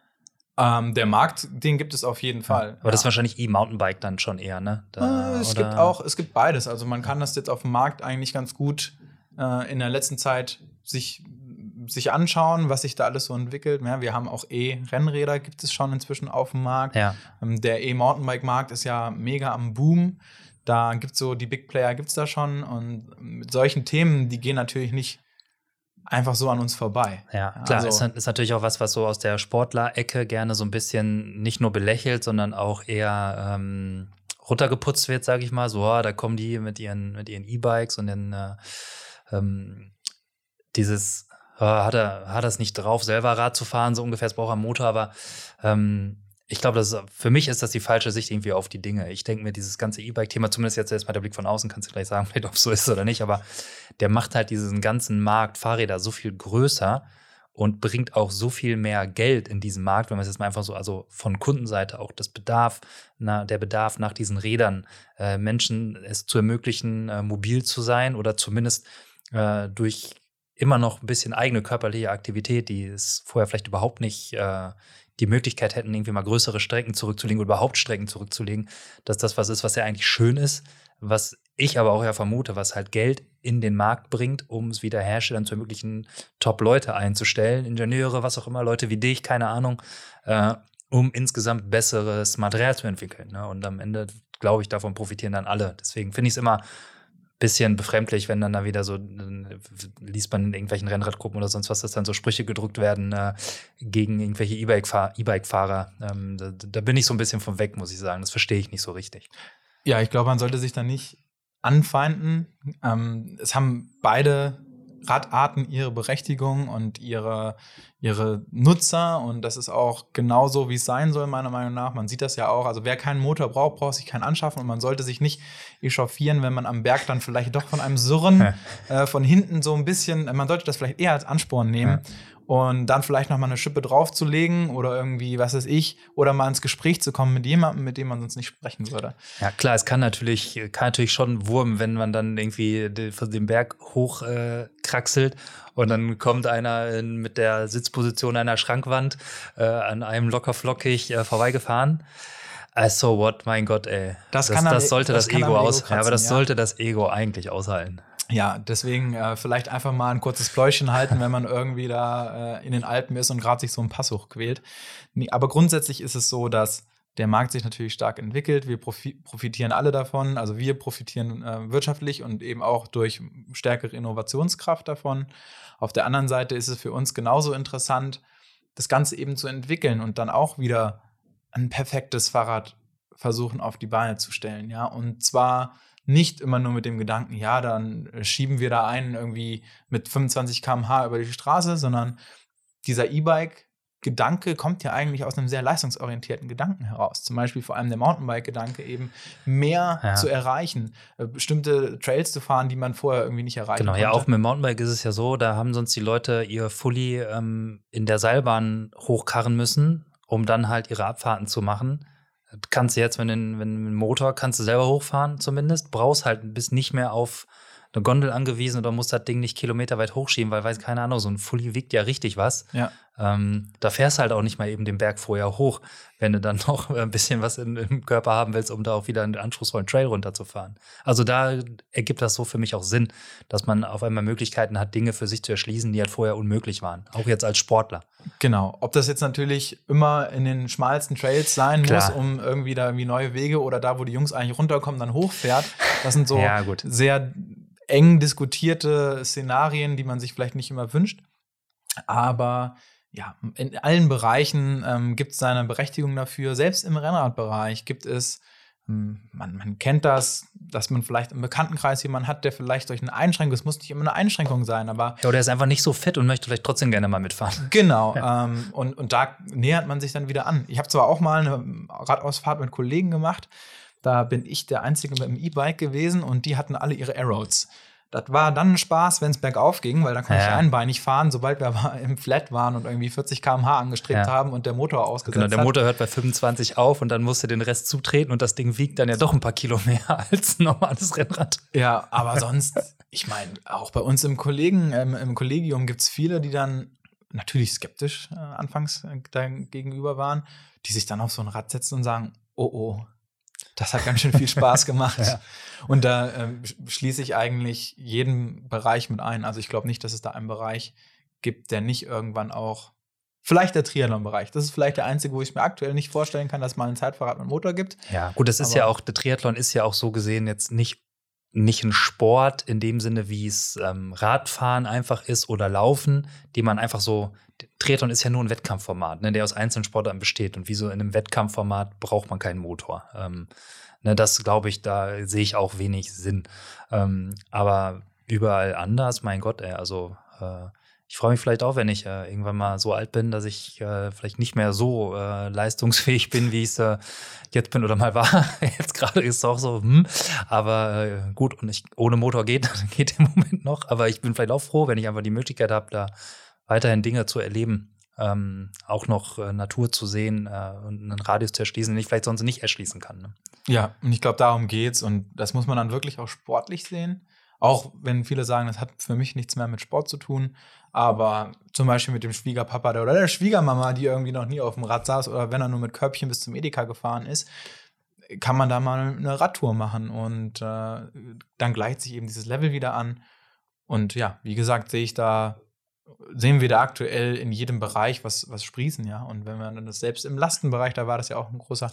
Ähm, der Markt, den gibt es auf jeden Fall. Aber das ist ja. wahrscheinlich E-Mountainbike dann schon eher, ne? Da, Äh, es oder- gibt auch, es gibt beides. Also man kann das jetzt auf dem Markt eigentlich ganz gut äh, in der letzten Zeit sich, sich anschauen, was sich da alles so entwickelt. Ja, wir haben auch E-Rennräder, gibt es schon inzwischen auf dem Markt. Ja, Ähm, Der E-Mountainbike-Markt ist ja mega am Boom. Da gibt es so, die Big Player gibt es da schon. Und mit solchen Themen, die gehen natürlich nicht einfach so an uns vorbei. Ja, klar, Also- ist, ist natürlich auch was, was so aus der Sportler-Ecke gerne so ein bisschen nicht nur belächelt, sondern auch eher ähm, runtergeputzt wird, sage ich mal. So, ah, da kommen die mit ihren mit ihren E-Bikes und dann äh, ähm, dieses ah, hat er hat das nicht drauf, selber Rad zu fahren, so ungefähr, es braucht er einen Motor, aber ähm, ich glaube, das ist, für mich ist das die falsche Sicht irgendwie auf die Dinge. Ich denke mir, dieses ganze E-Bike-Thema, zumindest jetzt erstmal der Blick von außen, kannst du gleich sagen, vielleicht ob es so ist oder nicht, aber der macht halt diesen ganzen Markt Fahrräder so viel größer und bringt auch so viel mehr Geld in diesen Markt, wenn man es jetzt mal einfach so, also von Kundenseite auch das Bedarf, na, der Bedarf nach diesen Rädern, äh, Menschen es zu ermöglichen, äh, mobil zu sein oder zumindest äh, durch immer noch ein bisschen eigene körperliche Aktivität, die es vorher vielleicht überhaupt nicht äh, die Möglichkeit hätten, irgendwie mal größere Strecken zurückzulegen oder überhaupt Strecken zurückzulegen, dass das was ist, was ja eigentlich schön ist, was ich aber auch ja vermute, was halt Geld in den Markt bringt, um es wieder Herstellern zu ermöglichen, Top-Leute einzustellen, Ingenieure, was auch immer, Leute wie dich, keine Ahnung, äh, um insgesamt besseres Material zu entwickeln. Ne? Und am Ende, glaube ich, davon profitieren dann alle. Deswegen finde ich es immer bisschen befremdlich, wenn dann da wieder so, liest man in irgendwelchen Rennradgruppen oder sonst was, dass dann so Sprüche gedruckt werden äh, gegen irgendwelche E-Bike-Fahrer. ähm, da, da, bin ich so ein bisschen von weg, muss ich sagen. Das verstehe ich nicht so richtig. Ja, ich glaube, man sollte sich da nicht anfeinden. Ähm, es haben beide Radarten ihre Berechtigung und ihre, ihre Nutzer und das ist auch genauso, wie es sein soll, meiner Meinung nach. Man sieht das ja auch. Also wer keinen Motor braucht, braucht sich keinen anschaffen und man sollte sich nicht echauffieren, wenn man am Berg dann vielleicht doch von einem Surren äh, von hinten so ein bisschen, man sollte das vielleicht eher als Ansporn nehmen und dann vielleicht noch mal eine Schippe draufzulegen oder irgendwie, was weiß ich, oder mal ins Gespräch zu kommen mit jemandem, mit dem man sonst nicht sprechen würde. Ja, klar, es kann natürlich, kann natürlich schon Wurm, wenn man dann irgendwie den Berg hochkraxelt äh, und dann kommt einer mit der Sitzposition einer Schrankwand äh, an einem locker flockig äh, vorbeigefahren. So what, mein Gott, ey. Das, das, kann das sollte das, das Ego aus, kratzen, ja, aber das ja. sollte das Ego eigentlich aushalten. Ja, deswegen äh, vielleicht einfach mal ein kurzes Pläuschen halten, wenn man irgendwie da äh, in den Alpen ist und gerade sich so ein Pass hochquält. Nee, aber grundsätzlich ist es so, dass der Markt sich natürlich stark entwickelt. Wir profitieren alle davon. Also wir profitieren äh, wirtschaftlich und eben auch durch stärkere Innovationskraft davon. Auf der anderen Seite ist es für uns genauso interessant, das Ganze eben zu entwickeln und dann auch wieder ein perfektes Fahrrad versuchen auf die Beine zu stellen. Ja, und zwar nicht immer nur mit dem Gedanken, ja, dann äh, schieben wir da einen irgendwie mit 25 km/h über die Straße, sondern dieser E-Bike Gedanke kommt ja eigentlich aus einem sehr leistungsorientierten Gedanken heraus. Zum Beispiel vor allem der Mountainbike-Gedanke eben mehr ja. zu erreichen, äh, bestimmte Trails zu fahren, die man vorher irgendwie nicht erreichen genau, konnte. Genau, ja, auch mit Mountainbike ist es ja so, da haben sonst die Leute ihr Fully ähm, in der Seilbahn hochkarren müssen, um dann halt ihre Abfahrten zu machen kannst du jetzt, wenn du einen Motor kannst du selber hochfahren zumindest, brauchst halt bist nicht mehr auf eine Gondel angewiesen oder musst das Ding nicht kilometerweit hochschieben, weil weiß keine Ahnung, so ein Fully wiegt ja richtig was. Ja. Ähm, da fährst du halt auch nicht mal eben den Berg vorher hoch, wenn du dann noch ein bisschen was in, im Körper haben willst, um da auch wieder einen anspruchsvollen Trail runterzufahren. Also da ergibt das so für mich auch Sinn, dass man auf einmal Möglichkeiten hat, Dinge für sich zu erschließen, die halt vorher unmöglich waren. Auch jetzt als Sportler. Genau. Ob das jetzt natürlich immer in den schmalsten Trails sein Klar. muss, um irgendwie da irgendwie neue Wege oder da, wo die Jungs eigentlich runterkommen, dann hochfährt. Das sind so ja, sehr eng diskutierte Szenarien, die man sich vielleicht nicht immer wünscht. Aber ja, in allen Bereichen ähm, gibt es seine Berechtigung dafür. Selbst im Rennradbereich gibt es, ähm, man, man, kennt das, dass man vielleicht im Bekanntenkreis jemanden hat, der vielleicht durch eine Einschränkung, es muss nicht immer eine Einschränkung sein, aber. Ja, oder er ist einfach nicht so fit und möchte vielleicht trotzdem gerne mal mitfahren. Genau, ja. ähm, und, und da nähert man sich dann wieder an. Ich habe zwar auch mal eine Radausfahrt mit Kollegen gemacht, da bin ich der Einzige mit dem E-Bike gewesen und die hatten alle ihre Arrows. Das war dann ein Spaß, wenn es bergauf ging, weil da konnte ja. ich einbeinig fahren, sobald wir im Flat waren und irgendwie 40 km/h angestrebt ja. haben und der Motor ausgesetzt genau, der Motor hört bei 25 auf und dann musst du den Rest zutreten und das Ding wiegt dann ja doch ein paar Kilo mehr als ein normales Rennrad. Ja, aber sonst, ich meine, auch bei uns im Kollegen, ähm, im Kollegium gibt es viele, die dann natürlich skeptisch äh, anfangs äh, gegenüber waren, die sich dann auf so ein Rad setzen und sagen, oh oh, das hat ganz schön viel Spaß gemacht. ja. Und da äh, schließe ich eigentlich jeden Bereich mit ein. Also ich glaube nicht, dass es da einen Bereich gibt, der nicht irgendwann auch Vielleicht der Triathlon-Bereich. Das ist vielleicht der einzige, wo ich mir aktuell nicht vorstellen kann, dass es mal ein Zeitfahrrad mit Motor gibt. Ja, gut, das ist Aber ja auch, der Triathlon ist ja auch so gesehen jetzt nicht, nicht ein Sport in dem Sinne, wie es ähm, Radfahren einfach ist oder Laufen, die man einfach so Triathlon ist ja nur ein Wettkampfformat, ne, der aus einzelnen Sportarten besteht. Und wie so in einem Wettkampfformat braucht man keinen Motor. Ähm, ne, das glaube ich, da sehe ich auch wenig Sinn. Ähm, aber überall anders, mein Gott, ey, also äh, ich freue mich vielleicht auch, wenn ich äh, irgendwann mal so alt bin, dass ich äh, vielleicht nicht mehr so äh, leistungsfähig bin, wie ich es äh, jetzt bin oder mal war. jetzt gerade ist es auch so, hm. aber äh, gut, und ich, ohne Motor geht, geht im Moment noch. Aber ich bin vielleicht auch froh, wenn ich einfach die Möglichkeit habe, da weiterhin Dinge zu erleben, ähm, auch noch äh, Natur zu sehen äh, und einen Radius zu erschließen, den ich vielleicht sonst nicht erschließen kann. Ne? Ja, und ich glaube, darum geht's. Und das muss man dann wirklich auch sportlich sehen. Auch wenn viele sagen, das hat für mich nichts mehr mit Sport zu tun. Aber zum Beispiel mit dem Schwiegerpapa oder der Schwiegermama, die irgendwie noch nie auf dem Rad saß oder wenn er nur mit Körbchen bis zum Edeka gefahren ist, kann man da mal eine Radtour machen. Und äh, dann gleicht sich eben dieses Level wieder an. Und ja, wie gesagt, sehe ich da sehen wir da aktuell in jedem Bereich was, was sprießen, ja. Und wenn man das selbst im Lastenbereich, da war das ja auch ein großer,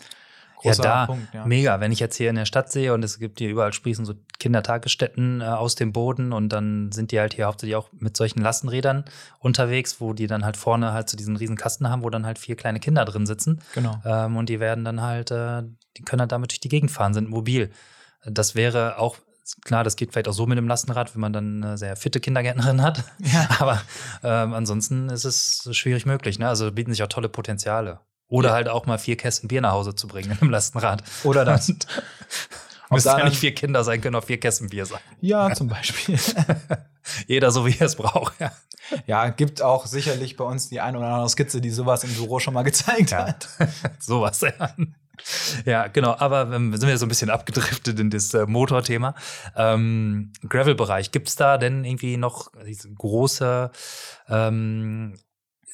großer ja, da, Punkt. Ja. Mega, wenn ich jetzt hier in der Stadt sehe und es gibt hier überall sprießen so Kindertagesstätten äh, aus dem Boden und dann sind die halt hier hauptsächlich auch mit solchen Lastenrädern unterwegs, wo die dann halt vorne halt so diesen riesen Kasten haben, wo dann halt vier kleine Kinder drin sitzen. Genau. Ähm, und die werden dann halt, äh, die können halt damit durch die Gegend fahren, sind mobil. Das wäre auch klar, das geht vielleicht auch so mit dem Lastenrad, wenn man dann eine sehr fitte Kindergärtnerin hat. Ja. Aber ähm, ansonsten ist es schwierig möglich. Ne? Also bieten sich auch tolle Potenziale. Oder ja. halt auch mal vier Kästen Bier nach Hause zu bringen mit dem Lastenrad. Oder das. Müssen ja nicht vier Kinder sein, können auch vier Kästen Bier sein. Ja, zum Beispiel. Jeder so, wie er es braucht. Ja. ja, gibt auch sicherlich bei uns die ein oder andere Skizze, die sowas im Büro schon mal gezeigt ja. hat. sowas, ja. Ja, genau. Aber ähm, sind wir so ein bisschen abgedriftet in das äh, Motorthema. Ähm, Gravel-Bereich, gibt es da denn irgendwie noch diese große, ähm,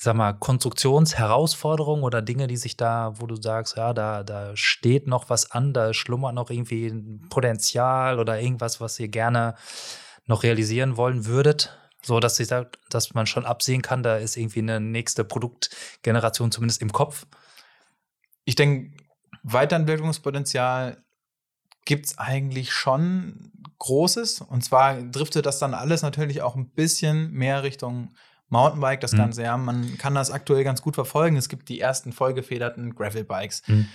sag mal, Konstruktionsherausforderungen oder Dinge, die sich da, wo du sagst, ja, da, da steht noch was an, da schlummert noch irgendwie ein Potenzial oder irgendwas, was ihr gerne noch realisieren wollen würdet? So dass, ich, dass man schon absehen kann, da ist irgendwie eine nächste Produktgeneration zumindest im Kopf. Ich denke, Weiterentwicklungspotenzial gibt es eigentlich schon großes. Und zwar driftet das dann alles natürlich auch ein bisschen mehr Richtung Mountainbike, das mhm. Ganze. Ja, man kann das aktuell ganz gut verfolgen. Es gibt die ersten vollgefederten Gravelbikes. Mhm.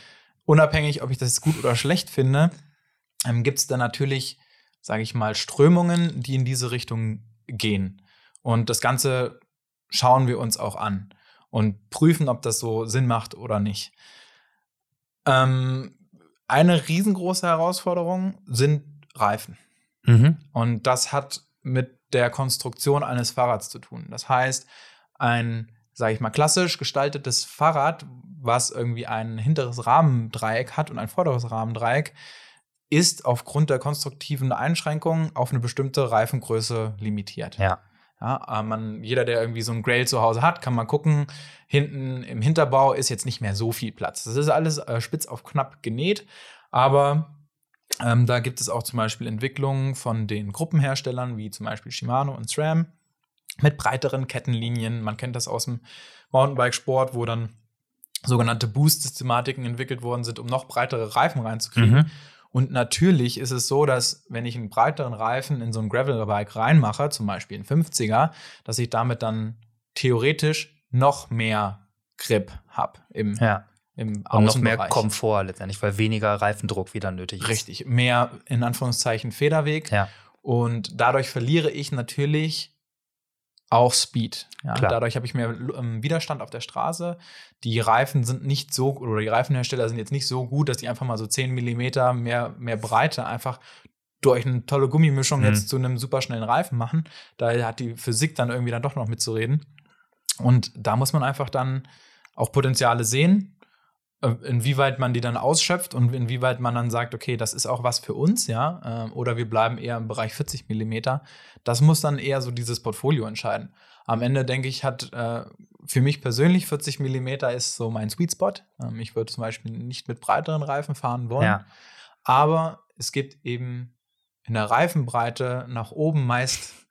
Unabhängig, ob ich das gut oder schlecht finde, ähm, gibt es dann natürlich, sage ich mal, Strömungen, die in diese Richtung gehen. Und das Ganze schauen wir uns auch an und prüfen, ob das so Sinn macht oder nicht. Ähm, eine riesengroße Herausforderung sind Reifen. Mhm. Und das hat mit der Konstruktion eines Fahrrads zu tun. Das heißt, ein, sage ich mal, klassisch gestaltetes Fahrrad, was irgendwie ein hinteres Rahmendreieck hat und ein vorderes Rahmendreieck, ist aufgrund der konstruktiven Einschränkungen auf eine bestimmte Reifengröße limitiert. Ja. Ja, äh, man, jeder, der irgendwie so ein Grail zu Hause hat, kann mal gucken. Hinten im Hinterbau ist jetzt nicht mehr so viel Platz. Das ist alles äh, spitz auf knapp genäht, aber ähm, da gibt es auch zum Beispiel Entwicklungen von den Gruppenherstellern, wie zum Beispiel Shimano und SRAM, mit breiteren Kettenlinien. Man kennt das aus dem Mountainbike-Sport, wo dann sogenannte Boost-Systematiken entwickelt worden sind, um noch breitere Reifen reinzukriegen. Mhm. Und natürlich ist es so, dass wenn ich einen breiteren Reifen in so ein Gravel-Bike reinmache, zum Beispiel einen 50er, dass ich damit dann theoretisch noch mehr Grip habe im, ja. Im Und noch mehr Komfort letztendlich, weil weniger Reifendruck wieder nötig ist. Richtig, mehr in Anführungszeichen Federweg. Ja. Und dadurch verliere ich natürlich auch Speed. Ja, dadurch habe ich mehr ähm, Widerstand auf der Straße. Die Reifen sind nicht so, oder die Reifenhersteller sind jetzt nicht so gut, dass die einfach mal so 10 mm mehr, mehr Breite einfach durch eine tolle Gummimischung mhm. jetzt zu einem superschnellen Reifen machen. Da hat die Physik dann irgendwie dann doch noch mitzureden. Und da muss man einfach dann auch Potenziale sehen inwieweit man die dann ausschöpft und inwieweit man dann sagt, okay, das ist auch was für uns, ja, äh, oder wir bleiben eher im Bereich 40 Millimeter. Das muss dann eher so dieses Portfolio entscheiden. Am Ende denke ich, hat äh, für mich persönlich 40 Millimeter ist so mein Sweet Spot. Ähm, ich würde zum Beispiel nicht mit breiteren Reifen fahren wollen, ja. aber es gibt eben in der Reifenbreite nach oben meist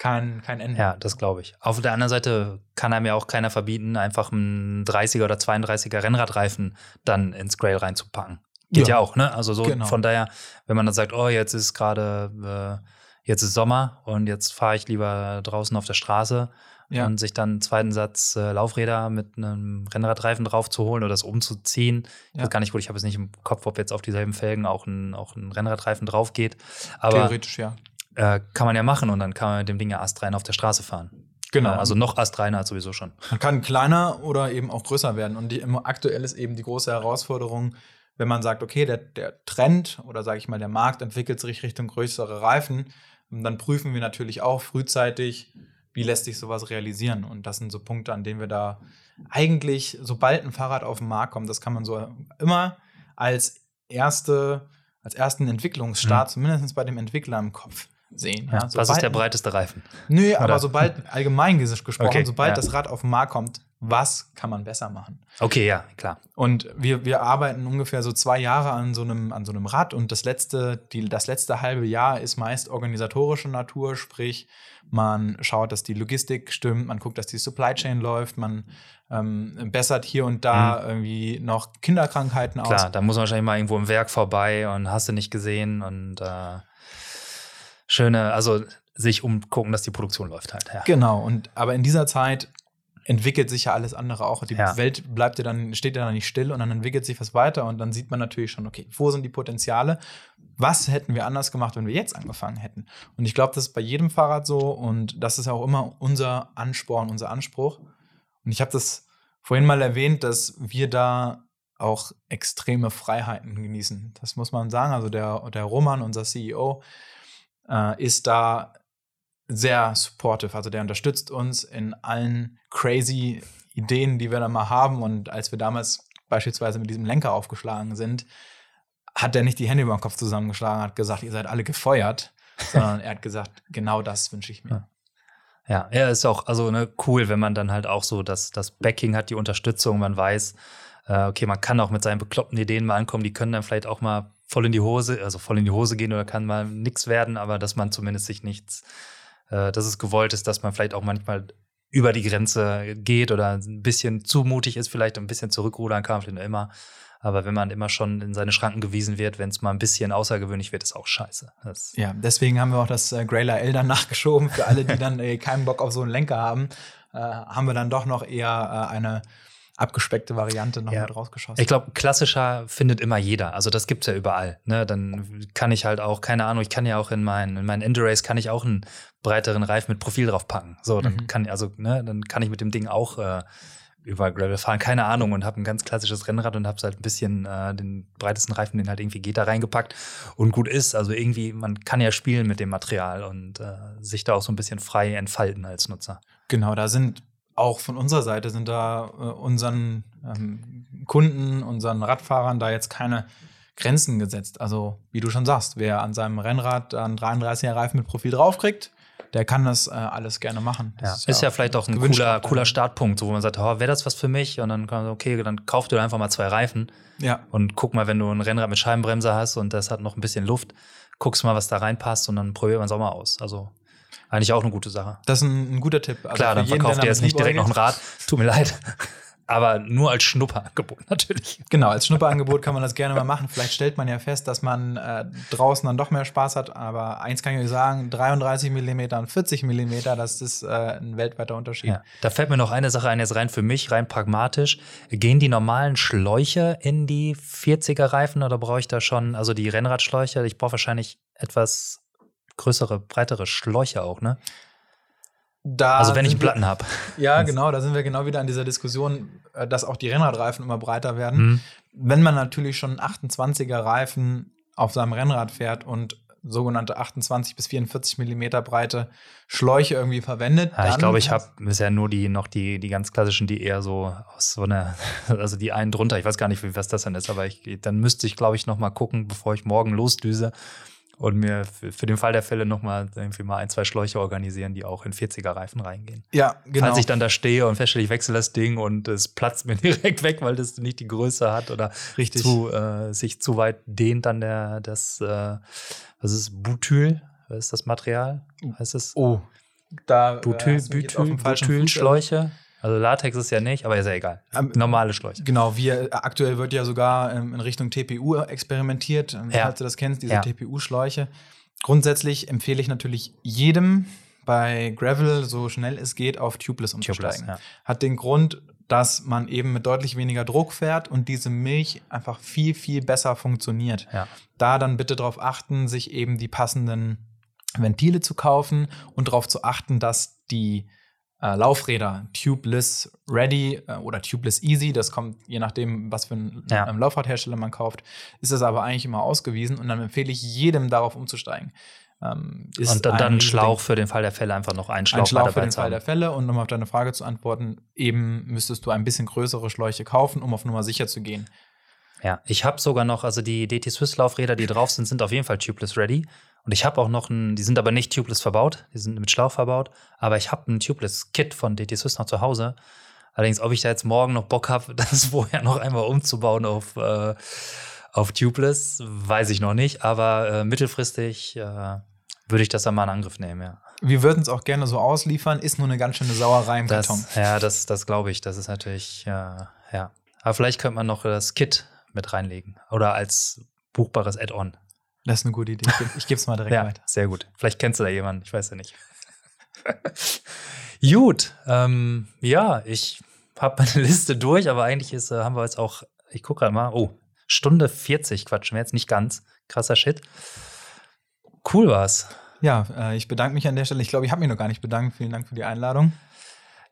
kein, kein Ende. Ja, das glaube ich. Auf der anderen Seite kann einem ja auch keiner verbieten, einfach einen 30er oder 32er Rennradreifen dann ins Grail reinzupacken. Geht ja, ja auch, ne? Also so genau. von daher, wenn man dann sagt, oh, jetzt ist gerade, äh, jetzt ist Sommer und jetzt fahre ich lieber draußen auf der Straße ja. und sich dann einen zweiten Satz äh, Laufräder mit einem Rennradreifen drauf zu holen oder das umzuziehen. Ich ja. weiß gar nicht, wo ich habe es nicht im Kopf, ob jetzt auf dieselben Felgen auch ein, auch ein Rennradreifen drauf geht. Aber Theoretisch, ja. Äh, kann man ja machen und dann kann man mit dem Ding ja astrein auf der Straße fahren. Genau. Äh, also noch astreiner als sowieso schon. Man kann kleiner oder eben auch größer werden. Und die, aktuell ist eben die große Herausforderung, wenn man sagt, okay, der, der Trend oder sage ich mal, der Markt entwickelt sich Richtung größere Reifen, dann prüfen wir natürlich auch frühzeitig, wie lässt sich sowas realisieren? Und das sind so Punkte, an denen wir da eigentlich, sobald ein Fahrrad auf den Markt kommt, das kann man so immer als erste, als ersten Entwicklungsstart, mhm. zumindest bei dem Entwickler im Kopf sehen. Ja, was ist der breiteste Reifen? Nö, aber sobald, allgemein gesprochen, okay, sobald ja. das Rad auf den Markt kommt, was kann man besser machen? Okay, ja, klar. Und wir, wir arbeiten ungefähr so zwei Jahre an so einem, an so einem Rad und das letzte, die, das letzte halbe Jahr ist meist organisatorische Natur, sprich, man schaut, dass die Logistik stimmt, man guckt, dass die Supply Chain läuft, man ähm, bessert hier und da mhm. irgendwie noch Kinderkrankheiten Klar, aus. Klar, da muss man wahrscheinlich mal irgendwo im Werk vorbei und hast du nicht gesehen und äh, schöne, also sich umgucken, dass die Produktion läuft halt. Ja. Genau, und aber in dieser Zeit entwickelt sich ja alles andere auch. Die ja. Welt bleibt ja dann, steht ja dann nicht still und dann entwickelt sich was weiter und dann sieht man natürlich schon, okay, wo sind die Potenziale? Was hätten wir anders gemacht, wenn wir jetzt angefangen hätten? Und ich glaube, das ist bei jedem Fahrrad so und das ist auch immer unser Ansporn, unser Anspruch. Und ich habe das vorhin mal erwähnt, dass wir da auch extreme Freiheiten genießen. Das muss man sagen. Also der, der Roman, unser CEO, äh, ist da sehr supportive. Also der unterstützt uns in allen crazy Ideen, die wir da mal haben. Und als wir damals beispielsweise mit diesem Lenker aufgeschlagen sind, hat er nicht die Hände über den Kopf zusammengeschlagen, hat gesagt, ihr seid alle gefeuert, sondern er hat gesagt, genau das wünsche ich mir. Ja, er ist auch also ne, cool, wenn man dann halt auch so das, das Backing hat, die Unterstützung, man weiß, äh, okay, man kann auch mit seinen bekloppten Ideen mal ankommen, die können dann vielleicht auch mal voll in die Hose, also voll in die Hose gehen oder kann mal nichts werden, aber dass man zumindest sich nichts äh, dass es gewollt ist, dass man vielleicht auch manchmal über die Grenze geht oder ein bisschen zu mutig ist, vielleicht ein bisschen zurückrudern kann, vielleicht immer. Aber wenn man immer schon in seine Schranken gewiesen wird, wenn es mal ein bisschen außergewöhnlich wird, ist auch scheiße. Das ja, deswegen haben wir auch das äh, Grayler L dann nachgeschoben. Für alle, die dann äh, keinen Bock auf so einen Lenker haben, äh, haben wir dann doch noch eher äh, eine abgespeckte Variante noch ja. mit rausgeschossen. Ich glaube, klassischer findet immer jeder. Also das gibt es ja überall. Ne? Dann kann ich halt auch, keine Ahnung, ich kann ja auch in meinen in meinen Endurace kann ich auch einen breiteren Reifen mit Profil drauf packen. So, dann mhm. kann also, ne, dann kann ich mit dem Ding auch äh, über Gravel fahren, keine Ahnung, und habe ein ganz klassisches Rennrad und habe halt ein bisschen äh, den breitesten Reifen, den halt irgendwie geht, da reingepackt und gut ist. Also irgendwie, man kann ja spielen mit dem Material und äh, sich da auch so ein bisschen frei entfalten als Nutzer. Genau, da sind auch von unserer Seite sind da äh, unseren ähm, Kunden, unseren Radfahrern da jetzt keine Grenzen gesetzt. Also, wie du schon sagst, wer an seinem Rennrad einen 33er Reifen mit Profil draufkriegt, der kann das äh, alles gerne machen. Ja. Ist, ja, ist, ja, vielleicht auch ein cooler, cooler Startpunkt, so, wo man sagt, oh, wäre das was für mich? Und dann kann man okay, dann kauf dir einfach mal zwei Reifen. Ja. Und guck mal, wenn du ein Rennrad mit Scheibenbremse hast und das hat noch ein bisschen Luft, guckst mal, was da reinpasst und dann probiert man es auch mal aus. Also eigentlich auch eine gute Sache. Das ist ein, ein guter Tipp. Also Klar, dann verkauft ihr jetzt nicht direkt noch ein Rad. Tut mir leid. Aber nur als Schnupperangebot natürlich. Genau, als Schnupperangebot kann man das gerne mal machen. Vielleicht stellt man ja fest, dass man äh, draußen dann doch mehr Spaß hat. Aber eins kann ich euch sagen, 33 mm und 40 mm, das ist äh, ein weltweiter Unterschied. Ja, da fällt mir noch eine Sache ein, jetzt rein für mich, rein pragmatisch. Gehen die normalen Schläuche in die 40er Reifen oder brauche ich da schon, also die Rennradschläuche? Ich brauche wahrscheinlich etwas größere, breitere Schläuche auch, ne? Da also wenn ich Platten habe. Ja, genau, da sind wir genau wieder an dieser Diskussion, äh, dass auch die Rennradreifen immer breiter werden. Mhm. Wenn man natürlich schon 28er Reifen auf seinem Rennrad fährt und sogenannte 28 bis 44 Millimeter breite Schläuche irgendwie verwendet. Ja, ich glaube, ich habe bisher nur die noch die, die ganz klassischen, die eher so aus so einer, also die einen drunter, ich weiß gar nicht, was das dann ist, aber ich, dann müsste ich, glaube ich, noch mal gucken, bevor ich morgen losdüse, und mir für, den Fall der Fälle nochmal irgendwie mal ein, zwei Schläuche organisieren, die auch in 40er-Reifen reingehen. Ja, genau. Falls ich dann da stehe und feststelle, ich wechsle das Ding und es platzt mir direkt weg, weil das nicht die Größe hat oder Richtig. Zu, äh, sich zu weit dehnt dann der, das, äh, was ist Butyl? Was ist das Material? Heißt es? Oh, da Butyl, Butyl, Butyl, Schläuche. Also Latex ist ja nicht, aber ist ja egal. Ähm, Normale Schläuche. Genau, wir aktuell wird ja sogar ähm, in Richtung TPU experimentiert, ähm, ja. falls du das kennst, diese ja. TPU-Schläuche. Grundsätzlich empfehle ich natürlich jedem bei Gravel so schnell es geht auf Tubeless umzusteigen. Tubeless, ja. Hat den Grund, dass man eben mit deutlich weniger Druck fährt und diese Milch einfach viel, viel besser funktioniert. Ja. Da dann bitte darauf achten, sich eben die passenden Ventile zu kaufen und darauf zu achten, dass die äh, Laufräder, Tubeless Ready äh, oder Tubeless Easy, das kommt je nachdem, was für einen ja. ähm, Laufradhersteller man kauft, ist das aber eigentlich immer ausgewiesen und dann empfehle ich jedem darauf umzusteigen. Ähm, und dann, dann Schlauch für den Fall der Fälle einfach noch einen Schlauch, ein Schlauch für den Fall der Fälle. Und um auf deine Frage zu antworten, eben müsstest du ein bisschen größere Schläuche kaufen, um auf Nummer sicher zu gehen. Ja, ich habe sogar noch, also die DT Swiss Laufräder, die drauf sind, sind auf jeden Fall tubeless ready. Und ich habe auch noch ein, die sind aber nicht tubeless verbaut, die sind mit Schlauch verbaut, aber ich habe ein tubeless Kit von DT Swiss noch zu Hause. Allerdings, ob ich da jetzt morgen noch Bock habe, das vorher noch einmal umzubauen auf, äh, auf tubeless, weiß ich noch nicht, aber äh, mittelfristig äh, würde ich das dann mal in Angriff nehmen, ja. Wir würden es auch gerne so ausliefern, ist nur eine ganz schöne Sauerei im das, Karton. Ja, das, das glaube ich. Das ist natürlich, ja, ja. Aber vielleicht könnte man noch das Kit mit reinlegen. Oder als buchbares Add-on. Das ist eine gute Idee. Ich gebe es mal direkt ja, weiter. Sehr gut. Vielleicht kennst du da jemanden, ich weiß ja nicht. gut, ähm, ja, ich habe meine Liste durch, aber eigentlich ist, äh, haben wir jetzt auch, ich gucke gerade mal, oh, Stunde 40 quatschen wir jetzt, nicht ganz. Krasser Shit. Cool war's. Ja, äh, ich bedanke mich an der Stelle. Ich glaube, ich habe mich noch gar nicht bedankt. Vielen Dank für die Einladung.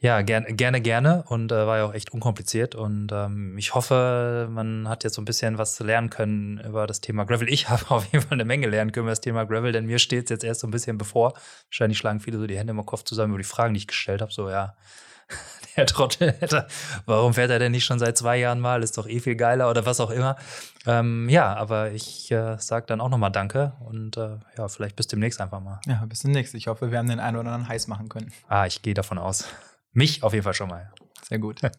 Ja, gerne, gerne, gerne. Und äh, war ja auch echt unkompliziert. Und ähm, ich hoffe, man hat jetzt so ein bisschen was lernen können über das Thema Gravel. Ich habe auf jeden Fall eine Menge lernen können über das Thema Gravel, denn mir steht es jetzt erst so ein bisschen bevor. Wahrscheinlich schlagen viele so die Hände im Kopf zusammen über die Fragen, die ich gestellt habe. So, ja, der Trottel, warum fährt er denn nicht schon seit zwei Jahren mal? Ist doch eh viel geiler oder was auch immer. Ähm, ja, aber ich äh, sage dann auch nochmal Danke und äh, ja, vielleicht bis demnächst einfach mal. Ja, bis demnächst. Ich hoffe, wir haben den einen oder anderen heiß machen können. Ah, ich gehe davon aus. Mich auf jeden Fall schon mal. Sehr gut.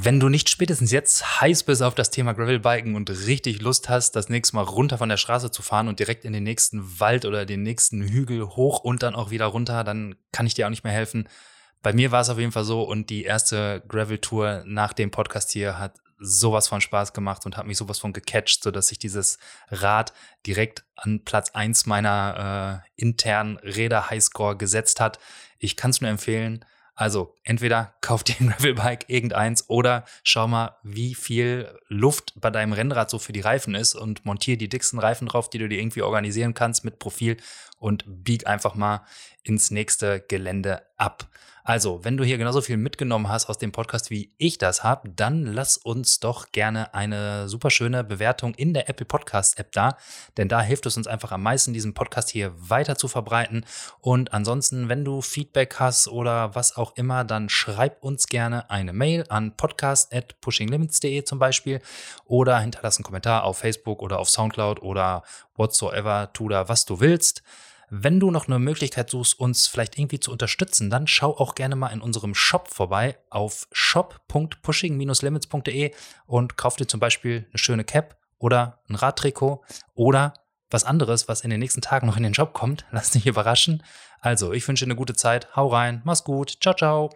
Wenn du nicht spätestens jetzt heiß bist auf das Thema Gravelbiken und richtig Lust hast, das nächste Mal runter von der Straße zu fahren und direkt in den nächsten Wald oder den nächsten Hügel hoch und dann auch wieder runter, dann kann ich dir auch nicht mehr helfen. Bei mir war es auf jeden Fall so und die erste Gravel-Tour nach dem Podcast hier hat sowas von Spaß gemacht und hat mich sowas von gecatcht, sodass sich dieses Rad direkt an Platz eins meiner äh, internen Räder-Highscore gesetzt hat. Ich kann es nur empfehlen. Also entweder kauf dir ein Gravelbike, irgendeins, oder schau mal, wie viel Luft bei deinem Rennrad so für die Reifen ist und montier die dicksten Reifen drauf, die du dir irgendwie organisieren kannst mit Profil und bieg einfach mal ins nächste Gelände ab. Also, wenn du hier genauso viel mitgenommen hast aus dem Podcast, wie ich das habe, dann lass uns doch gerne eine super schöne Bewertung in der Apple Podcast App da, denn da hilft es uns einfach am meisten, diesen Podcast hier weiter zu verbreiten. Und ansonsten, wenn du Feedback hast oder was auch immer, dann schreib uns gerne eine Mail an podcast@pushinglimits.de zum Beispiel oder hinterlass einen Kommentar auf Facebook oder auf Soundcloud oder whatsoever, tu da was du willst. Wenn du noch eine Möglichkeit suchst, uns vielleicht irgendwie zu unterstützen, dann schau auch gerne mal in unserem Shop vorbei auf shop.pushing-limits.de und kauf dir zum Beispiel eine schöne Cap oder ein Radtrikot oder was anderes, was in den nächsten Tagen noch in den Shop kommt. Lass dich überraschen. Also, ich wünsche dir eine gute Zeit. Hau rein. Mach's gut. Ciao, ciao.